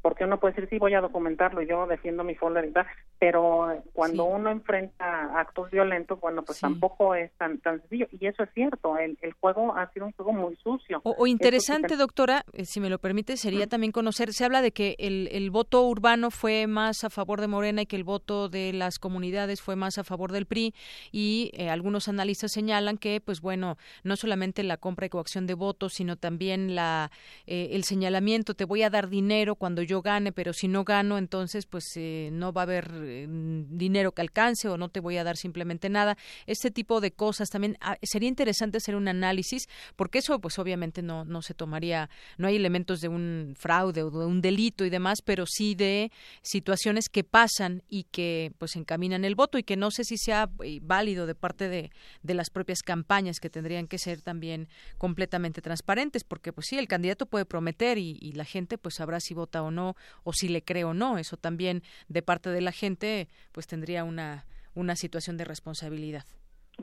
Porque uno puede decir, sí, voy a documentarlo, yo defiendo mi folder y tal, pero cuando uno enfrenta actos violentos, bueno, pues tampoco es tan, tan sencillo. Y eso es cierto, el, el juego ha sido un juego muy sucio. O, o interesante, doctora, eh, si me lo permite, sería también conocer, se habla de que el, el voto urbano fue más a favor de Morena y que el voto de las comunidades fue más a favor del PRI y eh, algunos analistas señalan que, pues bueno, no solamente la compra y coacción de votos, sino también la eh, el señalamiento, te voy a dar dinero cuando yo gane, pero si no gano, entonces pues eh, no va a haber eh, dinero que alcance o no te voy a dar simplemente nada. Este tipo de cosas también ah, sería interesante hacer un análisis, porque eso pues obviamente no, no se tomaría, no hay elementos de un fraude o de un delito y demás, pero sí de situaciones que pasan y que pues encaminan el voto y que no sé si sea eh, válido de parte de, de las propias campañas que tendrían que ser también completamente transparentes, porque pues sí, el candidato puede prometer y, y la gente pues sabrá si vota o no o si le cree o no. Eso también de parte de la gente pues tendría una, una situación de responsabilidad.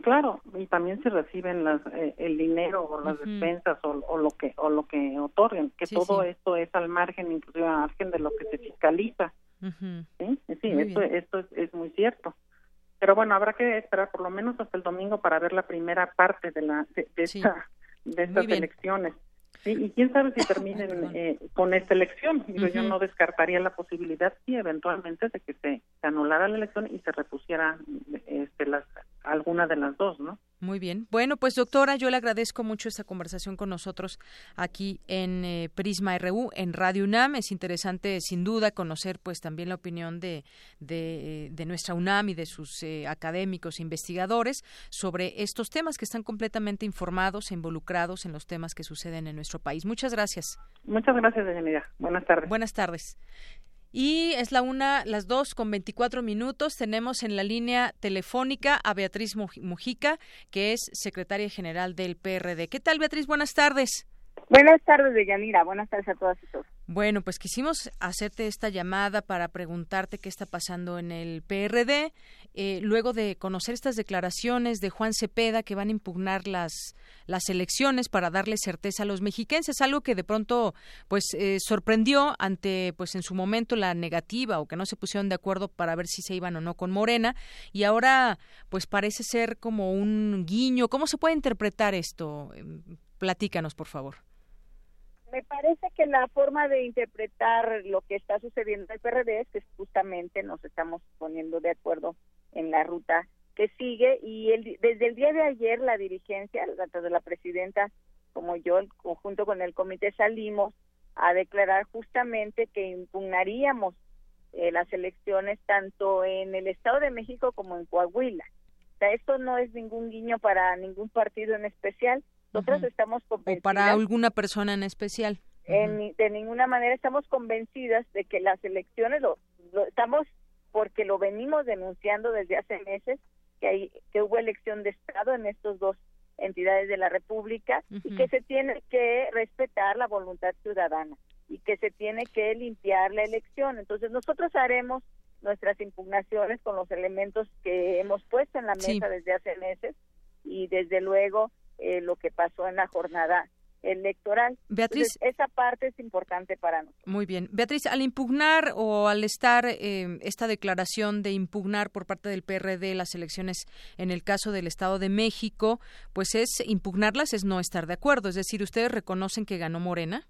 Claro, y también se reciben las, eh, el dinero o las despensas o, o lo que o lo que otorguen, que Sí, todo sí. esto es al margen, inclusive al margen de lo que se fiscaliza. Ujú. Sí, sí, Muy esto, esto es, es muy cierto. Pero bueno, habrá que esperar por lo menos hasta el domingo para ver la primera parte de la de, de Sí. esta de estas elecciones. Sí, y quién sabe si terminen eh, con esta elección. Yo no descartaría la posibilidad, sí, eventualmente, de que se, se anulara la elección y se repusiera este, las, alguna de las dos, ¿no? Muy bien. Bueno, pues doctora, yo le agradezco mucho esta conversación con nosotros aquí en eh, Prisma RU, en Radio UNAM. Es interesante, sin duda, conocer pues también la opinión de, de, de nuestra UNAM y de sus eh, académicos e investigadores sobre estos temas que están completamente informados e involucrados en los temas que suceden en nuestro país. Muchas gracias. Muchas gracias, Deyanira. Buenas tardes. Buenas tardes. Y es la una, las dos con veinticuatro minutos. Tenemos en la línea telefónica a Beatriz Muj- Mujica, que es secretaria general del PRD. ¿Qué tal, Beatriz? Buenas tardes. Buenas tardes, Deyanira. Buenas tardes a todas y todos. Bueno, pues quisimos hacerte esta llamada para preguntarte qué está pasando en el PRD, eh, luego de conocer estas declaraciones de Juan Cepeda que van a impugnar las, las elecciones para darle certeza a los mexiquenses, algo que de pronto pues eh, sorprendió ante pues en su momento la negativa o que no se pusieron de acuerdo para ver si se iban o no con Morena y ahora pues parece ser como un guiño. ¿Cómo se puede interpretar esto? Em, Platícanos, por favor. Me parece que la forma de interpretar lo que está sucediendo en el PRD es que justamente nos estamos poniendo de acuerdo en la ruta que sigue y el, desde el día de ayer la dirigencia, tanto de la presidenta como yo, conjunto con el comité, salimos a declarar justamente que impugnaríamos eh, las elecciones tanto en el Estado de México como en Coahuila. O sea, esto no es ningún guiño para ningún partido en especial. Nosotros estamos O convencidas para alguna persona en especial. en- de ninguna manera estamos convencidas de que las elecciones lo, lo- estamos porque lo venimos denunciando desde hace meses que hay que hubo elección de estado en estos dos entidades de la República y que se tiene que respetar la voluntad ciudadana y que se tiene que limpiar la elección. Entonces nosotros haremos nuestras impugnaciones con los elementos que hemos puesto en la mesa Sí. desde hace meses y desde luego eh, lo que pasó en la jornada electoral. Beatriz- Entonces, esa parte es importante para nosotros. Muy bien. Beatriz, al impugnar o al estar eh, esta declaración de impugnar por parte del PRD las elecciones en el caso del Estado de México, pues es impugnarlas, es no estar de acuerdo. Es decir, ¿ustedes reconocen que ganó Morena?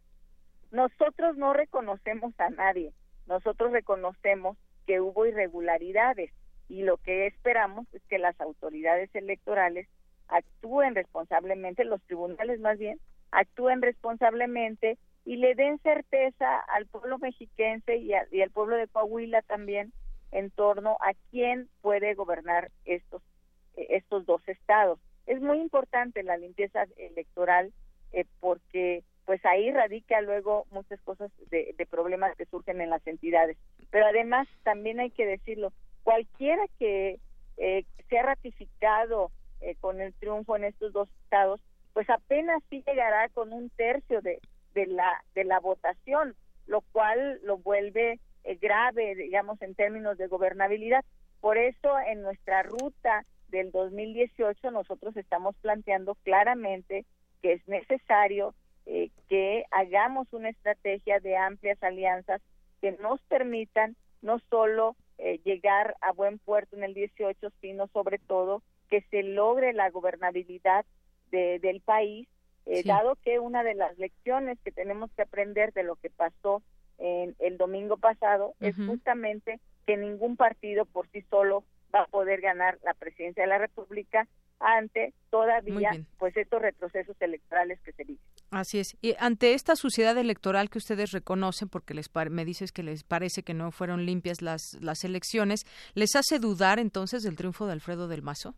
Nosotros no reconocemos a nadie, nosotros reconocemos que hubo irregularidades y lo que esperamos es que las autoridades electorales actúen responsablemente, los tribunales más bien, actúen responsablemente y le den certeza al pueblo mexiquense y, y al pueblo de Coahuila también en torno a quién puede gobernar estos estos dos estados. Es muy importante la limpieza electoral eh, porque pues ahí radica luego muchas cosas de, problemas que surgen en las entidades. Pero además también hay que decirlo, cualquiera que eh, sea ratificado eh, con el triunfo en estos dos estados, pues apenas sí llegará con un tercio de, de la de la votación, lo cual lo vuelve eh, grave, digamos, en términos de gobernabilidad. Por eso en nuestra ruta del 2018 nosotros estamos planteando claramente que es necesario eh, que hagamos una estrategia de amplias alianzas que nos permitan no solo eh, llegar a buen puerto en el 18, sino sobre todo que se logre la gobernabilidad de, del país, eh, dado que una de las lecciones que tenemos que aprender de lo que pasó en el domingo pasado es justamente que ningún partido por sí solo va a poder ganar la presidencia de la República ante todavía pues estos retrocesos electorales que se dicen. Así es. Y ante esta suciedad electoral que ustedes reconocen, porque les me dices que les parece que no fueron limpias las, las elecciones, ¿les hace dudar entonces del triunfo de Alfredo del Mazo?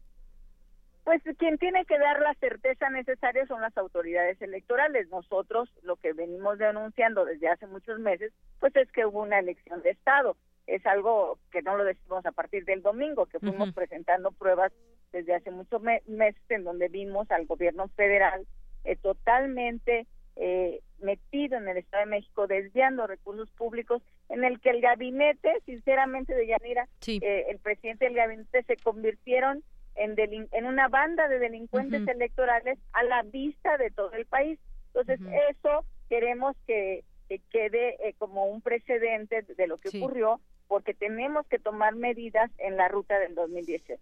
Pues quien tiene que dar la certeza necesaria son las autoridades electorales. Nosotros lo que venimos denunciando desde hace muchos meses, pues es que hubo una elección de Estado. Es algo que no lo decimos a partir del domingo, que fuimos presentando pruebas desde hace muchos meses en donde vimos al gobierno federal eh, totalmente eh, metido en el Estado de México, desviando recursos públicos, en el que el gabinete, sinceramente, de Yanira, eh, el presidente del gabinete se convirtieron en, en una banda de delincuentes electorales a la vista de todo el país. Entonces, eso queremos que, quede como un precedente de lo que ocurrió porque tenemos que tomar medidas en la ruta del 2018.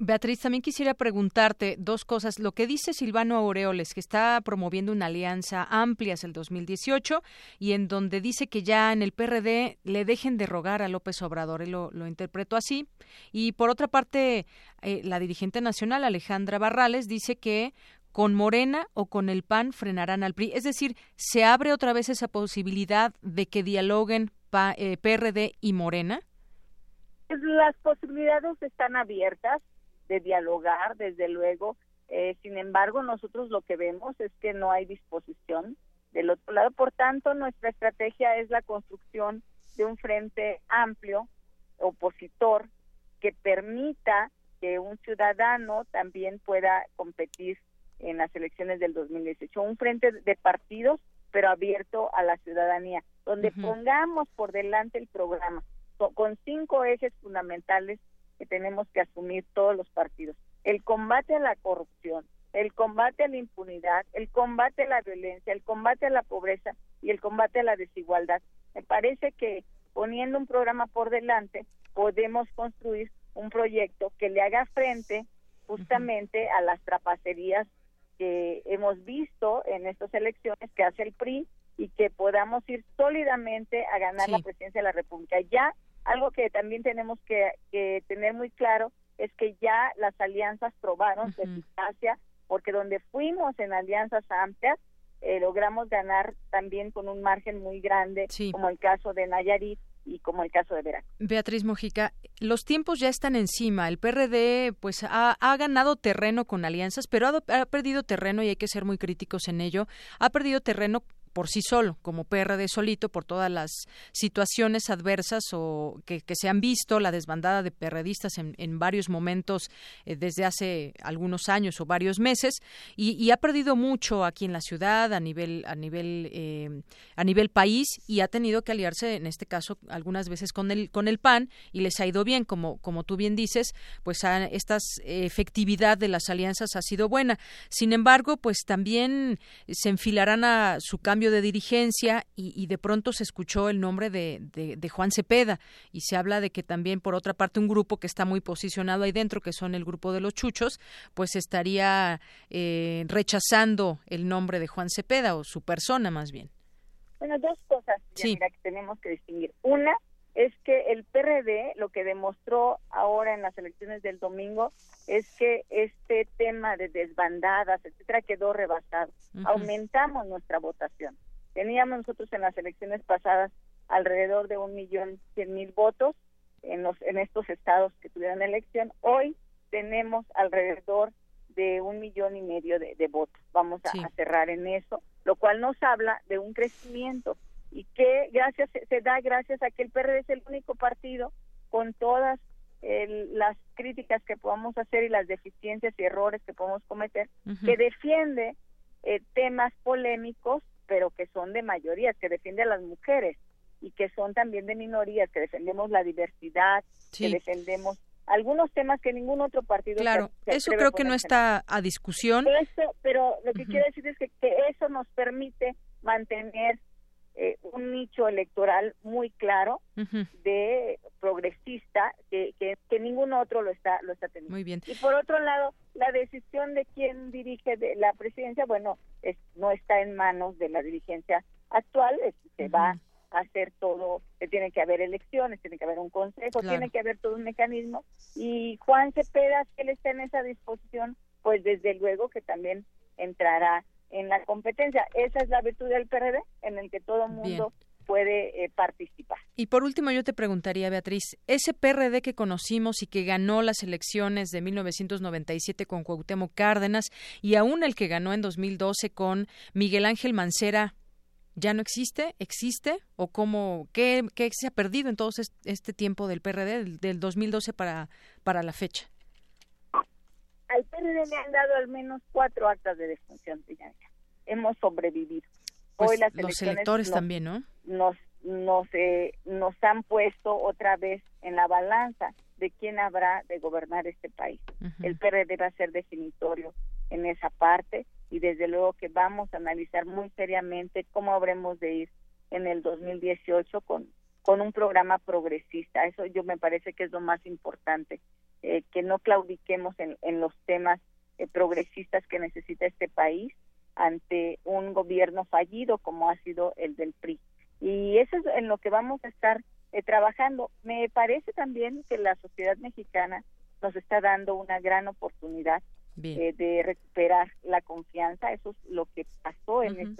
Beatriz, también quisiera preguntarte dos cosas. Lo que dice Silvano Aureoles, que está promoviendo una alianza amplia hacia el 2018 y en donde dice que ya en el PRD le dejen de rogar a López Obrador, él lo, lo interpretó así. Y por otra parte, eh, la dirigente nacional, Alejandra Barrales, dice que con Morena o con el PAN frenarán al PRI. Es decir, se abre otra vez esa posibilidad de que dialoguen PRD eh, y Morena? Las posibilidades están abiertas de dialogar, desde luego. Eh, sin embargo, nosotros lo que vemos es que no hay disposición del otro lado. Por tanto, nuestra estrategia es la construcción de un frente amplio, opositor, que permita que un ciudadano también pueda competir en las elecciones del 2018. Un frente de partidos, pero abierto a la ciudadanía donde pongamos por delante el programa con cinco ejes fundamentales que tenemos que asumir todos los partidos. El combate a la corrupción, el combate a la impunidad, el combate a la violencia, el combate a la pobreza y el combate a la desigualdad. Me parece que poniendo un programa por delante podemos construir un proyecto que le haga frente justamente a las trapacerías que hemos visto en estas elecciones que hace el PRI y que podamos ir sólidamente a ganar la presidencia de la República. Ya algo que también tenemos que, tener muy claro es que ya las alianzas probaron su eficacia, porque donde fuimos en alianzas amplias, eh, logramos ganar también con un margen muy grande, como el caso de Nayarit y como el caso de Veracruz. Beatriz Mojica, los tiempos ya están encima. El PRD pues ha, ha ganado terreno con alianzas, pero ha, ha, perdido terreno y hay que ser muy críticos en ello. Ha perdido terreno por sí solo, como PRD solito, por todas las situaciones adversas o que, se han visto, la desbandada de perredistas en, en varios momentos eh, desde hace algunos años o varios meses, y, ha perdido mucho aquí en la ciudad, a nivel, a nivel, eh, a nivel país, y ha tenido que aliarse, en este caso, algunas veces con el, con el PAN, y les ha ido bien, como, como tú bien dices, pues esta efectividad de las alianzas ha sido buena. Sin embargo, pues también se enfilarán a su cambio de dirigencia y, de pronto se escuchó el nombre de, de, Juan Cepeda y se habla de que también por otra parte un grupo que está muy posicionado ahí dentro, que son el grupo de los chuchos, pues estaría eh, rechazando el nombre de Juan Cepeda o su persona más bien. Bueno, dos cosas que tenemos que distinguir. Una, es que el PRD lo que demostró ahora en las elecciones del domingo es que este tema de desbandadas, etcétera, quedó rebasado. Aumentamos nuestra votación. Teníamos nosotros en las elecciones pasadas alrededor de un millón cien mil votos en, los, en estos estados que tuvieron elección. Hoy tenemos alrededor de un millón y medio de, votos. Vamos a, cerrar en eso, lo cual nos habla de un crecimiento y que gracias se, da gracias a que el PRD es el único partido con todas las críticas que podamos hacer y las deficiencias y errores que podemos cometer, que defiende eh, temas polémicos, pero que son de mayorías, que defiende a las mujeres y que son también de minorías, que defendemos la diversidad, que defendemos algunos temas que ningún otro partido. Claro, eso creo que no está a discusión. Eso, pero lo que quiero decir es que, que eso nos permite mantener eh, un nicho electoral muy claro de progresista que, que, ningún otro lo está lo está teniendo. Muy bien. Y por otro lado, la decisión de quién dirige de la presidencia, bueno, es, no está en manos de la dirigencia actual, se va a hacer todo, tiene que haber elecciones, tiene que haber un consejo, tiene que haber todo un mecanismo y Juan Cepeda, si él está en esa disposición, pues desde luego que también entrará en la competencia. Esa es la virtud del PRD, en el que todo el mundo puede eh, participar. Y por último, yo te preguntaría, Beatriz, ese PRD que conocimos y que ganó las elecciones de 1997 con Cuauhtémoc Cárdenas y aún el que ganó en 2012 con Miguel Ángel Mancera, ¿ya no existe? ¿Existe? ¿O cómo, qué, qué se ha perdido en todo este tiempo del PRD, del, 2012 para, para la fecha? PRD le han dado al menos cuatro actas de defunción, Hemos sobrevivido. Pues Hoy las los electores también, ¿no? Nos, nos, eh, nos han puesto otra vez en la balanza de quién habrá de gobernar este país. El PRD va a ser definitorio en esa parte y desde luego que vamos a analizar muy seriamente cómo habremos de ir en el 2018 con, con un programa progresista. Eso yo me parece que es lo más importante. Eh, que no claudiquemos en, en los temas eh, progresistas que necesita este país ante un gobierno fallido como ha sido el del PRI. Y eso es en lo que vamos a estar eh, trabajando. Me parece también que la sociedad mexicana nos está dando una gran oportunidad de recuperar la confianza. Eso es lo que pasó en,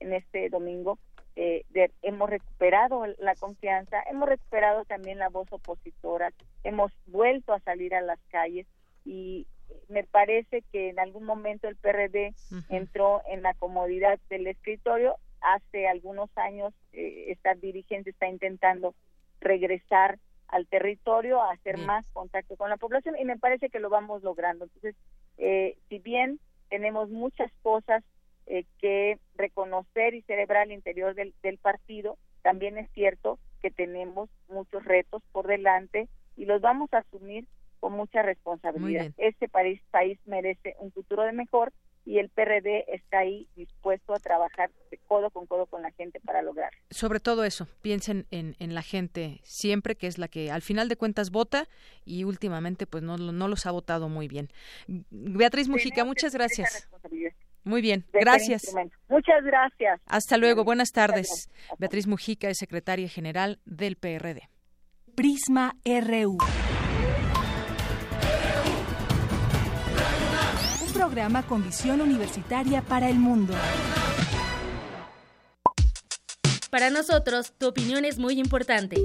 en este domingo eh, hemos recuperado la confianza, hemos recuperado también la voz opositora, hemos vuelto a salir a las calles y me parece que en algún momento el PRD entró en la comodidad del escritorio. Hace algunos años eh, esta dirigente está intentando regresar al territorio, a hacer más contacto con la población y me parece que lo vamos logrando. Entonces, eh, si bien tenemos muchas cosas eh, que reconocer y celebrar al interior del, partido. También es cierto que tenemos muchos retos por delante y los vamos a asumir con mucha responsabilidad. Este país, país merece un futuro de mejor y el PRD está ahí dispuesto a trabajar codo con codo con la gente para lograrlo. Sobre todo eso, piensen en, en, la gente siempre, que es la que al final de cuentas vota y últimamente pues no, no los ha votado muy bien. Beatriz Mujica, muchas gracias. Muy bien, gracias. Muchas gracias. Hasta luego, buenas tardes. Beatriz Mujica es secretaria general del PRD. Prisma RU. Un programa con visión universitaria para el mundo. Para nosotros, tu opinión es muy importante.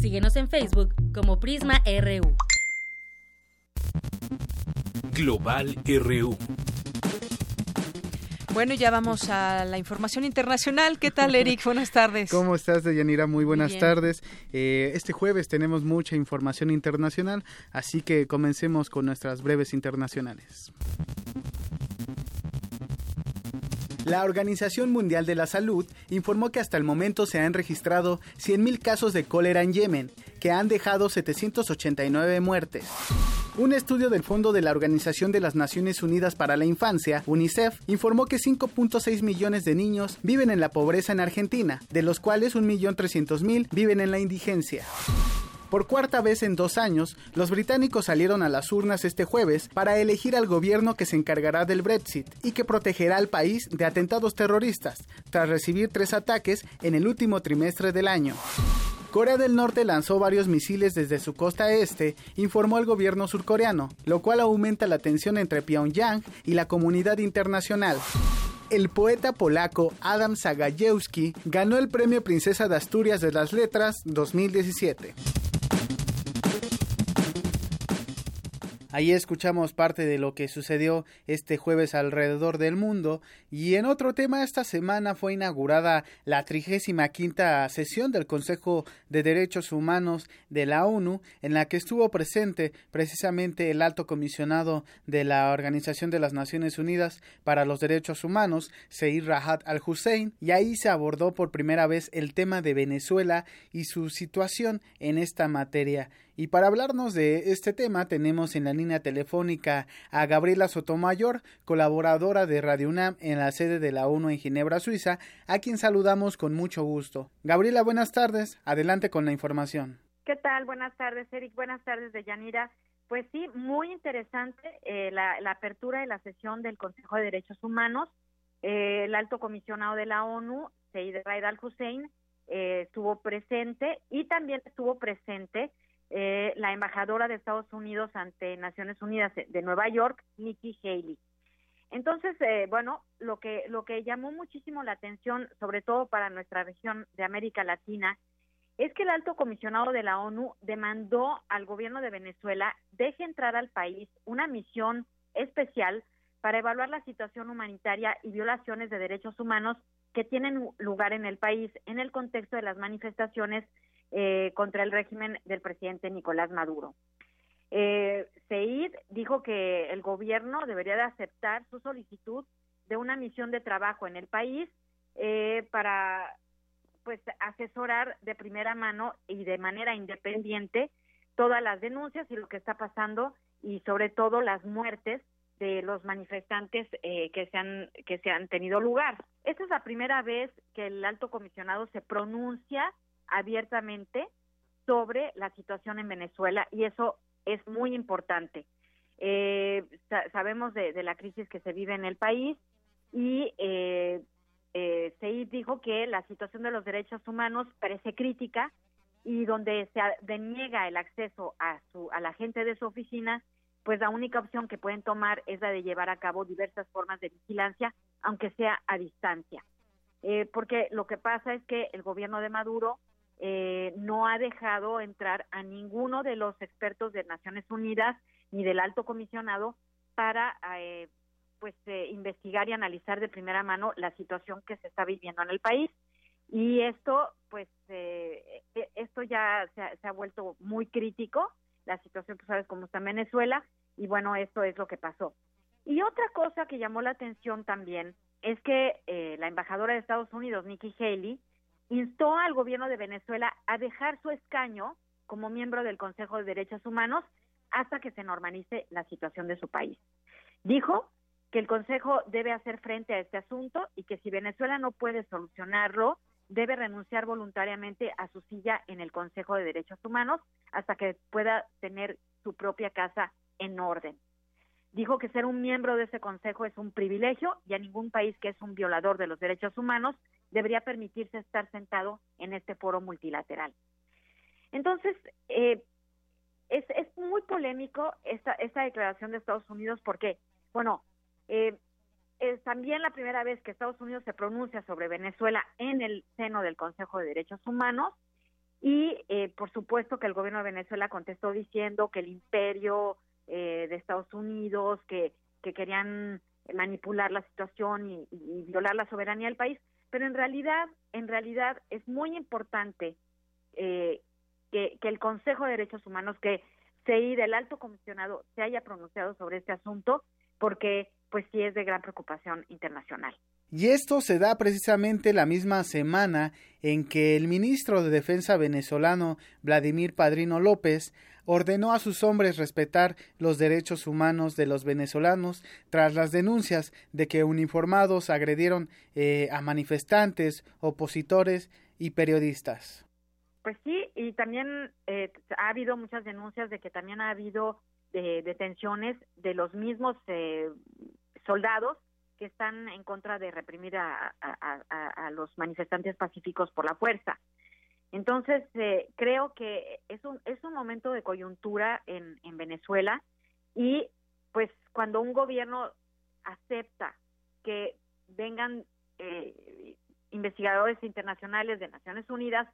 Síguenos en Facebook como Prisma RU. Global RU. Bueno, ya vamos a la información internacional. ¿Qué tal, Eric? Buenas tardes. ¿Cómo estás, Deyanira? Muy buenas tardes. Eh, este jueves tenemos mucha información internacional, así que comencemos con nuestras breves internacionales. La Organización Mundial de la Salud informó que hasta el momento se han registrado 100.000 casos de cólera en Yemen, que han dejado 789 muertes. Un estudio del Fondo de la Organización de las Naciones Unidas para la Infancia, UNICEF, informó que 5.6 millones de niños viven en la pobreza en Argentina, de los cuales 1.300.000 viven en la indigencia. Por cuarta vez en dos años, los británicos salieron a las urnas este jueves para elegir al gobierno que se encargará del Brexit y que protegerá al país de atentados terroristas, tras recibir tres ataques en el último trimestre del año. Corea del Norte lanzó varios misiles desde su costa este, informó el gobierno surcoreano, lo cual aumenta la tensión entre Pyongyang y la comunidad internacional. El poeta polaco Adam Zagajewski ganó el premio Princesa de Asturias de las Letras 2017. Ahí escuchamos parte de lo que sucedió este jueves alrededor del mundo y en otro tema esta semana fue inaugurada la 35 quinta sesión del Consejo de Derechos Humanos de la ONU en la que estuvo presente precisamente el alto comisionado de la Organización de las Naciones Unidas para los Derechos Humanos, Seir Rahat al-Hussein, y ahí se abordó por primera vez el tema de Venezuela y su situación en esta materia. Y para hablarnos de este tema tenemos en la línea telefónica a Gabriela Sotomayor, colaboradora de Radio UNAM en la sede de la ONU en Ginebra, Suiza, a quien saludamos con mucho gusto. Gabriela, buenas tardes. Adelante con la información. ¿Qué tal? Buenas tardes, Eric. Buenas tardes, Deyanira. Pues sí, muy interesante eh, la, apertura de la sesión del Consejo de Derechos Humanos. Eh, el alto comisionado de la ONU, Seid Raid al-Hussein, eh, estuvo presente y también estuvo presente eh, la embajadora de Estados Unidos ante Naciones Unidas de Nueva York, Nikki Haley. Entonces, eh, bueno, lo que lo que llamó muchísimo la atención, sobre todo para nuestra región de América Latina, es que el alto comisionado de la ONU demandó al gobierno de Venezuela deje entrar al país una misión especial para evaluar la situación humanitaria y violaciones de derechos humanos que tienen lugar en el país en el contexto de las manifestaciones eh, contra el régimen del presidente Nicolás Maduro. Eh, Seid dijo que el gobierno debería de aceptar su solicitud de una misión de trabajo en el país eh, para pues asesorar de primera mano y de manera independiente todas las denuncias y lo que está pasando y sobre todo las muertes de los manifestantes eh, que se han que se han tenido lugar. Esta es la primera vez que el alto comisionado se pronuncia abiertamente sobre la situación en Venezuela y eso es muy importante. Eh, sabemos de, la crisis que se vive en el país y eh, eh, dijo que la situación de los derechos humanos parece crítica y donde se deniega el acceso a, su, a la gente de su oficina, pues la única opción que pueden tomar es la de llevar a cabo diversas formas de vigilancia, aunque sea a distancia. Eh, porque lo que pasa es que el gobierno de Maduro eh, no ha dejado entrar a ninguno de los expertos de Naciones Unidas ni del alto comisionado para eh, pues eh, investigar y analizar de primera mano la situación que se está viviendo en el país. Y esto pues e, esto ya se ha, vuelto muy crítico la situación tú sabes cómo está en Venezuela y bueno esto es lo que pasó. Y otra cosa que llamó la atención también es que la embajadora de Estados Unidos Nikki Haley instó al gobierno de Venezuela a dejar su escaño como miembro del Consejo de Derechos Humanos hasta que se normalice la situación de su país. Dijo que el Consejo debe hacer frente a este asunto y que si Venezuela no puede solucionarlo, debe renunciar voluntariamente a su silla en el Consejo de Derechos Humanos hasta que pueda tener su propia casa en orden. Dijo que ser un miembro de ese Consejo es un privilegio y a ningún país que es un violador de los derechos humanos debería permitirse estar sentado en este foro multilateral. Entonces, eh, es, es, muy polémico esta, esta declaración de Estados Unidos porque, bueno, eh, es también la primera vez que Estados Unidos se pronuncia sobre Venezuela en el seno del Consejo de Derechos Humanos y, eh, por supuesto, que el gobierno de Venezuela contestó diciendo que el imperio de Estados Unidos, que, que querían manipular la situación y, violar la soberanía del país, pero en realidad, en realidad es muy importante eh, que, el Consejo de Derechos Humanos, que CEI del alto comisionado se haya pronunciado sobre este asunto, porque pues sí es de gran preocupación internacional. Y esto se da precisamente la misma semana en que el ministro de Defensa venezolano Vladimir Padrino López ordenó a sus hombres respetar los derechos humanos de los venezolanos tras las denuncias de que uniformados agredieron eh, a manifestantes, opositores y periodistas. Pues sí, y también eh, ha habido muchas denuncias de que también ha habido eh, detenciones de los mismos soldados que están en contra de reprimir a, los manifestantes pacíficos por la fuerza. Entonces, eh, creo que es un, es un momento de coyuntura en, en Venezuela y pues cuando un gobierno acepta que vengan eh, investigadores internacionales de Naciones Unidas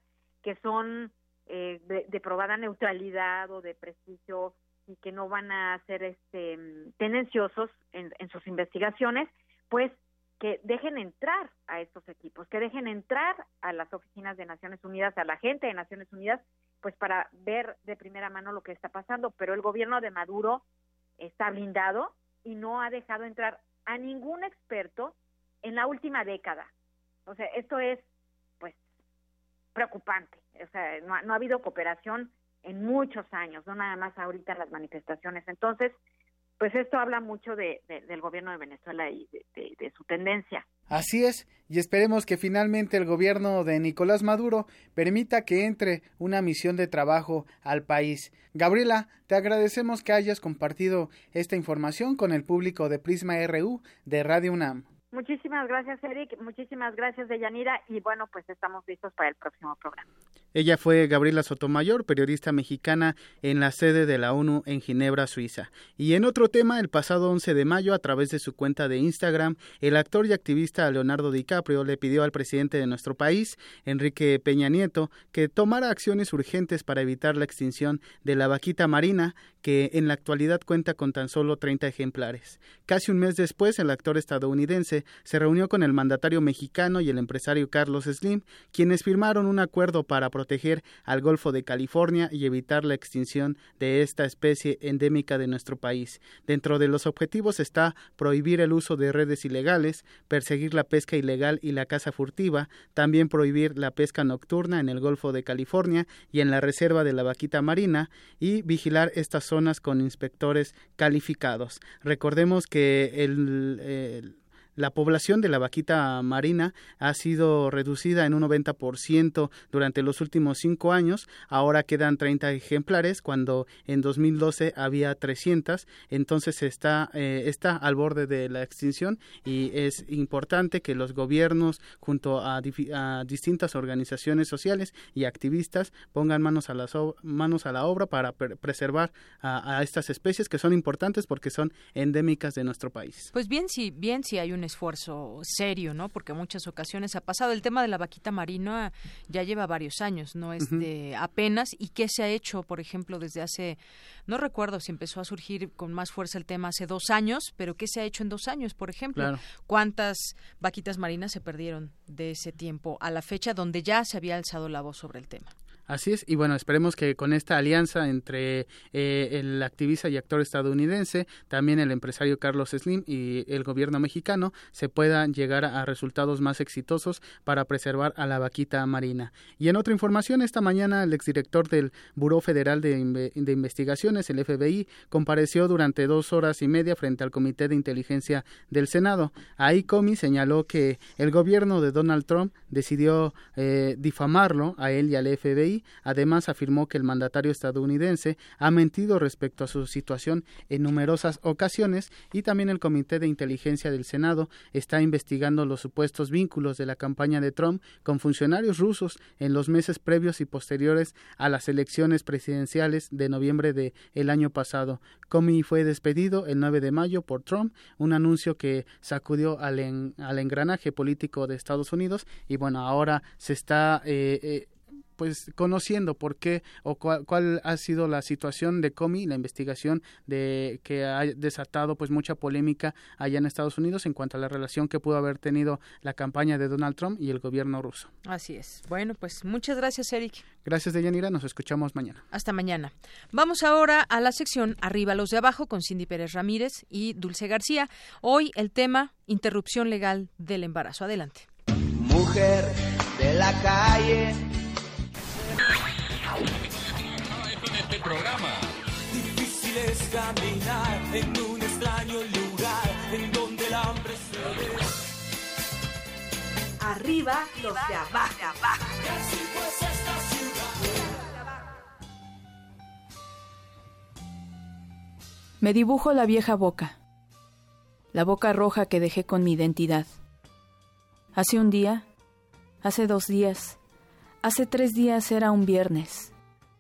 que son eh, de, probada neutralidad o de prestigio y que no van a ser este tendenciosos en, en sus investigaciones, pues que dejen entrar a estos equipos, que dejen entrar a las oficinas de Naciones Unidas, a la gente de Naciones Unidas, pues para ver de primera mano lo que está pasando. Pero el gobierno de Maduro está blindado y no ha dejado entrar a ningún experto en la última década. O sea, esto es, pues, preocupante. O sea, no, ha habido cooperación en muchos años, no nada más ahorita en las manifestaciones. Entonces, pues esto habla mucho de, del gobierno de Venezuela y de, su tendencia. Así es, y esperemos que finalmente el gobierno de Nicolás Maduro permita que entre una misión de trabajo al país. Gabriela, te agradecemos que hayas compartido esta información con el público de Prisma RU de Radio UNAM. Muchísimas gracias, Eric. Muchísimas gracias, Deyanira. Y bueno, pues estamos listos para el próximo programa. Ella fue Gabriela Sotomayor, periodista mexicana en la sede de la ONU en Ginebra, Suiza. Y en otro tema, el pasado 11 de mayo, a través de su cuenta de Instagram, el actor y activista Leonardo DiCaprio le pidió al presidente de nuestro país, Enrique Peña Nieto, que tomara acciones urgentes para evitar la extinción de la vaquita marina, que en la actualidad cuenta con tan solo 30 ejemplares. Casi un mes después, el actor estadounidense se reunió con el mandatario mexicano y el empresario Carlos Slim, quienes firmaron un acuerdo para proteger al Golfo de California y evitar la extinción de esta especie endémica de nuestro país. Dentro de los objetivos está prohibir el uso de redes ilegales, perseguir la pesca ilegal y la caza furtiva, también prohibir la pesca nocturna en el Golfo de California y en la reserva de la vaquita marina y vigilar estas zonas con inspectores calificados. Recordemos que el la población de la vaquita marina ha sido reducida en un 90% durante los últimos cinco años. Ahora quedan 30 ejemplares cuando en 2012 había 300. Entonces está, eh, está al borde de la extinción y es importante que los gobiernos junto a, distintas organizaciones sociales y activistas pongan manos a, las manos a la obra para preservar a, estas especies que son importantes porque son endémicas de nuestro país. Pues bien, si bien si hay un esfuerzo serio, ¿no? Porque muchas ocasiones ha pasado. El tema de la vaquita marina ya lleva varios años, no es de apenas. ¿Y qué se ha hecho, por ejemplo, desde hace, no recuerdo si empezó a surgir con más fuerza el tema hace dos años, pero qué se ha hecho en dos años, por ejemplo? ¿Cuántas vaquitas marinas se perdieron de ese tiempo a la fecha donde ya se había alzado la voz sobre el tema? Así es, y bueno, esperemos que con esta alianza entre eh, el activista y actor estadounidense, también el empresario Carlos Slim y el gobierno mexicano se puedan llegar a, resultados más exitosos para preservar a la vaquita marina. Y en otra información, esta mañana el exdirector del Buró Federal de, de Investigaciones, el FBI, compareció durante dos horas y media frente al Comité de Inteligencia del Senado. Ahí Comey señaló que el gobierno de Donald Trump decidió eh, difamarlo a él y al FBI Además, afirmó que el mandatario estadounidense ha mentido respecto a su situación en numerosas ocasiones y también el Comité de Inteligencia del Senado está investigando los supuestos vínculos de la campaña de Trump con funcionarios rusos en los meses previos y posteriores a las elecciones presidenciales de noviembre del el año pasado. Comey fue despedido el 9 de mayo por Trump, un anuncio que sacudió al, al engranaje político de Estados Unidos y bueno, ahora se está eh, eh, pues conociendo por qué o cuál, ha sido la situación de Comey, la investigación de que ha desatado pues mucha polémica allá en Estados Unidos en cuanto a la relación que pudo haber tenido la campaña de Donald Trump y el gobierno ruso. Así es. Bueno, pues muchas gracias, Eric. Gracias, Deyanira. Nos escuchamos mañana. Hasta mañana. Vamos ahora a la sección Arriba los de abajo con Cindy Pérez Ramírez y Dulce García. Hoy el tema interrupción legal del embarazo. Adelante. Mujer de la calle programa. Difícil es caminar en un extraño lugar en donde el hambre se ve. Arriba los de abajo. Pues esta Me dibujo la vieja boca, la boca roja que dejé con mi identidad. Hace un día, hace dos días, Hace tres días era un viernes.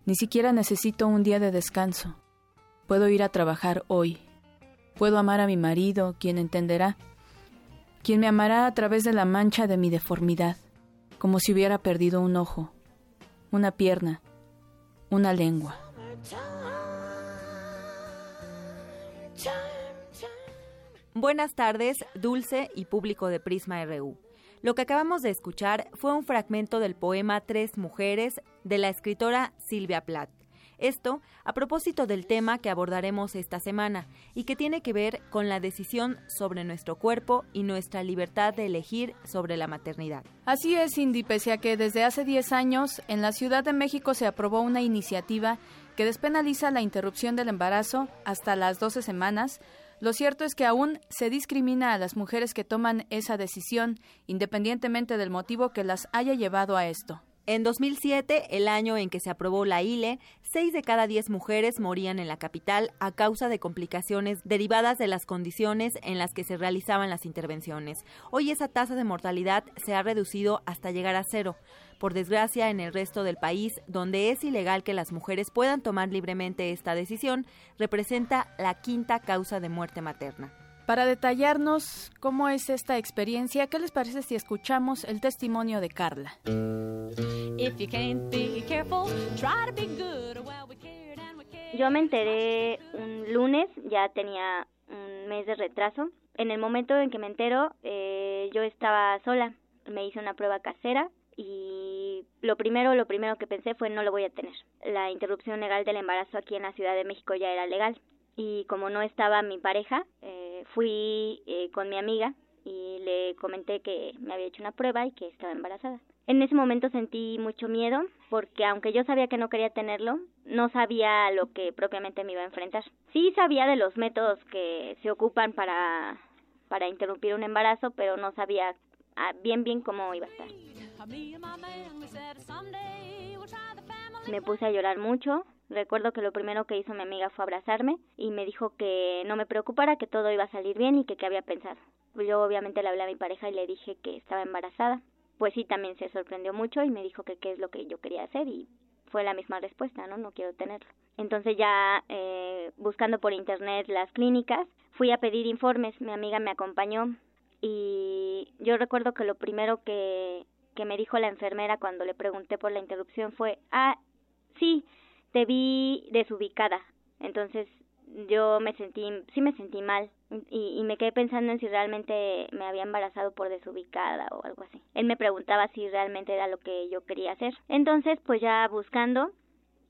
Ni siquiera necesito un día de descanso. Puedo ir a trabajar hoy. Puedo amar a mi marido, quien entenderá. Quien me amará a través de la mancha de mi deformidad, como si hubiera perdido un ojo, una pierna, una lengua. Buenas tardes, Dulce y público de Prisma RU. Lo que acabamos de escuchar fue un fragmento del poema Tres Mujeres de la escritora Silvia Plath. Esto a propósito del tema que abordaremos esta semana y que tiene que ver con la decisión sobre nuestro cuerpo y nuestra libertad de elegir sobre la maternidad. Así es, Indy, pese que desde hace 10 años en la Ciudad de México se aprobó una iniciativa que despenaliza la interrupción del embarazo hasta las 12 semanas, lo cierto es que aún se discrimina a las mujeres que toman esa decisión, independientemente del motivo que las haya llevado a esto. En 2007, el año en que se aprobó la ILE, seis de cada diez mujeres morían en la capital a causa de complicaciones derivadas de las condiciones en las que se realizaban las intervenciones. Hoy esa tasa de mortalidad se ha reducido hasta llegar a cero. Por desgracia, en el resto del país, donde es ilegal que las mujeres puedan tomar libremente esta decisión, representa la quinta causa de muerte materna. Para detallarnos cómo es esta experiencia, ¿qué les parece si escuchamos el testimonio de Carla? Yo me enteré un lunes, ya tenía un mes de retraso. En el momento en que me entero, eh, yo estaba sola. Me hice una prueba casera y lo primero, lo primero que pensé fue no lo voy a tener. La interrupción legal del embarazo aquí en la Ciudad de México ya era legal y como no estaba mi pareja, eh, fui eh, con mi amiga y le comenté que me había hecho una prueba y que estaba embarazada. En ese momento sentí mucho miedo porque aunque yo sabía que no quería tenerlo, no sabía lo que propiamente me iba a enfrentar. Sí sabía de los métodos que se ocupan para, para interrumpir un embarazo, pero no sabía ah, bien bien cómo iba a estar. Me puse a llorar mucho, Recuerdo que lo primero que hizo mi amiga fue abrazarme y me dijo que no me preocupara, que todo iba a salir bien y que qué había pensado. Yo obviamente le hablé a mi pareja y le dije que estaba embarazada. Pues sí, también se sorprendió mucho y me dijo que qué es lo que yo quería hacer y fue la misma respuesta, ¿no? No quiero tenerlo. Entonces ya eh, buscando por internet las clínicas, fui a pedir informes, mi amiga me acompañó y yo recuerdo que lo primero que, que me dijo la enfermera cuando le pregunté por la interrupción fue, ah, sí, te vi desubicada. Entonces yo me sentí, sí me sentí mal y, y, me quedé pensando en si realmente me había embarazado por desubicada o algo así. Él me preguntaba si realmente era lo que yo quería hacer. Entonces, pues ya buscando,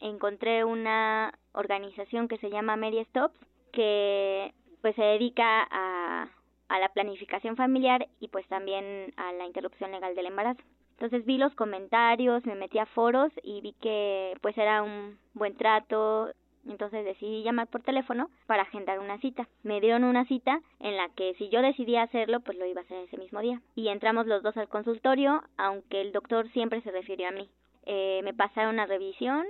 encontré una organización que se llama Mary Stops, que pues se dedica a, a la planificación familiar y pues también a la interrupción legal del embarazo. Entonces vi los comentarios, me metí a foros y vi que pues era un buen trato, entonces decidí llamar por teléfono para agendar una cita. Me dieron una cita en la que si yo decidía hacerlo, pues lo iba a hacer ese mismo día. Y entramos los dos al consultorio, aunque el doctor siempre se refirió a mí. Eh, me pasaron una revisión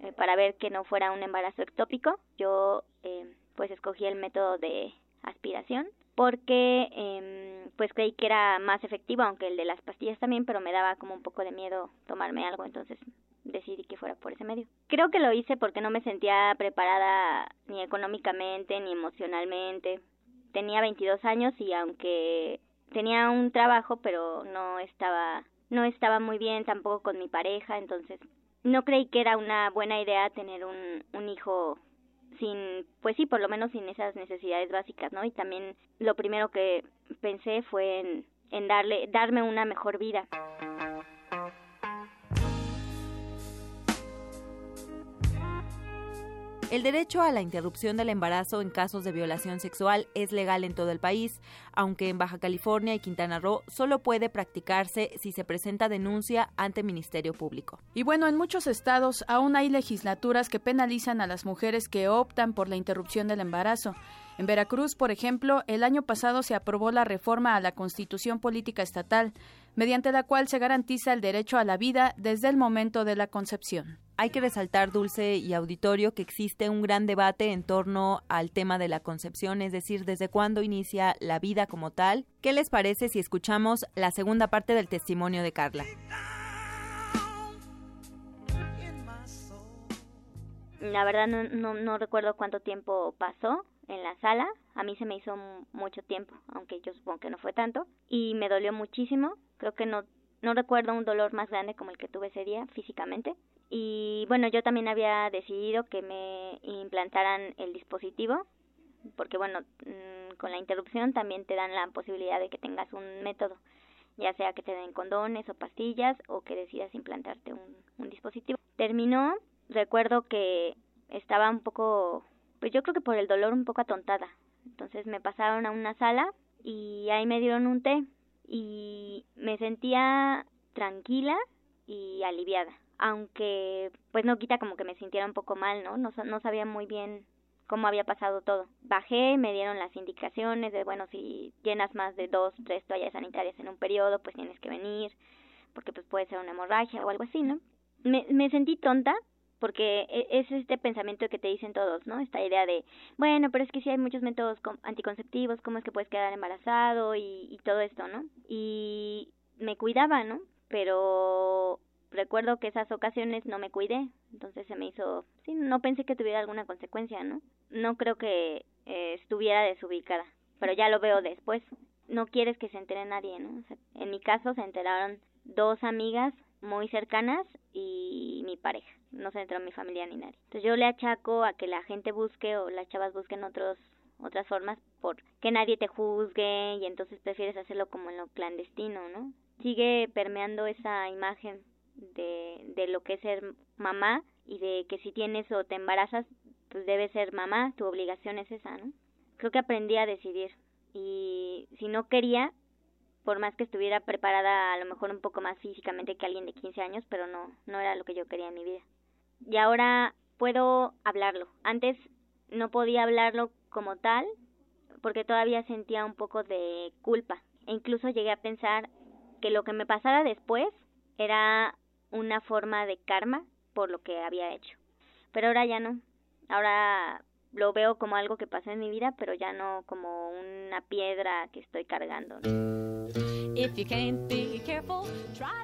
eh, para ver que no fuera un embarazo ectópico. Yo eh, pues escogí el método de aspiración porque eh, pues creí que era más efectivo, aunque el de las pastillas también, pero me daba como un poco de miedo tomarme algo, entonces decidí que fuera por ese medio. Creo que lo hice porque no me sentía preparada ni económicamente ni emocionalmente. Tenía 22 años y aunque tenía un trabajo, pero no estaba no estaba muy bien tampoco con mi pareja, entonces no creí que era una buena idea tener un, un hijo sin, pues sí, por lo menos sin esas necesidades básicas, ¿no? Y también lo primero que pensé fue en, en darle, darme una mejor vida. El derecho a la interrupción del embarazo en casos de violación sexual es legal en todo el país, aunque en Baja California y Quintana Roo solo puede practicarse si se presenta denuncia ante Ministerio Público. Y bueno, en muchos estados aún hay legislaturas que penalizan a las mujeres que optan por la interrupción del embarazo. En Veracruz, por ejemplo, el año pasado se aprobó la reforma a la Constitución Política Estatal, mediante la cual se garantiza el derecho a la vida desde el momento de la concepción. Hay que resaltar, Dulce y Auditorio, que existe un gran debate en torno al tema de la concepción, es decir, desde cuándo inicia la vida como tal. ¿Qué les parece si escuchamos la segunda parte del testimonio de Carla? La verdad no, no, no recuerdo cuánto tiempo pasó en la sala. A mí se me hizo mucho tiempo, aunque yo supongo que no fue tanto. Y me dolió muchísimo. Creo que no, no recuerdo un dolor más grande como el que tuve ese día físicamente. Y bueno, yo también había decidido que me implantaran el dispositivo, porque bueno, mm, con la interrupción también te dan la posibilidad de que tengas un método, ya sea que te den condones o pastillas o que decidas implantarte un, un dispositivo. Terminó, recuerdo que estaba un poco, pues yo creo que por el dolor un poco atontada. Entonces me pasaron a una sala y ahí me dieron un té y me sentía tranquila y aliviada aunque pues no quita como que me sintiera un poco mal, ¿no? No, no sabía muy bien cómo había pasado todo. Bajé, me dieron las indicaciones de, bueno, si llenas más de dos, tres toallas sanitarias en un periodo, pues tienes que venir, porque pues puede ser una hemorragia o algo así, ¿no? Me, me sentí tonta, porque e, es este pensamiento que te dicen todos, ¿no? Esta idea de, bueno, pero es que si hay muchos métodos anticonceptivos, ¿cómo es que puedes quedar embarazado y, y todo esto, ¿no? Y me cuidaba, ¿no? Pero recuerdo que esas ocasiones no me cuidé, entonces se me hizo, sí, no pensé que tuviera alguna consecuencia, ¿no? No creo que eh, estuviera desubicada, pero ya lo veo después. No quieres que se entere nadie, ¿no? en mi caso se enteraron dos amigas muy cercanas y mi pareja, no se enteró mi familia ni nadie. Entonces yo le achaco a que la gente busque o las chavas busquen otros otras formas por que nadie te juzgue y entonces prefieres hacerlo como en lo clandestino, ¿no? Sigue permeando esa imagen de, de lo que es ser mamá y de que si tienes o te embarazas, pues debes ser mamá, tu obligación es esa, ¿no? Creo que aprendí a decidir y si no quería, por más que estuviera preparada a lo mejor un poco más físicamente que alguien de 15 años, pero no, no era lo que yo quería en mi vida. Y ahora puedo hablarlo. Antes no podía hablarlo como tal porque todavía sentía un poco de culpa. E incluso llegué a pensar que lo que me pasara después era una forma de karma por lo que había hecho. Pero ahora ya no. Ahora lo veo como algo que pasó en mi vida, pero ya no como una piedra que estoy cargando.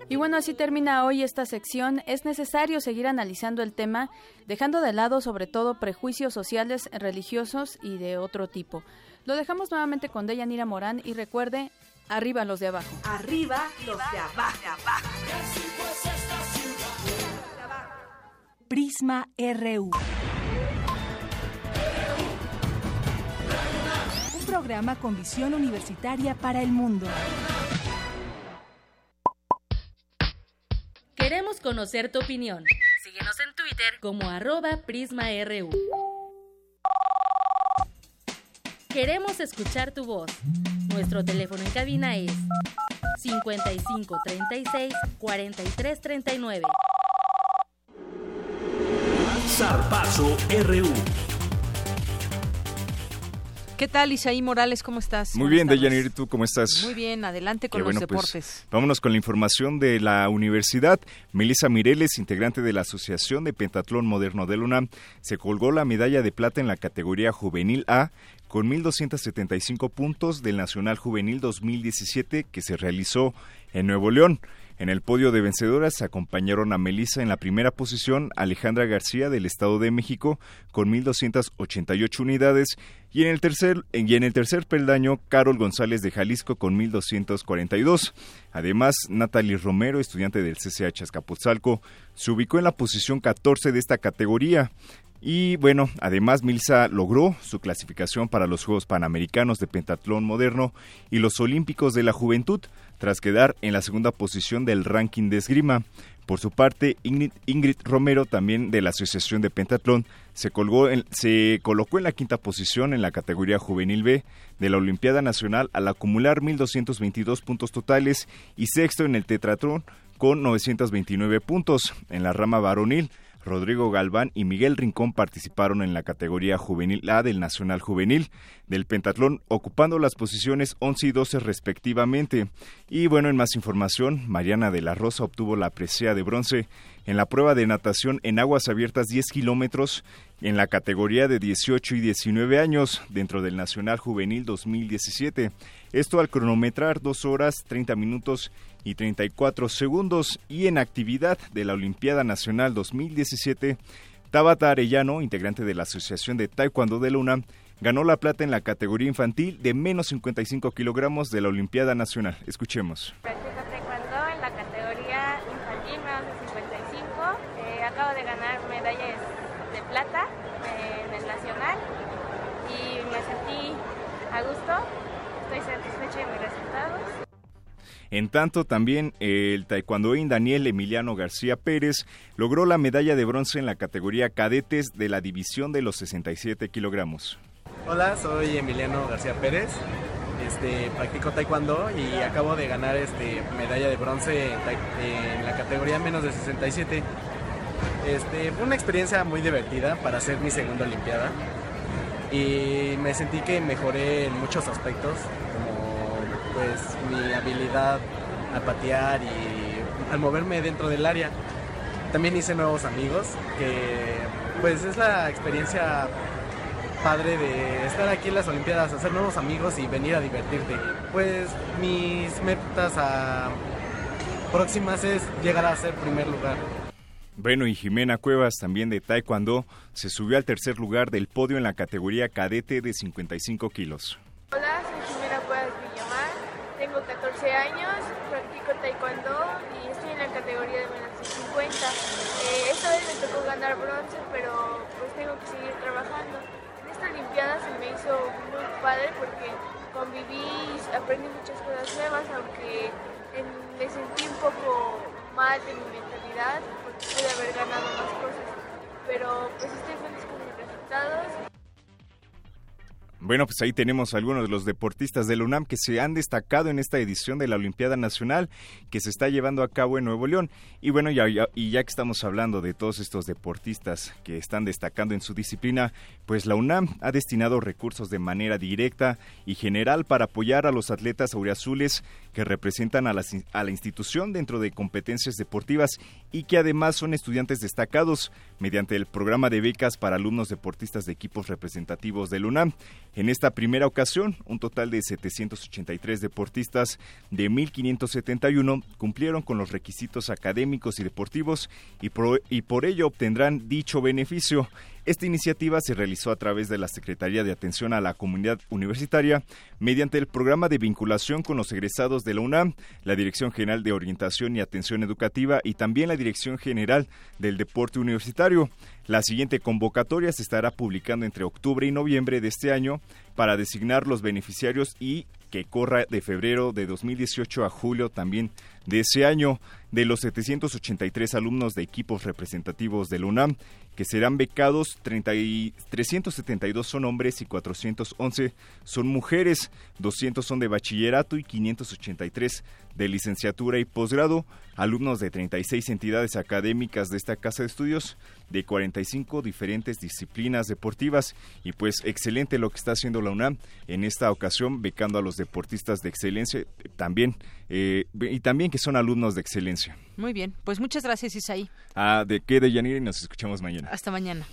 Y bueno, así termina hoy esta sección. Es necesario seguir analizando el tema, dejando de lado sobre todo prejuicios sociales, religiosos y de otro tipo. Lo dejamos nuevamente con Deyanira Morán y recuerde, arriba los de abajo. Arriba los de abajo. Prisma RU. Programa con visión universitaria para el mundo. Queremos conocer tu opinión. Síguenos en Twitter como arroba PrismaRU. Queremos escuchar tu voz. Nuestro teléfono en cabina es 55 36 43 39. Zarpazo RU. ¿Qué tal, Isaí Morales? ¿Cómo estás? Muy bien, Deyanir, ¿tú cómo estás? Muy bien, adelante con los pues, deportes. vámonos con la información de la universidad. Melissa Mireles, integrante de la Asociación de Pentatlón Moderno de UNAM, se colgó la medalla de plata en la categoría Juvenil A con 1.275 puntos del Nacional Juvenil 2017 que se realizó en Nuevo León. En el podio de vencedoras acompañaron a Melissa en la primera posición, Alejandra García del Estado de México con 1.288 unidades y en el tercer y en el tercer peldaño Carol González de Jalisco con 1.242. Además, Natalie Romero, estudiante del CCH Azcapotzalco, se ubicó en la posición 14 de esta categoría. Y bueno, además Milsa logró su clasificación para los Juegos Panamericanos de Pentatlón Moderno y los Olímpicos de la Juventud, tras quedar en la segunda posición del ranking de esgrima. Por su parte, Ingrid, Romero, también de la Asociación de Pentatlón, se, colgó se colocó en la quinta posición en la categoría juvenil B de la Olimpiada Nacional al acumular 1.222 puntos totales y sexto en el tetratlón con 929 puntos. En la rama varonil, Rodrigo Galván y Miguel Rincón participaron en la categoría juvenil A del Nacional Juvenil del Pentatlón, ocupando las posiciones 11 y 12 respectivamente. Y bueno, en más información, Mariana de la Rosa obtuvo la presea de bronce en la prueba de natación en aguas abiertas 10 kilómetros en la categoría de 18 y 19 años dentro del Nacional Juvenil 2017. Esto al cronometrar 2 horas 30 minutos y 34 segundos y en actividad de la Olimpiada Nacional 2017 Tabata Arellano, integrante de la Asociación de Taekwondo de Luna, ganó la plata en la categoría infantil de menos 55 kilogramos de la Olimpiada Nacional. Escuchemos taekwondo en la categoría infantil menos de 55. Eh, acabo de ganar medallas de plata eh, en el nacional y me sentí a gusto. Estoy satisfecha de mis resultados. En tanto, también el taekwondoín Daniel Emiliano García Pérez logró la medalla de bronce en la categoría cadetes de la división de los 67 kilogramos. Hola, soy Emiliano García Pérez. Este, practico taekwondo y acabo de ganar este, medalla de bronce en, la categoría menos de 67. Este, fue una experiencia muy divertida para hacer mi segunda olimpiada y me sentí que mejoré en muchos aspectos, pues mi habilidad a patear y al moverme dentro del área. También hice nuevos amigos, que pues es la experiencia padre de estar aquí en las Olimpiadas, hacer nuevos amigos y venir a divertirte. Pues mis metas a próximas es llegar a ser primer lugar. Bueno, y Jimena Cuevas, también de Taekwondo, se subió al tercer lugar del podio en la categoría cadete de 55 kilos. Hola, soy 15 años, practico taekwondo y estoy en la categoría de menos de 50. Eh, esta vez me tocó ganar bronce, pero pues tengo que seguir trabajando. En esta Olimpiada se me hizo muy padre porque conviví y aprendí muchas cosas nuevas, aunque me sentí un poco mal de mi mentalidad porque pude haber ganado más cosas. Pero pues estoy feliz con mis resultados. Bueno, pues ahí tenemos algunos de los deportistas del UNAM que se han destacado en esta edición de la Olimpiada Nacional que se está llevando a cabo en Nuevo León. Y bueno, ya, y ya que estamos hablando de todos estos deportistas que están destacando en su disciplina, pues la UNAM ha destinado recursos de manera directa y general para apoyar a los atletas auriazules que representan a, in- a la institución dentro de competencias deportivas y que además son estudiantes destacados mediante el programa de becas para alumnos deportistas de equipos representativos del UNAM. En esta primera ocasión, un total de 783 deportistas de 1.571 cumplieron con los requisitos académicos y deportivos y, por ello obtendrán dicho beneficio. Esta iniciativa se realizó a través de la Secretaría de Atención a la Comunidad Universitaria mediante el programa de vinculación con los egresados de la UNAM, la Dirección General de Orientación y Atención Educativa y también la Dirección General del Deporte Universitario. La siguiente convocatoria se estará publicando entre octubre y noviembre de este año para designar los beneficiarios y que corra de febrero de 2018 a julio también de ese año de los 783 alumnos de equipos representativos del UNAM que serán becados 30 y 372 son hombres y 411 son mujeres, 200 son de bachillerato y 583 de licenciatura y posgrado, alumnos de 36 entidades académicas de esta casa de estudios, de 45 diferentes disciplinas deportivas. Y pues excelente lo que está haciendo la UNAM en esta ocasión becando a los deportistas de excelencia eh, también eh, y también que son alumnos de excelencia. Muy bien, pues muchas gracias Isaí. Ah, de qué de Yanira y nos escuchamos mañana. Hasta mañana.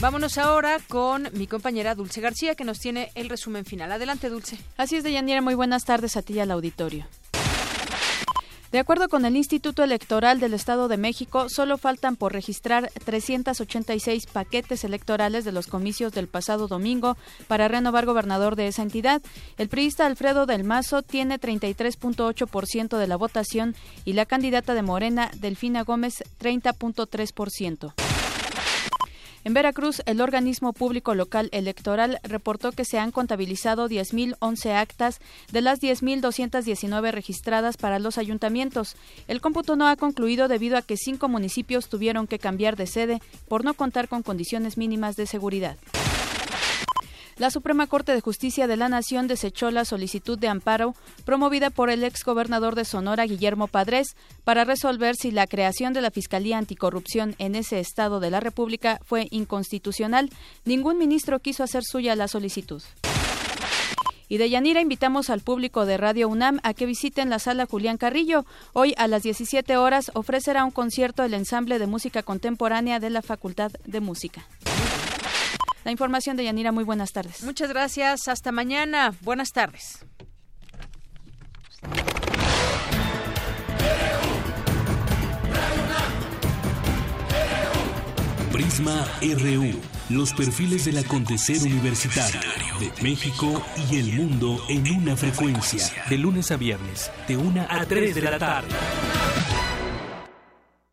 Vámonos ahora con mi compañera Dulce García que nos tiene el resumen final. Adelante, Dulce. Así es, Deyanira, muy buenas tardes a ti y al auditorio. De acuerdo con el Instituto Electoral del Estado de México, solo faltan por registrar 386 paquetes electorales de los comicios del pasado domingo para renovar gobernador de esa entidad. El priista Alfredo del Mazo tiene 33.8% de la votación y la candidata de Morena, Delfina Gómez, 30.3%. En Veracruz, el organismo público local electoral reportó que se han contabilizado 10.011 actas de las 10.219 registradas para los ayuntamientos. El cómputo no ha concluido debido a que cinco municipios tuvieron que cambiar de sede por no contar con condiciones mínimas de seguridad. La Suprema Corte de Justicia de la Nación desechó la solicitud de amparo promovida por el exgobernador de Sonora, Guillermo Padres, para resolver si la creación de la Fiscalía Anticorrupción en ese estado de la República fue inconstitucional. Ningún ministro quiso hacer suya la solicitud. Y de Yanira invitamos al público de Radio UNAM a que visiten la sala Julián Carrillo. Hoy a las 17 horas ofrecerá un concierto el ensamble de música contemporánea de la Facultad de Música la información de Yanira. Muy buenas tardes. Muchas gracias. Hasta mañana. Buenas tardes. Prisma RU. Los perfiles del acontecer universitario de México y el mundo en una frecuencia. De lunes a viernes, de 1 a 3 de la tarde.